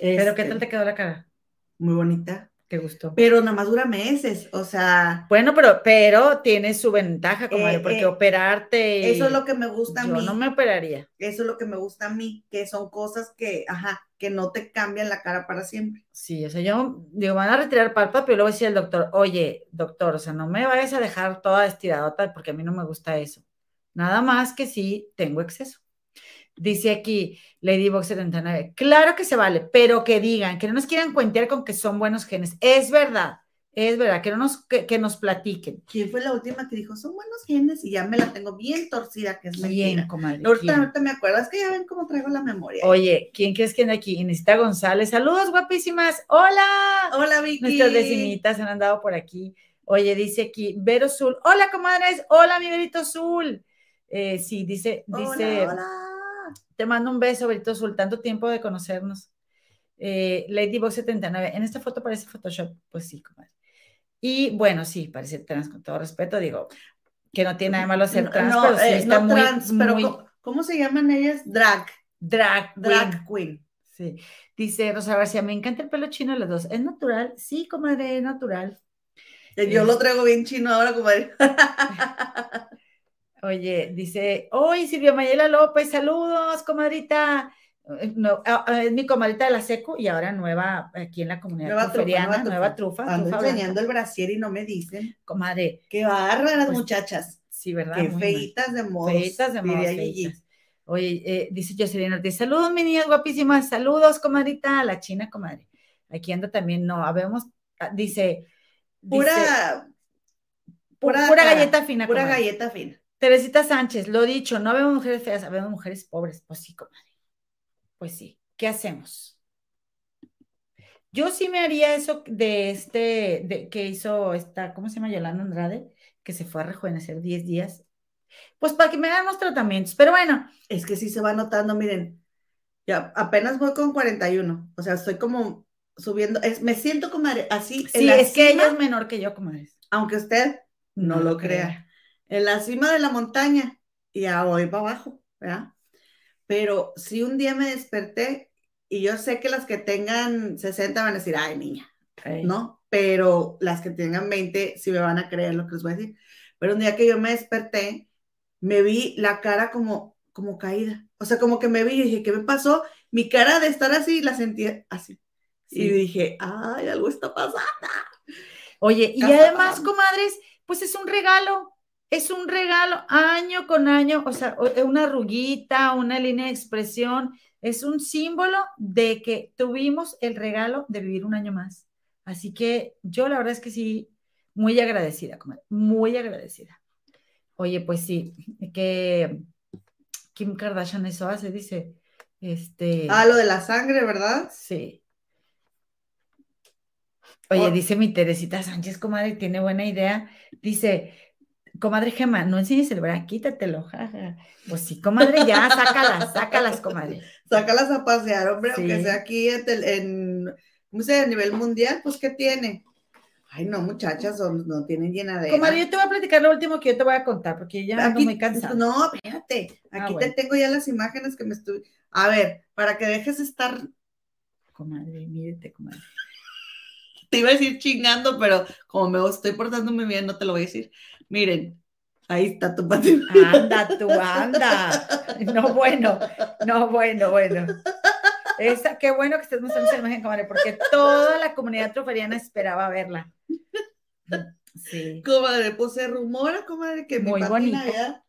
Speaker 1: ¿Pero qué tal este, te quedó la cara?
Speaker 2: Muy bonita.
Speaker 1: Qué gusto.
Speaker 2: Pero nada más dura meses, o sea.
Speaker 1: Bueno, pero, pero tiene su ventaja, como eh, porque eh, operarte.
Speaker 2: Eso es lo que me gusta a mí.
Speaker 1: Yo no me operaría.
Speaker 2: Eso es lo que me gusta a mí, que son cosas que, ajá, que no te cambian la cara para siempre.
Speaker 1: Sí, o sea, yo digo, van a retirar párpado, pero luego decía el doctor, oye, doctor, o sea, no me vayas a dejar toda estiradota porque a mí no me gusta eso. Nada más que sí tengo exceso. Dice aquí Ladybox 79, claro que se vale, pero que digan, que no nos quieran cuentear con que son buenos genes. Es verdad, es verdad, que no nos, que, nos platiquen.
Speaker 2: ¿Quién fue la última que dijo, son buenos genes? Y ya me la tengo bien torcida, que es
Speaker 1: mentira. Bien, comadre.
Speaker 2: Ahorita, ahorita me acuerdo, es que ya ven cómo traigo la memoria.
Speaker 1: Oye, ¿quién crees que anda aquí? Necesita González. Saludos, guapísimas. Hola.
Speaker 2: Hola, Vicky.
Speaker 1: Nuestras vecinitas han andado por aquí. Oye, dice aquí, Vero Zul. Hola, comadres. Hola, mi Verito Zul. Eh, sí, dice, dice.
Speaker 2: Hola,
Speaker 1: Te mando un beso, Verito Zul. Tanto tiempo de conocernos. Eh, Ladybox 79. En esta foto parece Photoshop. Pues sí, comadre. Y bueno, sí, parece trans con todo respeto, digo, que no tiene nada de malo ser trans, pero sí eh, está muy, trans,
Speaker 2: pero ¿cómo, se llaman ellas? Drag.
Speaker 1: Drag.
Speaker 2: Drag queen.
Speaker 1: Sí. Dice Rosa García, me encanta el pelo chino de los dos. ¿Es natural? Sí, comadre, es natural.
Speaker 2: Yo lo traigo bien chino ahora, comadre.
Speaker 1: Oye, dice, hoy Silvia Mayela López, saludos, comadrita. Eh, no, ah, ah, es mi comadita de la SECU y ahora nueva aquí en la comunidad nueva trufa, nueva, trufa.
Speaker 2: Ando enseñando el brasier y no me dicen.
Speaker 1: Comadre.
Speaker 2: Qué bárbaras pues, muchachas.
Speaker 1: Sí, ¿verdad?
Speaker 2: Qué feitas de modos.
Speaker 1: Feitas de modos. Oye, eh, dice Jocelyn Ortiz, saludos, mi niñas guapísimas, saludos, comadrita, la china, comadre. Aquí anda también, no, habemos, ah, dice.
Speaker 2: Pura.
Speaker 1: pura, pura galleta fina.
Speaker 2: Pura galleta fina.
Speaker 1: Teresita Sánchez, lo dicho, no vemos mujeres feas, vemos mujeres pobres. Pues sí, comadre pues sí, ¿qué hacemos? Yo sí me haría eso de este, de, que hizo esta, ¿cómo se llama? Yolanda Andrade, que se fue a rejuvenecer 10 días. Pues para que me hagan los tratamientos, pero bueno.
Speaker 2: Es que sí se va notando, miren, ya apenas voy con 41, o sea, estoy como subiendo, es, me siento como así.
Speaker 1: Sí, es que ella es menor que yo, como es.
Speaker 2: Aunque usted no, lo crea. En la cima de la montaña y ya voy para abajo, ¿verdad? pero si un día me desperté y yo sé que las que tengan 60 van a decir, ay, niña, ¿no? Pero las que tengan 20 sí me van a creer lo que les voy a decir. Pero un día que yo me desperté, me vi la cara como, como caída. O sea, como que me vi y dije, ¿qué me pasó? Mi cara de estar así la sentí así. Y dije, ay, algo está pasando.
Speaker 1: Oye, y además, comadres, pues es un regalo es un regalo año con año, o sea, eh, una arruguita, una línea de expresión, es un símbolo de que tuvimos el regalo de vivir un año más. Así que yo la verdad es que sí, muy agradecida, muy agradecida. Oye, pues sí, que Kim Kardashian eso hace, dice. Este.
Speaker 2: Ah, lo de la sangre, ¿verdad?
Speaker 1: Sí. Oye, oh. dice mi Teresita Sánchez, comadre, tiene buena idea. Dice, comadre Gema, no enseñes el brazo, quítatelo, jaja. Pues sí, comadre, ya, sácalas, sácalas, comadre.
Speaker 2: Sácalas a pasear, hombre, aunque sea aquí en, ¿cómo se A nivel mundial, pues, ¿qué tiene? Ay, no, muchachas, no tienen llenadera.
Speaker 1: Comadre, yo te voy a platicar lo último que yo te voy a contar, porque ya ando muy cansada.
Speaker 2: No, espérate, ah, aquí te tengo ya las imágenes que me estuve... A ver, para que dejes estar...
Speaker 1: Comadre, mírete, comadre.
Speaker 2: Te iba a decir chingando, pero como me estoy portando muy bien, no te lo voy a decir. Miren, ahí está tu
Speaker 1: patrimonio. Anda, tú, anda. No, bueno, no, bueno, bueno. Esa, qué bueno que estés mostrando esa imagen, comadre, porque toda la comunidad troferiana esperaba verla.
Speaker 2: Sí. Comadre, pues se rumora, comadre, que
Speaker 1: muy
Speaker 2: mi
Speaker 1: bonita.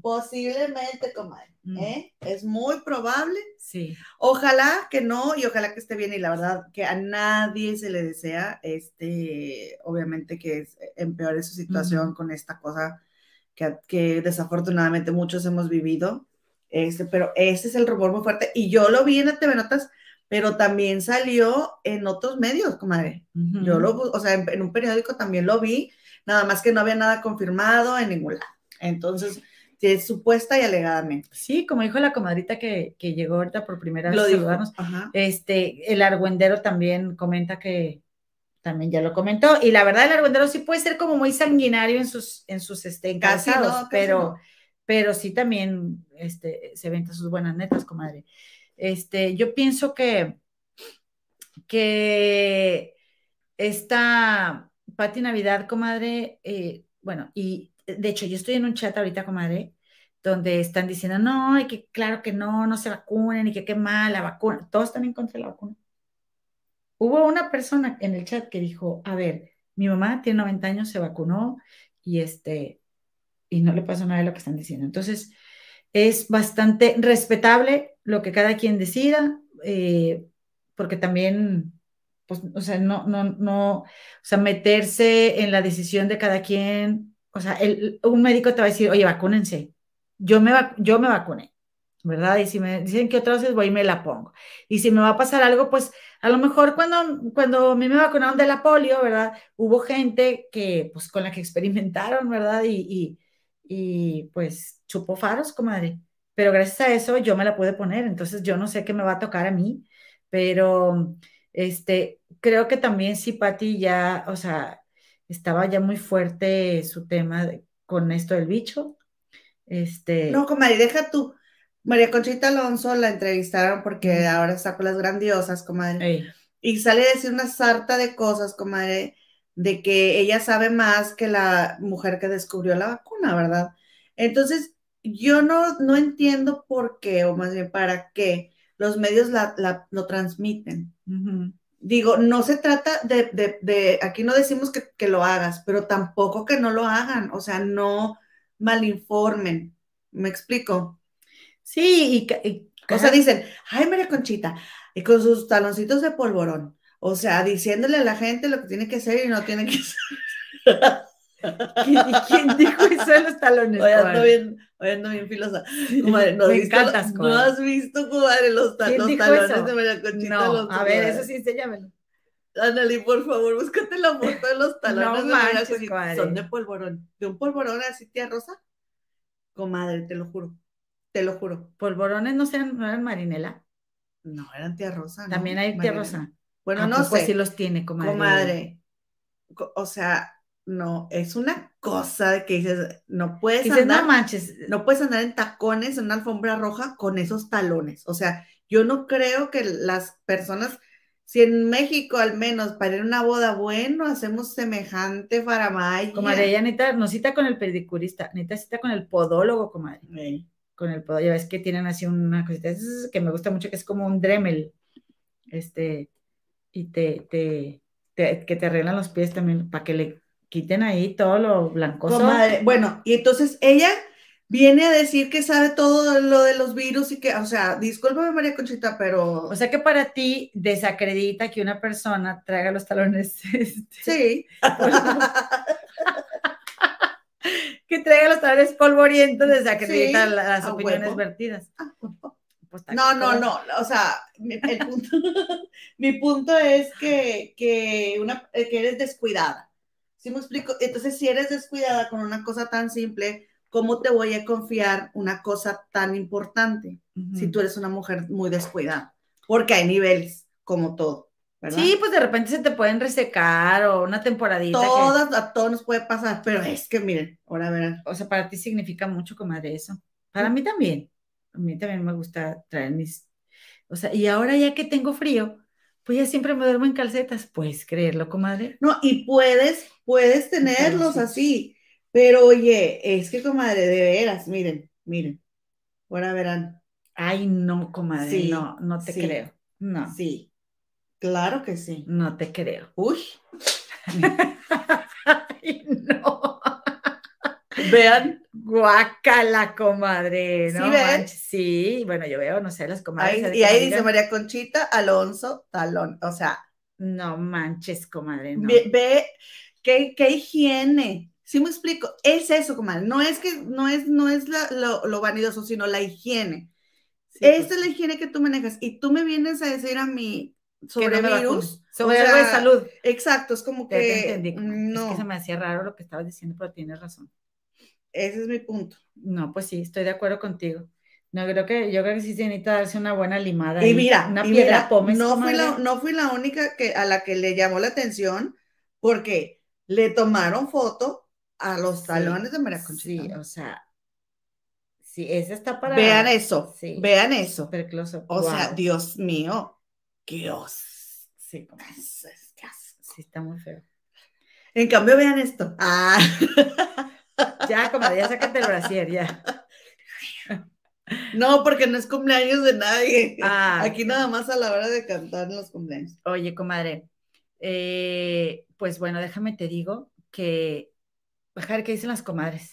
Speaker 2: Posiblemente, comadre. Mm. ¿eh? Es muy probable.
Speaker 1: Sí.
Speaker 2: Ojalá que no, y ojalá que esté bien, y la verdad que a nadie se le desea, este, obviamente que empeore su situación con esta cosa que, que, desafortunadamente muchos hemos vivido. Este, pero ese es el rumor muy fuerte. Y yo lo vi en la TV Notas, pero también salió en otros medios, comadre. Yo lo, o sea, en, un periódico también lo vi, nada más que no había nada confirmado en ningún lado. Entonces, es supuesta y alegadamente.
Speaker 1: Sí, como dijo la comadrita que, llegó ahorita por primera vez a este, el argüendero también comenta que también ya lo comentó, y la verdad el argüendero sí puede ser como muy sanguinario en sus, en sus este, pero, pero sí también este, se venta sus buenas netas, comadre. Este, yo pienso que, que esta Pati Navidad, comadre, eh, bueno, y de hecho yo estoy en un chat ahorita, comadre, donde están diciendo, no, y que claro que no, no se vacunen, y que qué mal la vacuna, todos están en contra de la vacuna. Hubo una persona en el chat que dijo, a ver, mi mamá tiene 90 años, se vacunó y este, y no le pasó nada de lo que están diciendo. Entonces, es bastante respetable lo que cada quien decida, eh, porque también, pues, o sea, no, no, no, o sea, meterse en la decisión de cada quien, o sea, el, un médico te va a decir, oye, vacúnense. Yo me, yo me vacuné, ¿verdad? Y si me dicen que otra vez voy y me la pongo. Y si me va a pasar algo, pues a lo mejor cuando, cuando a mí me vacunaron de la polio, ¿verdad? Hubo gente que, pues con la que experimentaron, ¿verdad? Y, y, pues chupó faros, comadre. Pero gracias a eso yo me la pude poner, entonces yo no sé qué me va a tocar a mí, pero este, creo que también sí, Pati ya, o sea, estaba ya muy fuerte su tema con esto del bicho. Este...
Speaker 2: No, comadre, deja tú. María Conchita Alonso la entrevistaron porque ahora está con las grandiosas, comadre. Y sale a decir una sarta de cosas, comadre, de que ella sabe más que la mujer que descubrió la vacuna, ¿verdad? Entonces, yo no, no entiendo por qué, o más bien para qué, los medios la, lo transmiten. Digo, no se trata de, de, aquí no decimos que, que, lo hagas, pero tampoco que no lo hagan, o sea, no malinformen. ¿Me explico?
Speaker 1: Sí, y,
Speaker 2: o sea, dicen, ay, María Conchita, y con sus taloncitos de polvorón. O sea, diciéndole a la gente lo que tiene que hacer y no tiene que
Speaker 1: hacer. ¿Y quién dijo eso de los talones?
Speaker 2: Oye, ando bien, ando bien filosa. Comadre, ¿no,
Speaker 1: Me
Speaker 2: visto,
Speaker 1: encantas,
Speaker 2: ¿no has visto, comadre, los, ta los talones de María Conchita?
Speaker 1: No,
Speaker 2: los,
Speaker 1: a ver, eso sí, enséñamelo.
Speaker 2: Anneli, por favor, búscate la foto de los talones
Speaker 1: no
Speaker 2: de María Conchita. Son de polvorón. ¿De un polvorón así, tía Rosa? Comadre, te lo juro. Te lo juro.
Speaker 1: ¿Polvorones no, sean, no eran marinela?
Speaker 2: No, eran tía Rosa.
Speaker 1: También hay tía. Rosa.
Speaker 2: Bueno,
Speaker 1: ¿A
Speaker 2: no
Speaker 1: poco
Speaker 2: sé.
Speaker 1: sí los tiene, comadre.
Speaker 2: Comadre. Co- O sea, no, es una cosa que dices, no puedes
Speaker 1: Dices,
Speaker 2: andar,
Speaker 1: no manches.
Speaker 2: no puedes andar en tacones en una alfombra roja con esos talones. O sea, yo no creo que las personas, si en México al menos para ir a una boda, bueno, hacemos semejante faramaya.
Speaker 1: Comadre, ella necesita, no cita con el pedicurista, necesita cita con el podólogo, comadre. Con el podólogo, ya ves que tienen así una cosita que me gusta mucho, que es como un Dremel. Este, y te, te, te- que te arreglan los pies también, para que le quiten ahí todo lo blancoso.
Speaker 2: Comadre, bueno, y entonces ella viene a decir que sabe todo lo de los virus y que, o sea, discúlpame María Conchita, pero
Speaker 1: O sea que para ti desacredita que una persona traiga los talones, este,
Speaker 2: sí.
Speaker 1: que traiga los talones polvorientos, desacredita
Speaker 2: Sí,
Speaker 1: las opiniones
Speaker 2: huevo.
Speaker 1: vertidas. Pues,
Speaker 2: No, no, no, o sea, mi, el punto, mi punto es que, que, una, eh, que eres descuidada. ¿Sí me explico? Entonces, si eres descuidada con una cosa tan simple, ¿cómo te voy a confiar una cosa tan importante si tú eres una mujer muy descuidada? Porque hay niveles, como todo, ¿verdad?
Speaker 1: Sí, pues de repente se te pueden resecar o una temporadita. que-
Speaker 2: Todas, a todos nos puede pasar, pero es que miren, ahora verán.
Speaker 1: o sea, para ti significa mucho, comadre, eso. Para mí también. A mí también me gusta traer mis. O sea, y ahora ya que tengo frío, pues ya siempre me duermo en calcetas. Puedes creerlo, comadre.
Speaker 2: No, y puedes, puedes tenerlos
Speaker 1: sí.
Speaker 2: así, pero oye, es que comadre, de veras, miren, miren, ahora verán.
Speaker 1: Ay, no, comadre.
Speaker 2: Sí,
Speaker 1: no, no te
Speaker 2: sí.
Speaker 1: creo. No,
Speaker 2: Sí, claro que sí.
Speaker 1: no te creo.
Speaker 2: Uy,
Speaker 1: Ay, no.
Speaker 2: Vean,
Speaker 1: Guácala, comadre.
Speaker 2: ¿Sí
Speaker 1: No Sí, bueno, yo veo, no sé, las comadres.
Speaker 2: ahí- y ahí dice María Conchita Alonso Talón, o sea,
Speaker 1: No manches, comadre. No.
Speaker 2: ve, ve qué, qué higiene. Sí me explico, es eso, comadre, no es que, no es, no es la- lo, lo vanidoso, sino la higiene.
Speaker 1: Sí, pues,
Speaker 2: Esta es la higiene que tú manejas y tú me vienes a decir a mí sobre
Speaker 1: no
Speaker 2: virus.
Speaker 1: Sobre
Speaker 2: o
Speaker 1: algo de salud.
Speaker 2: Exacto, es como
Speaker 1: te
Speaker 2: que
Speaker 1: entendí.
Speaker 2: no,
Speaker 1: Es que se me hacía raro lo que estabas diciendo, pero tienes razón.
Speaker 2: Ese es mi punto.
Speaker 1: No, pues sí, estoy de acuerdo contigo. No, creo que, yo creo que sí se necesita darse una buena limada.
Speaker 2: Y mira,
Speaker 1: una
Speaker 2: y
Speaker 1: piedra
Speaker 2: mira,
Speaker 1: pómez,
Speaker 2: no, fui la, no fui la única que, a la que le llamó la atención porque le tomaron foto a los
Speaker 1: Sí,
Speaker 2: talones de María
Speaker 1: Sí, o sea, sí, esa está para.
Speaker 2: vean eso,
Speaker 1: sí.
Speaker 2: vean eso. O sea. Dios mío, Dios.
Speaker 1: Sí, comadre.
Speaker 2: ¿Qué haces? ¿Qué haces?
Speaker 1: Sí, está muy feo.
Speaker 2: En cambio, vean esto.
Speaker 1: Ah. ya, comadre, ya sácate el brasier, ya.
Speaker 2: No, porque no es cumpleaños de nadie. Ah. Aquí nada más a la hora de cantar los cumpleaños.
Speaker 1: Oye, comadre, eh, pues bueno, déjame te digo que, dejar que dicen las comadres.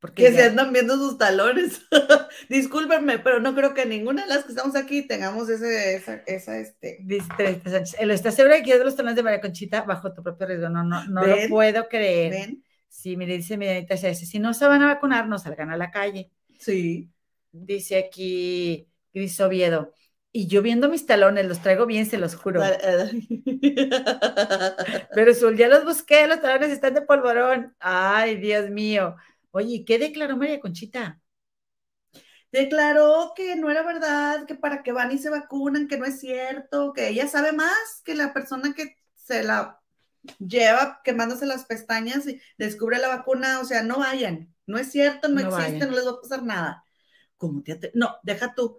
Speaker 2: Porque que se andan viendo sus talones. Discúlpenme, pero no creo que ninguna de las que estamos aquí tengamos ese, esa, esa este.
Speaker 1: Dice Sánchez, ¿estás segura de que es de los talones de María Conchita bajo tu propio riesgo? No, no, no lo puedo creer. ¿Ven? Sí, mire, dice mi si no se van a vacunar, no salgan a la calle.
Speaker 2: Sí.
Speaker 1: Dice aquí Gris Oviedo, y yo viendo mis talones, los traigo bien, se los juro. Pero Sul, ya los busqué, los talones están de polvorón. Ay, Dios mío. Oye, ¿qué declaró María Conchita?
Speaker 2: Declaró que no era verdad, que para que van y se vacunan, que no es cierto, que ella sabe más que la persona que se la lleva quemándose las pestañas y descubre la vacuna, o sea, no vayan, no es cierto, no, existe, no les va a pasar nada. ¿Cómo te No, deja tú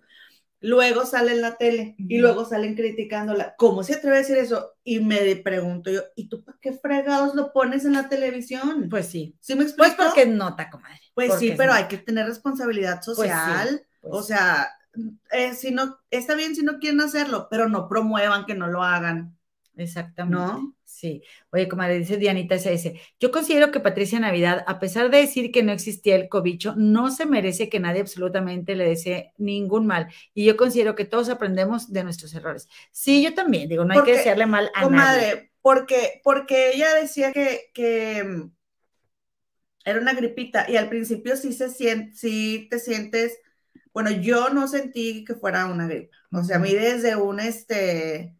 Speaker 2: luego sale en la tele y luego salen criticándola. ¿Cómo se atreve a decir eso? Y me pregunto yo, ¿y tú para qué fregados lo pones en la televisión?
Speaker 1: Pues sí.
Speaker 2: ¿Sí me explico?
Speaker 1: Pues porque nota, comadre.
Speaker 2: Pues sí, pero hay que tener responsabilidad pues social. Pues o sea, eh, si no, está bien si no quieren hacerlo, pero no promuevan que no lo hagan.
Speaker 1: Exactamente. ¿No? Sí. Oye, como le dice Dianita SS, yo considero que Patricia Navidad, a pesar de decir que no existía el cobicho, no se merece que nadie absolutamente le desee ningún mal. Y yo considero que todos aprendemos de nuestros errores. Sí, yo también, digo, no hay que desearle mal a nadie.
Speaker 2: Porque, porque ella decía que, que era una gripita y al principio sí se siente, sí te sientes, bueno, yo no sentí que fuera una gripa. O sea, a mí desde un, este,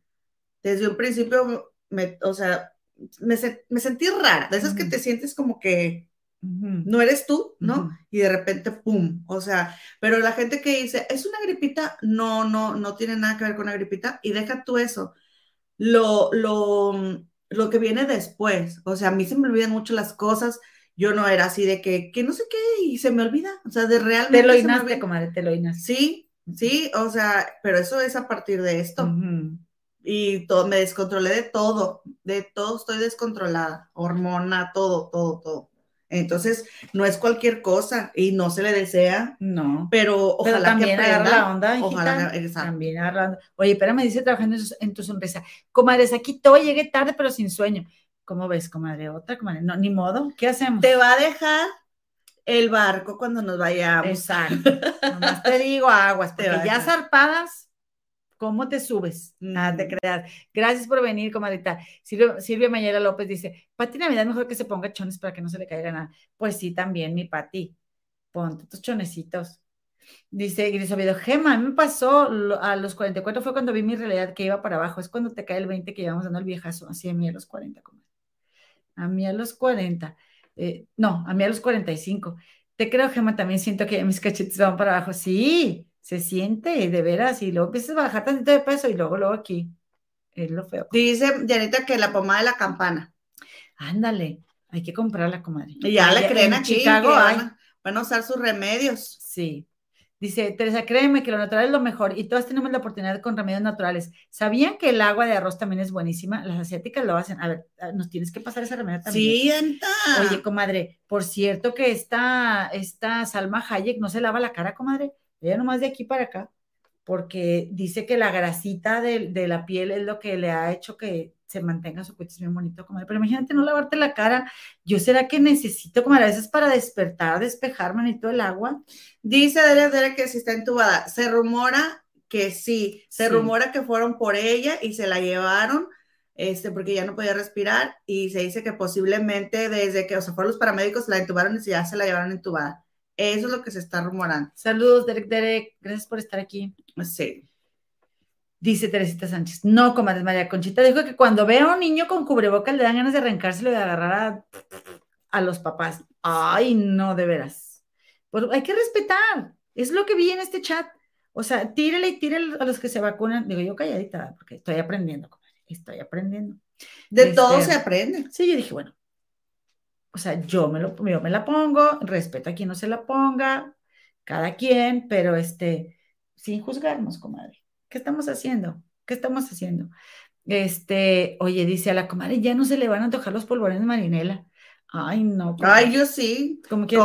Speaker 2: desde un principio me, o sea, me, me sentí rara, de esas que te sientes como que no eres tú, ¿no? Y de repente, ¡pum! O sea, pero la gente que dice, es una gripita, no, no, no tiene nada que ver con una gripita, y deja tú eso. Lo, lo, lo que viene después, o sea, a mí se me olvidan mucho las cosas, yo no era así de que, que no sé qué, y se me olvida, o sea, de realmente.
Speaker 1: Te lo inaste, comadre, te lo inaste.
Speaker 2: Sí, sí, o sea, pero eso es a partir de esto y todo, me descontrolé de todo, de todo estoy descontrolada, hormona, todo, todo, todo. Entonces, no es cualquier cosa y no se le desea.
Speaker 1: No.
Speaker 2: Pero ojalá
Speaker 1: también
Speaker 2: que
Speaker 1: aprenda. la onda, Ojalá También agarrar la onda. Oye, espérame, dice trabajando en, tu sonrisa. Comadres, aquí todo llegué tarde, pero sin sueño. ¿Cómo ves, comadre? Otra, comadre. No, ni modo. ¿Qué hacemos?
Speaker 2: Te va a dejar el barco cuando nos vayamos.
Speaker 1: Exacto. Nomás te digo aguas, porque ya zarpadas ¿Cómo te subes? Nada te creas. Gracias por venir, comadita. Silvia, Silvia Mayela López dice, Pati Navidad mejor que se ponga chones para que no se le caiga nada. Pues sí, también, mi Pati. Ponte tus chonecitos. Dice Gris Oviedo, Gema, a mí me pasó a los 44, fue cuando vi mi realidad que iba para abajo. Es cuando te cae el 20 que llevamos dando el viejazo. Así a mí a los 40, comadre. A mí a los 40. Eh, no, a mí a los 45. Te creo, Gema, también siento que mis cachetes van para abajo. Sí, se siente de veras y luego empiezas a bajar tantito de peso y luego, luego aquí. Es lo feo.
Speaker 2: Dice Janita que la pomada de la campana.
Speaker 1: Ándale, hay que comprarla, comadre.
Speaker 2: Y ya la creen aquí. Chicago van, van, a usar sus remedios.
Speaker 1: Sí. Dice Teresa, créeme que lo natural es lo mejor y todas tenemos la oportunidad con remedios naturales. ¿Sabían que el agua de arroz también es buenísima? Las asiáticas lo hacen. A ver, nos tienes que pasar esa remedio también.
Speaker 2: Sí, enta.
Speaker 1: Oye, comadre, por cierto que esta, esta Salma Hayek no se lava la cara, comadre ella nomás de aquí para acá, porque dice que la grasita de, la piel es lo que le ha hecho que se mantenga su cutis bien bonito, comadre. Pero imagínate no lavarte la cara. Yo será que necesito, como a veces para despertar, despejarme todo el agua.
Speaker 2: Dice Dere que si está entubada. Se rumora que sí. Se rumora que fueron por ella y se la llevaron. Este, porque ya no podía respirar y se dice que posiblemente desde que, o sea, fueron los paramédicos, la entubaron y ya se la llevaron entubada. Eso es lo que se está rumorando.
Speaker 1: Saludos, Derek Derek. Gracias por estar aquí.
Speaker 2: Sí.
Speaker 1: Dice Teresita Sánchez. No, comadre María Conchita dijo que cuando ve a un niño con cubrebocas le dan ganas de arrancárselo y de agarrar a, los papás. Ay, no, de veras. Pues hay que respetar. Es lo que vi en este chat. O sea, tírale y tírale a los que se vacunan. Digo yo calladita, porque estoy aprendiendo, comadre. Estoy aprendiendo.
Speaker 2: De todo este, se aprende.
Speaker 1: Sí, yo dije, bueno, o sea, yo me, lo, me la pongo, respeto a quien no se la ponga, cada quien, pero este, sin juzgarnos, comadre. ¿Qué estamos haciendo? ¿Qué estamos haciendo? Este, oye, dice a la comadre, ya no se le van a antojar los polvorones marinela. Ay, no.
Speaker 2: Ay, yo sí. Como que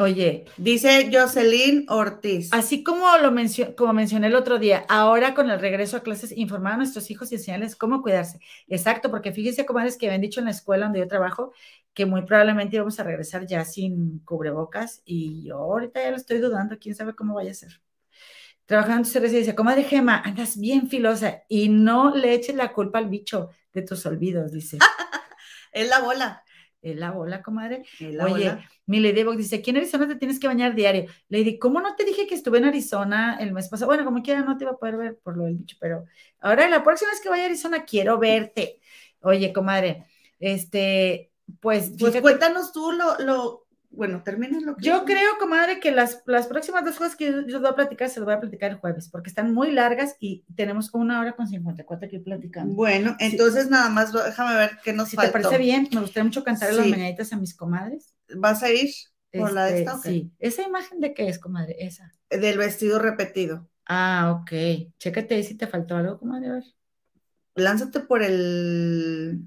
Speaker 1: Oye.
Speaker 2: Dice Jocelyn Ortiz.
Speaker 1: Así como lo como mencioné el otro día, ahora con el regreso a clases, informar a nuestros hijos y enseñarles cómo cuidarse. Exacto, porque fíjese, comadres, que habían dicho en la escuela donde yo trabajo que muy probablemente íbamos a regresar ya sin cubrebocas y yo ahorita ya lo estoy dudando, quién sabe cómo vaya a ser. Trabajando en CRC dice, comadre Gema, andas bien filosa y no le eches la culpa al bicho de tus olvidos, dice.
Speaker 2: es la bola.
Speaker 1: Es la bola, comadre. Oye, mi Lady dice, aquí en Arizona te tienes que bañar diario. Lady, ¿cómo no te dije que estuve en Arizona el mes pasado? Bueno, como quiera, no te iba a poder ver por lo del bicho, pero ahora la próxima vez que vaya a Arizona quiero verte. Oye, comadre, este, pues...
Speaker 2: Pues cuéntanos tú lo, lo, bueno, termina lo que...
Speaker 1: Yo creo, comadre, que las, las próximas dos cosas que yo, yo, voy a platicar se las voy a platicar el jueves, porque están muy largas y tenemos una hora con 54 que platicando.
Speaker 2: Bueno, entonces nada más déjame ver qué nos
Speaker 1: si te parece bien, me gustaría mucho cantar las mañanitas a mis comadres.
Speaker 2: ¿Vas a ir por la de este, esta?
Speaker 1: Sí. ¿Esa imagen de qué es, comadre? Esa.
Speaker 2: Del vestido repetido.
Speaker 1: Ah, ok. Chécate ahí si te faltó algo, comadre, a ver.
Speaker 2: Lánzate por el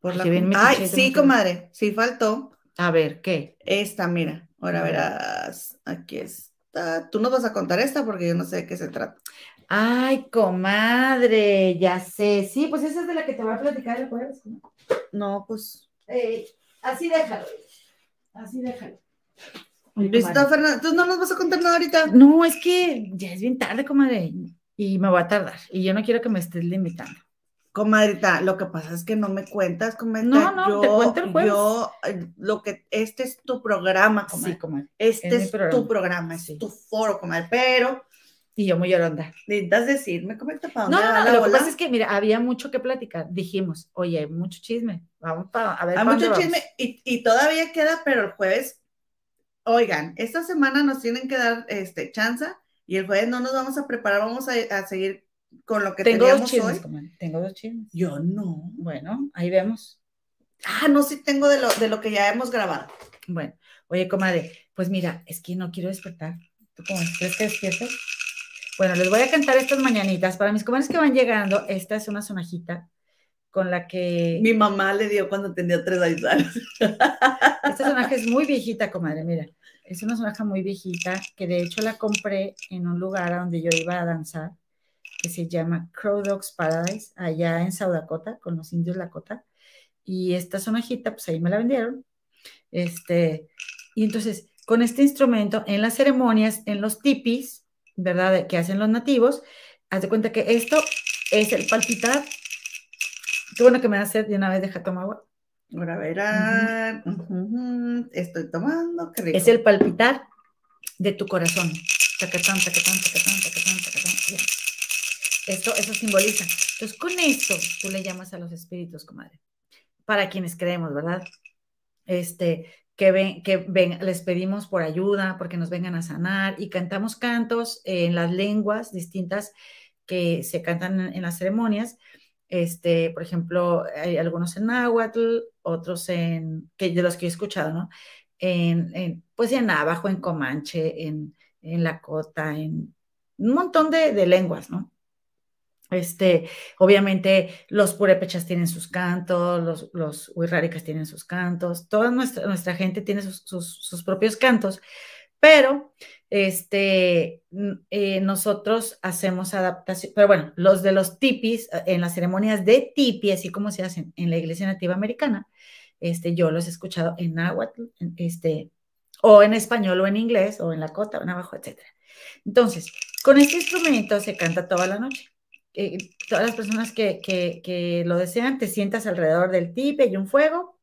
Speaker 2: por la... Ay, sí, comadre, sí faltó.
Speaker 1: A ver, ¿qué?
Speaker 2: Esta, mira, ahora verás, aquí está. Tú nos vas a contar esta porque yo no sé de qué se trata.
Speaker 1: Ay, comadre, ya sé. Sí, pues esa es de la que te voy a platicar el jueves.
Speaker 2: No, pues.
Speaker 1: así déjalo. Así déjalo.
Speaker 2: Listo, Fernanda, ¿tú no nos vas a contar nada ahorita?
Speaker 1: No, es que ya es bien tarde, comadre, y me voy a tardar. Y yo no quiero que me estés limitando.
Speaker 2: Comadrita, lo que pasa es que no me cuentas, comadrita.
Speaker 1: No, no, yo, te cuento el jueves.
Speaker 2: Yo, eh, lo que, este es tu programa, comadre. Sí, comadre. Este es, tu programa, es tu foro, comadre, pero...
Speaker 1: Y yo muy lloronda.
Speaker 2: Necesitas decirme, comadre,
Speaker 1: para dónde No, no, lo que pasa es que, mira, había mucho que platicar. Dijimos, oye, hay mucho chisme, vamos para, a ver.
Speaker 2: Hay mucho chisme y, y, todavía queda, pero el jueves, oigan, esta semana nos tienen que dar, este, chanza y el jueves no nos vamos a preparar, vamos a, a seguir con lo que
Speaker 1: Tengo
Speaker 2: teníamos
Speaker 1: dos chismes, hoy. Tengo dos chismes.
Speaker 2: Yo no.
Speaker 1: Bueno, ahí vemos.
Speaker 2: Ah, no, sí tengo de lo, de lo que ya hemos grabado.
Speaker 1: Bueno, oye, comadre, pues mira, es que no quiero despertar. ¿Tú cómo crees que despiertes? Bueno, les voy a cantar estas mañanitas. Para mis comadres que van llegando, esta es una sonajita con la que...
Speaker 2: Mi mamá le dio cuando tenía tres años.
Speaker 1: Esta sonaja es muy viejita, comadre, mira. Es una sonaja muy viejita que de hecho la compré en un lugar a donde yo iba a danzar que se llama Crow Dogs Paradise, allá en South Dakota, con los indios Lakota. Y esta sonajita, pues ahí me la vendieron. Este, y entonces, con este instrumento, en las ceremonias, en los tipis, ¿verdad? Que hacen los nativos, haz de cuenta que esto es el palpitar. Qué bueno que me hace de una vez deja tomar agua.
Speaker 2: Ahora verán. Estoy tomando, qué rico.
Speaker 1: Es el palpitar de tu corazón. Tacatán, tacatán, tacatán, tacatán, tacatán. Esto, eso simboliza. Entonces, con esto tú le llamas a los espíritus, comadre. Para quienes creemos, ¿verdad? Este, que ven, que ven, les pedimos por ayuda, porque nos vengan a sanar y cantamos cantos en las lenguas distintas que se cantan en, las ceremonias. Este, por ejemplo, hay algunos en náhuatl, otros en, que de los que he escuchado, ¿no? En, en pues en navajo, en comanche, en, en lakota, en un montón de, de lenguas, ¿no? Este, obviamente los purépechas tienen sus cantos, los, los huirráricas tienen sus cantos, toda nuestra, gente tiene sus, propios cantos, pero este, eh, nosotros hacemos adaptación, pero bueno, los de los tipis, eh, en las ceremonias de tipi, así como se hacen en la iglesia nativa americana, este, yo los he escuchado en náhuatl, este, o en español, o en inglés, o en la cota, o en abajo, etc. Entonces, con este instrumento se canta toda la noche. Eh, todas las personas que, lo desean, te sientas alrededor del tipe y un fuego,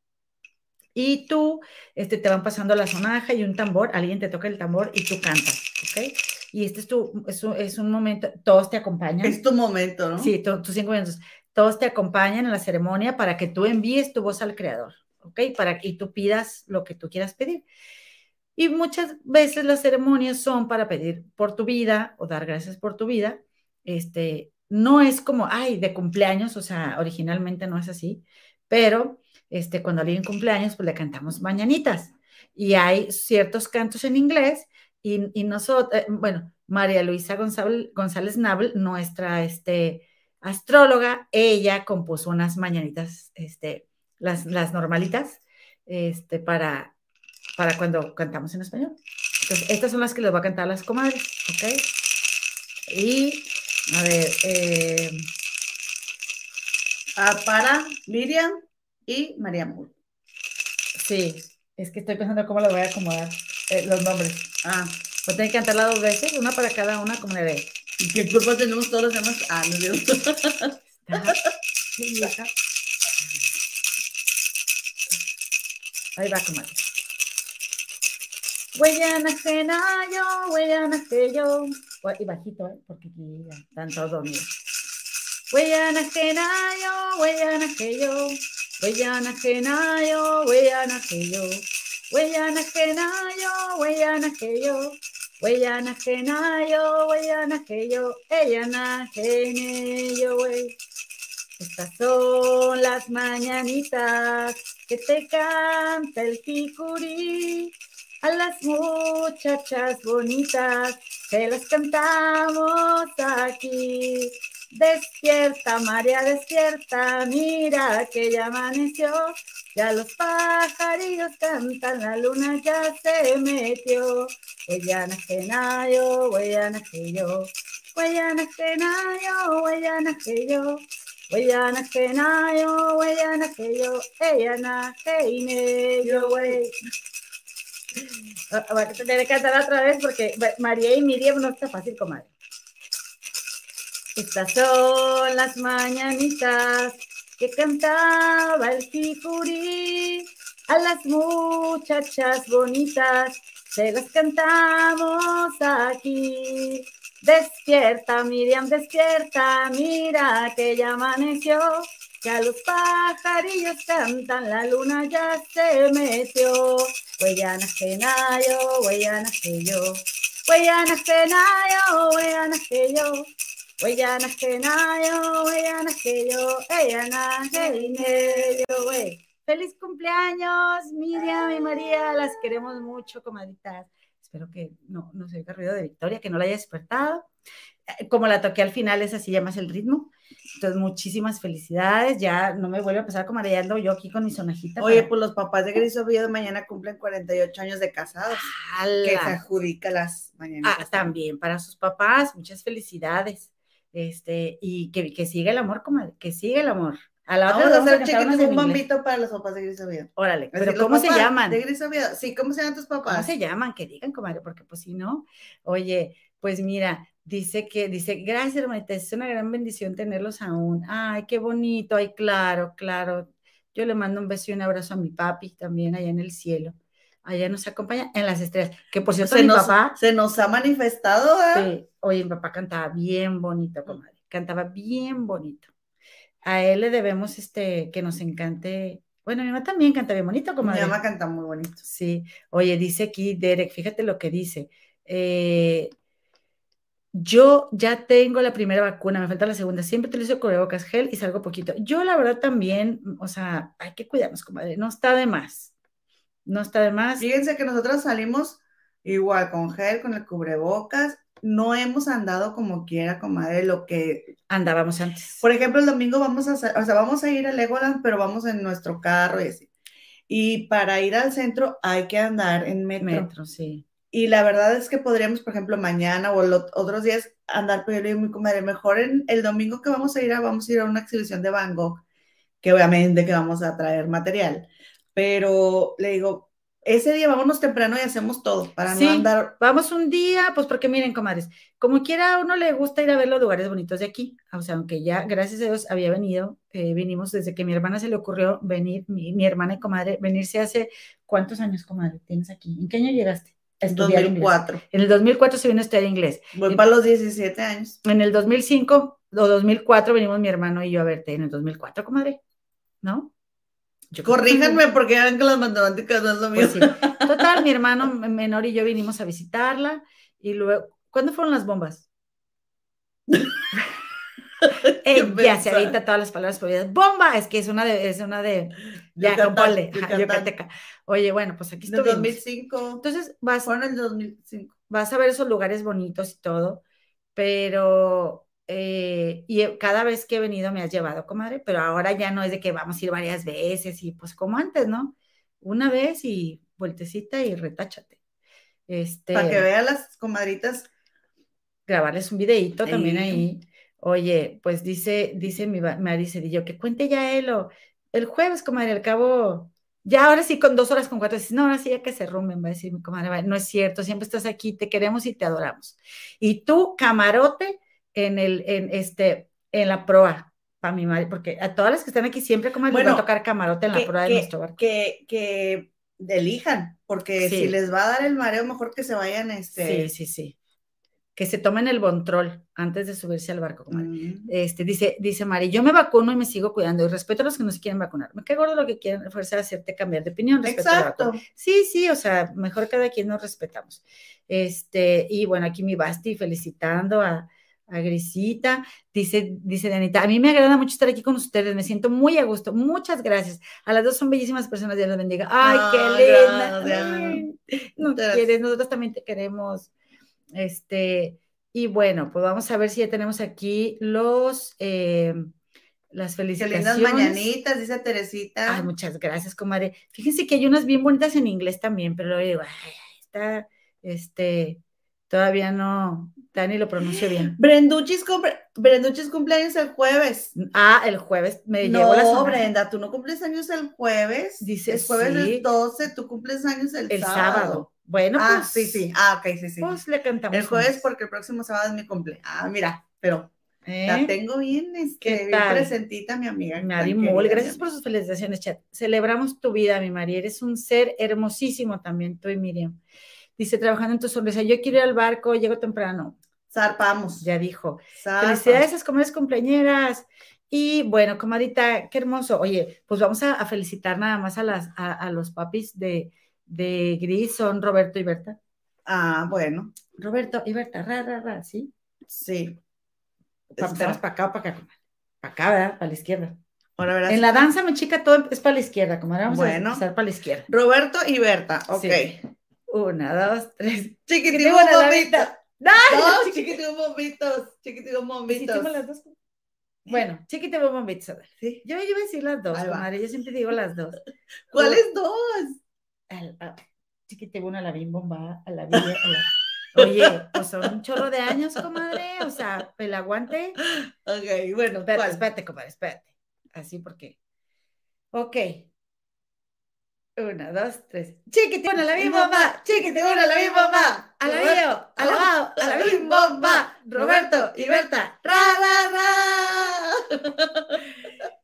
Speaker 1: y tú este, te van pasando la sonaja y un tambor, alguien te toca el tambor y tú cantas, ¿ok? Y este es tu, es un, momento, todos te acompañan.
Speaker 2: Es tu momento, ¿no?
Speaker 1: Sí, tus cinco minutos. Todos te acompañan en la ceremonia para que tú envíes tu voz al creador, ¿ok? Para que tú pidas lo que tú quieras pedir. Y muchas veces las ceremonias son para pedir por tu vida o dar gracias por tu vida, este, no es como, ay, de cumpleaños, o sea, originalmente no es así, pero este, cuando alguien cumpleaños, pues le cantamos mañanitas. Y hay ciertos cantos en inglés y, nosotros, eh, bueno, María Luisa González, González Nabel, nuestra este, astróloga, ella compuso unas mañanitas, este, las, las normalitas, este, para, para cuando cantamos en español. Entonces, estas son las que les voy a cantar las comadres, ¿ok? Y, a ver, eh,
Speaker 2: ah, para Miriam y María Mul.
Speaker 1: Sí, es que estoy pensando cómo lo voy a acomodar, eh, los nombres. Ah, a tener que cantarla dos veces, una para cada una, como le ve.
Speaker 2: ¿Y qué culpa tenemos todos los demás? Ah, no digo.
Speaker 1: Ahí va, comadre. Huellana ajena yo, huellana que yo. Y bajito, ¿eh? porque aquí están todos dormidos. Huellana ajena yo, huellana que yo. Huellana ajena yo, huellana que yo. Huellana ajena yo, huellana que yo. Huellana ajena yo, huellana que yo. Ella ajene yo, wey. Estas son las mañanitas que te canta el picurí a las muchachas bonitas se las cantamos aquí. Despierta, María, despierta, mira que ya amaneció, ya los pajarillos cantan, la luna ya se metió. Huellana genayo, huellana que yo, huellana genayo, huellana que yo. Huellana genayo, huellana que yo, ella na, yo, wey. Voy a tener que cantar otra vez porque María y Miriam no está fácil, comadre. Estas son las mañanitas que cantaba el Ficurí a las muchachas bonitas. Se las cantamos aquí. Despierta, Miriam, despierta, mira que ya amaneció. Ya los pajarillos cantan, la luna ya se metió. Huellana genayo, huellana que yo. Huellana genayo, huellana que yo. Huellana genayo, huellana que yo. Huellana yo, wey. Feliz cumpleaños, Miriam y María, las queremos mucho, comadritas. Espero que no, no se oiga ruido de Victoria, que no la haya despertado. Eh, como la toqué al final, es así llamas el ritmo. Entonces, muchísimas felicidades. Ya no me vuelvo a pasar como mareando yo aquí con mi sonajita.
Speaker 2: Oye, pues los papás de Gris Oviedo mañana cumplen 48 años de casados. Que se adjudica las mañanas.
Speaker 1: Ah, también para sus papás, muchas felicidades. Este, y que, que siga el amor, comadre, que siga el amor.
Speaker 2: A la otra vamos a hacer un bombito para los papás de Gris Oviedo.
Speaker 1: Órale, pero ¿cómo se llaman?
Speaker 2: De Gris Oviedo, sí, ¿cómo se llaman tus papás?
Speaker 1: ¿Cómo se llaman? Que digan, comadre, porque pues si no, oye, pues mira, Dice que, dice, gracias hermanita, es una gran bendición tenerlos aún. Ay, qué bonito, ay, claro, claro. Yo le mando un beso y un abrazo a mi papi también allá en el cielo. Allá nos acompaña en las estrellas. Que por cierto,
Speaker 2: se mi nos, papá. Se nos ha manifestado,
Speaker 1: Sí, oye, mi papá cantaba bien bonito, comadre. Cantaba bien bonito. A él le debemos este, que nos encante. Bueno, mi mamá también canta bien bonito, comadre.
Speaker 2: Mi mamá canta muy bonito.
Speaker 1: Sí. Oye, dice aquí Derek, fíjate lo que dice. Eh, yo ya tengo la primera vacuna, me falta la segunda. Siempre utilizo cubrebocas gel y salgo poquito. Yo, la verdad, también, o sea, hay que cuidarnos, comadre. No está de más. No está de más.
Speaker 2: Fíjense que nosotros salimos igual con gel, con el cubrebocas. No hemos andado como quiera, comadre, lo que
Speaker 1: andábamos antes.
Speaker 2: Por ejemplo, el domingo vamos a o sea, vamos a ir a Legoland, pero vamos en nuestro carro y así. Y para ir al centro hay que andar en metro.
Speaker 1: Metro, sí.
Speaker 2: Y la verdad es que podríamos, por ejemplo, mañana o otros días andar, pero yo le digo muy comadre, mejor en el domingo que vamos a ir a, vamos a ir a una exhibición de Van Gogh, que obviamente que vamos a traer material, pero le digo, ese día vámonos temprano y hacemos todo para no andar.
Speaker 1: Vamos un día, pues porque miren, comadres, como quiera a uno le gusta ir a ver los lugares bonitos de aquí, o sea, aunque ya, gracias a Dios, había venido, eh, vinimos desde que mi hermana se le ocurrió venir, mi, mi hermana y comadre, venirse hace, ¿cuántos años, comadre, tienes aquí? ¿En qué año llegaste?
Speaker 2: En 2004.
Speaker 1: En el 2004 se vino a estudiar inglés.
Speaker 2: Voy para los 17 años.
Speaker 1: En el 2005 o 2004 venimos mi hermano y yo a verte. En el 2004, comadre. ¿No?
Speaker 2: Corríjanme porque eran que las matemáticas no es lo
Speaker 1: pues mismo. Total, mi hermano menor y yo vinimos a visitarla y luego, ¿cuándo fueron las bombas? Ella se avienta todas las palabras prohibidas. ¡Bomba! Es que es una de, es una de, ya, Yucatán, Oye, bueno, pues aquí
Speaker 2: estoy. En 2005.
Speaker 1: Entonces vas.
Speaker 2: Fueron en el 2005.
Speaker 1: Vas a ver esos lugares bonitos y todo, pero eh, y cada vez que he venido me has llevado, comadre, pero ahora ya no es de que vamos a ir varias veces y pues como antes, ¿no? Una vez y vueltecita y retáchate. Este,
Speaker 2: Para que vean las comadritas.
Speaker 1: Grabarles un videíto también ahí. Oye, pues dice, dice mi Mari Cedillo, que cuente ya él o el jueves, comadre, al cabo, ya ahora sí con dos horas con cuatro, dices, no, ahora sí ya que se rumben, va a decir mi comadre, no es cierto, siempre estás aquí, te queremos y te adoramos. Y tú, camarote, en el, en este, en la proa, para mi madre, porque a todas las que están aquí siempre como bueno, a tocar camarote en la proa de nuestro barco.
Speaker 2: Que, que elijan, porque si les va a dar el mareo, mejor que se vayan, este.
Speaker 1: Sí, sí, sí que se tomen el control antes de subirse al barco. Mm. Este, dice, dice Mari, yo me vacuno y me sigo cuidando y respeto a los que no se quieren vacunar. Me gordo lo que quieren fuerza hacerte cambiar de opinión.
Speaker 2: Exacto.
Speaker 1: Sí, sí, o sea, mejor cada quien nos respetamos. Este, y bueno, aquí mi Basti felicitando a, a Grisita, dice, dice Anita, a mí me agrada mucho estar aquí con ustedes, me siento muy a gusto, muchas gracias. A las dos son bellísimas personas, Dios las bendiga. Ay, qué linda. no quieres, nosotros también te queremos. Este, y bueno, pues vamos a ver si ya tenemos aquí los, eh, las felicitaciones.
Speaker 2: lindas mañanitas, dice Teresita.
Speaker 1: Ay, muchas gracias, comadre. Fíjense que hay unas bien bonitas en inglés también, pero digo, ay, está, este, todavía no, Dani lo pronuncio bien.
Speaker 2: Brenduchis, cumple, Brenduchis cumpleaños el jueves.
Speaker 1: Ah, el jueves me
Speaker 2: no, llevo la No, Brenda, tú no cumples años el jueves. Dice, el jueves es 12, tú cumples años el, el sábado.
Speaker 1: Bueno,
Speaker 2: ah, pues. sí, sí. Ah, ok, sí, sí.
Speaker 1: Pues le cantamos.
Speaker 2: El jueves porque el próximo sábado es mi cumple. Ah, mira, pero la ¿Eh? tengo bien, este, bien presentita, mi amiga.
Speaker 1: Mari Mol, gracias por sus felicitaciones, chat. Celebramos tu vida, mi María. Eres un ser hermosísimo también, tú y Miriam. Dice, trabajando en tu sonrisa, yo quiero ir al barco, llego temprano.
Speaker 2: Zarpamos.
Speaker 1: Ya dijo. Felicidades a esas compañeras. Y bueno, comadita, qué hermoso. Oye, pues vamos a, felicitar nada más a, las, a los papis de, de Gris son Roberto y Berta.
Speaker 2: Ah, bueno.
Speaker 1: Roberto y Berta, ra, ra, ra, ¿sí?
Speaker 2: Sí.
Speaker 1: Para acá o para acá. Para acá, ¿verdad? Para la izquierda. Ahora en la danza, mi chica, todo es para la izquierda, como vamos bueno. a empezar para la izquierda.
Speaker 2: Roberto y Berta, ok.
Speaker 1: Una, dos, tres.
Speaker 2: Chiquitibum bombitos. No, chiquitibum bombitos. Chiquitibum bombitos. las dos.
Speaker 1: Bueno, chiquitibum bombitos. ¿Sí? Yo, voy a decir las dos, comadre. Yo siempre digo las dos.
Speaker 2: ¿Cuáles dos?
Speaker 1: Al, a, una a la bim bomba, a la Oye, pues son un chorro de años, comadre, o sea, el aguante.
Speaker 2: Ok, bueno,
Speaker 1: espérate, espérate, comadre, espérate. Así porque. Ok. Una, dos, tres. Chiquitibuna a la bim bomba, chiquitibuna a la bomba, a la bio, alabado, a la bim bomba, Roberto y Berta, ra, ra, ra.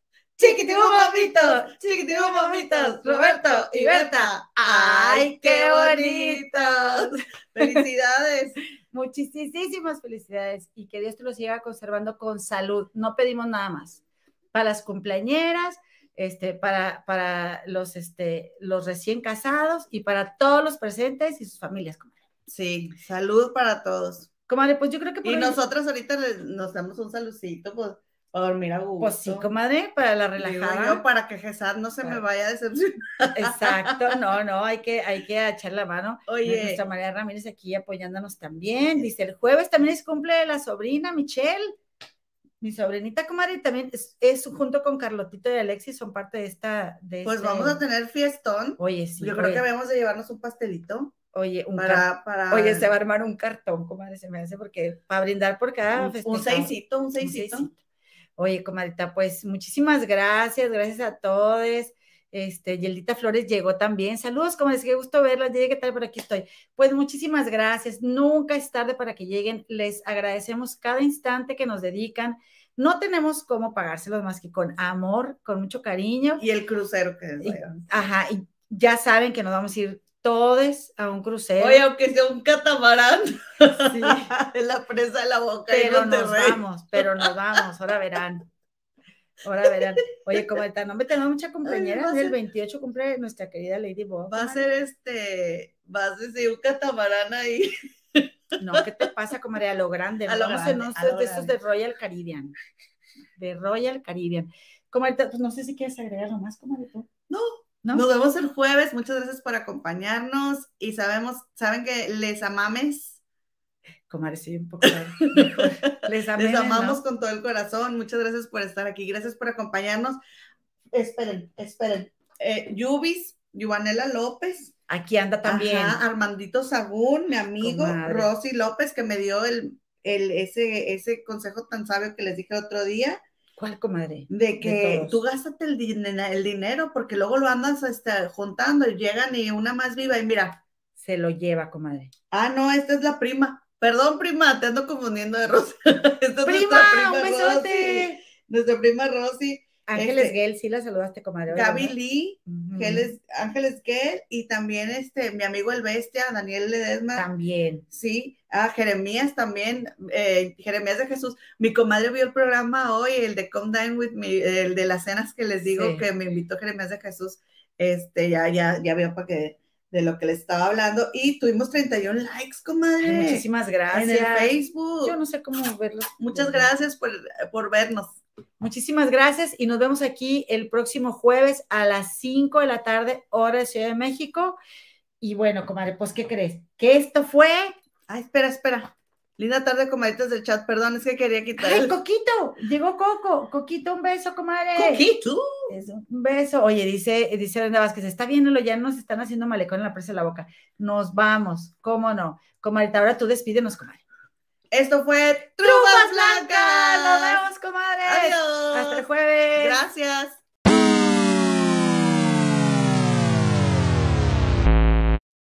Speaker 1: Chiquitibum mamitos, chiquitibum mamitos, Roberto y Berta. ¡Ay, qué bonitos!
Speaker 2: Felicidades.
Speaker 1: Muchísimas felicidades y que Dios te los siga conservando con salud. No pedimos nada más. Para las cumpleañeras, este, para, para los, este, los recién casados y para todos los presentes y sus familias, comadre.
Speaker 2: Sí, salud para todos.
Speaker 1: Comadre, pues yo creo que...
Speaker 2: y nosotros ahorita nos damos un saludcito, pues para dormir a gusto.
Speaker 1: Pues sí, comadre, para la relajada.
Speaker 2: para que Jesar no se me vaya a decepcionar.
Speaker 1: Exacto, no, no, hay que, hay que echar la mano.
Speaker 2: Oye.
Speaker 1: Nuestra María Ramírez aquí apoyándonos también. Dice, el jueves también es cumple la sobrina Michelle. Mi sobrinita comadre también es, es, junto con Carlotito y Alexis, son parte de esta. De
Speaker 2: pues
Speaker 1: este
Speaker 2: vamos a tener fiestón.
Speaker 1: Oye, sí.
Speaker 2: Yo creo que debemos de llevarnos un pastelito.
Speaker 1: Oye, un para, para... Oye, se va a armar un cartón, comadre, se me hace, porque para brindar por cada
Speaker 2: un, un seisito, un seisito. Un seisito.
Speaker 1: Oye, comadita, pues muchísimas gracias, gracias a todos. Este, Yeldita Flores llegó también. Saludos, como les qué gusto verlas. ¿qué tal? Por aquí estoy. Pues muchísimas gracias. Nunca es tarde para que lleguen. Les agradecemos cada instante que nos dedican. No tenemos cómo pagárselos más que con amor, con mucho cariño.
Speaker 2: Y el crucero que es.
Speaker 1: Ajá, y ya saben que nos vamos a ir todos a un crucero.
Speaker 2: Oye, aunque sea un catamarán. Sí. en la presa de la boca.
Speaker 1: Pero nos vamos, pero nos vamos, ahora verán. Ahora verán. Oye, como está, no me tengo mucha compañera. El 28 cumple nuestra querida Lady Bob.
Speaker 2: Va a ser este, va a ser un catamarán ahí.
Speaker 1: No, ¿qué te pasa, comadre? A lo grande. A lo grande, no de estos de Royal Caribbean. De Royal Caribbean. Comadre, pues no sé si quieres agregar algo más, comadre, tú.
Speaker 2: No, ¿No? Nos vemos el jueves. Muchas gracias por acompañarnos y sabemos, saben que les amames.
Speaker 1: Comadre, sí, un poco.
Speaker 2: les, les, amamos con todo el corazón. Muchas gracias por estar aquí. Gracias por acompañarnos. Esperen, esperen. Eh, Yubis, Yuanela López.
Speaker 1: Aquí anda también.
Speaker 2: Armandito Sagún, mi amigo, Rosy López, que me dio el, el, ese, ese consejo tan sabio que les dije el otro día.
Speaker 1: ¿Cuál, comadre?
Speaker 2: De que tú gástate el, el, dinero porque luego lo andas este, juntando y llegan y una más viva y mira.
Speaker 1: Se lo lleva, comadre.
Speaker 2: Ah, no, esta es la prima. Perdón, prima, te ando confundiendo de
Speaker 1: esta prima, prima, un besote.
Speaker 2: Nuestra prima Rosy.
Speaker 1: Ángeles este, Gell, sí la saludaste, comadre.
Speaker 2: Gaby Lee, Ángeles Gell y también este, mi amigo El Bestia, Daniel Ledesma.
Speaker 1: También.
Speaker 2: Sí, a Jeremías también, eh, Jeremías de Jesús. Mi comadre vio el programa hoy, el de Come Dine With Me, el de las cenas que les digo que me invitó Jeremías de Jesús. Este, ya, ya, ya veo para que de lo que les estaba hablando y tuvimos 31 likes, comadre.
Speaker 1: muchísimas gracias.
Speaker 2: En el Facebook.
Speaker 1: Yo no sé cómo verlo.
Speaker 2: Muchas gracias por, por vernos.
Speaker 1: Muchísimas gracias y nos vemos aquí el próximo jueves a las 5 de la tarde, hora de Ciudad de México. Y bueno, comadre, pues, ¿qué crees? Que esto fue.
Speaker 2: Ay, espera, espera. Linda tarde, comadritas del chat. Perdón, es que quería quitar.
Speaker 1: ¡Ay, Coquito! Llegó Coco. Coquito, un beso, comadre.
Speaker 2: Coquito.
Speaker 1: un beso. Oye, dice, dice Brenda Vázquez, está viéndolo, ya nos están haciendo malecón en la presa de la boca. Nos vamos, ¿cómo no? Comadre, ahora tú despídenos, comadre.
Speaker 2: Esto fue Trubas Blancas.
Speaker 1: Nos vemos, comadre.
Speaker 2: Adiós.
Speaker 1: Hasta el jueves.
Speaker 2: Gracias.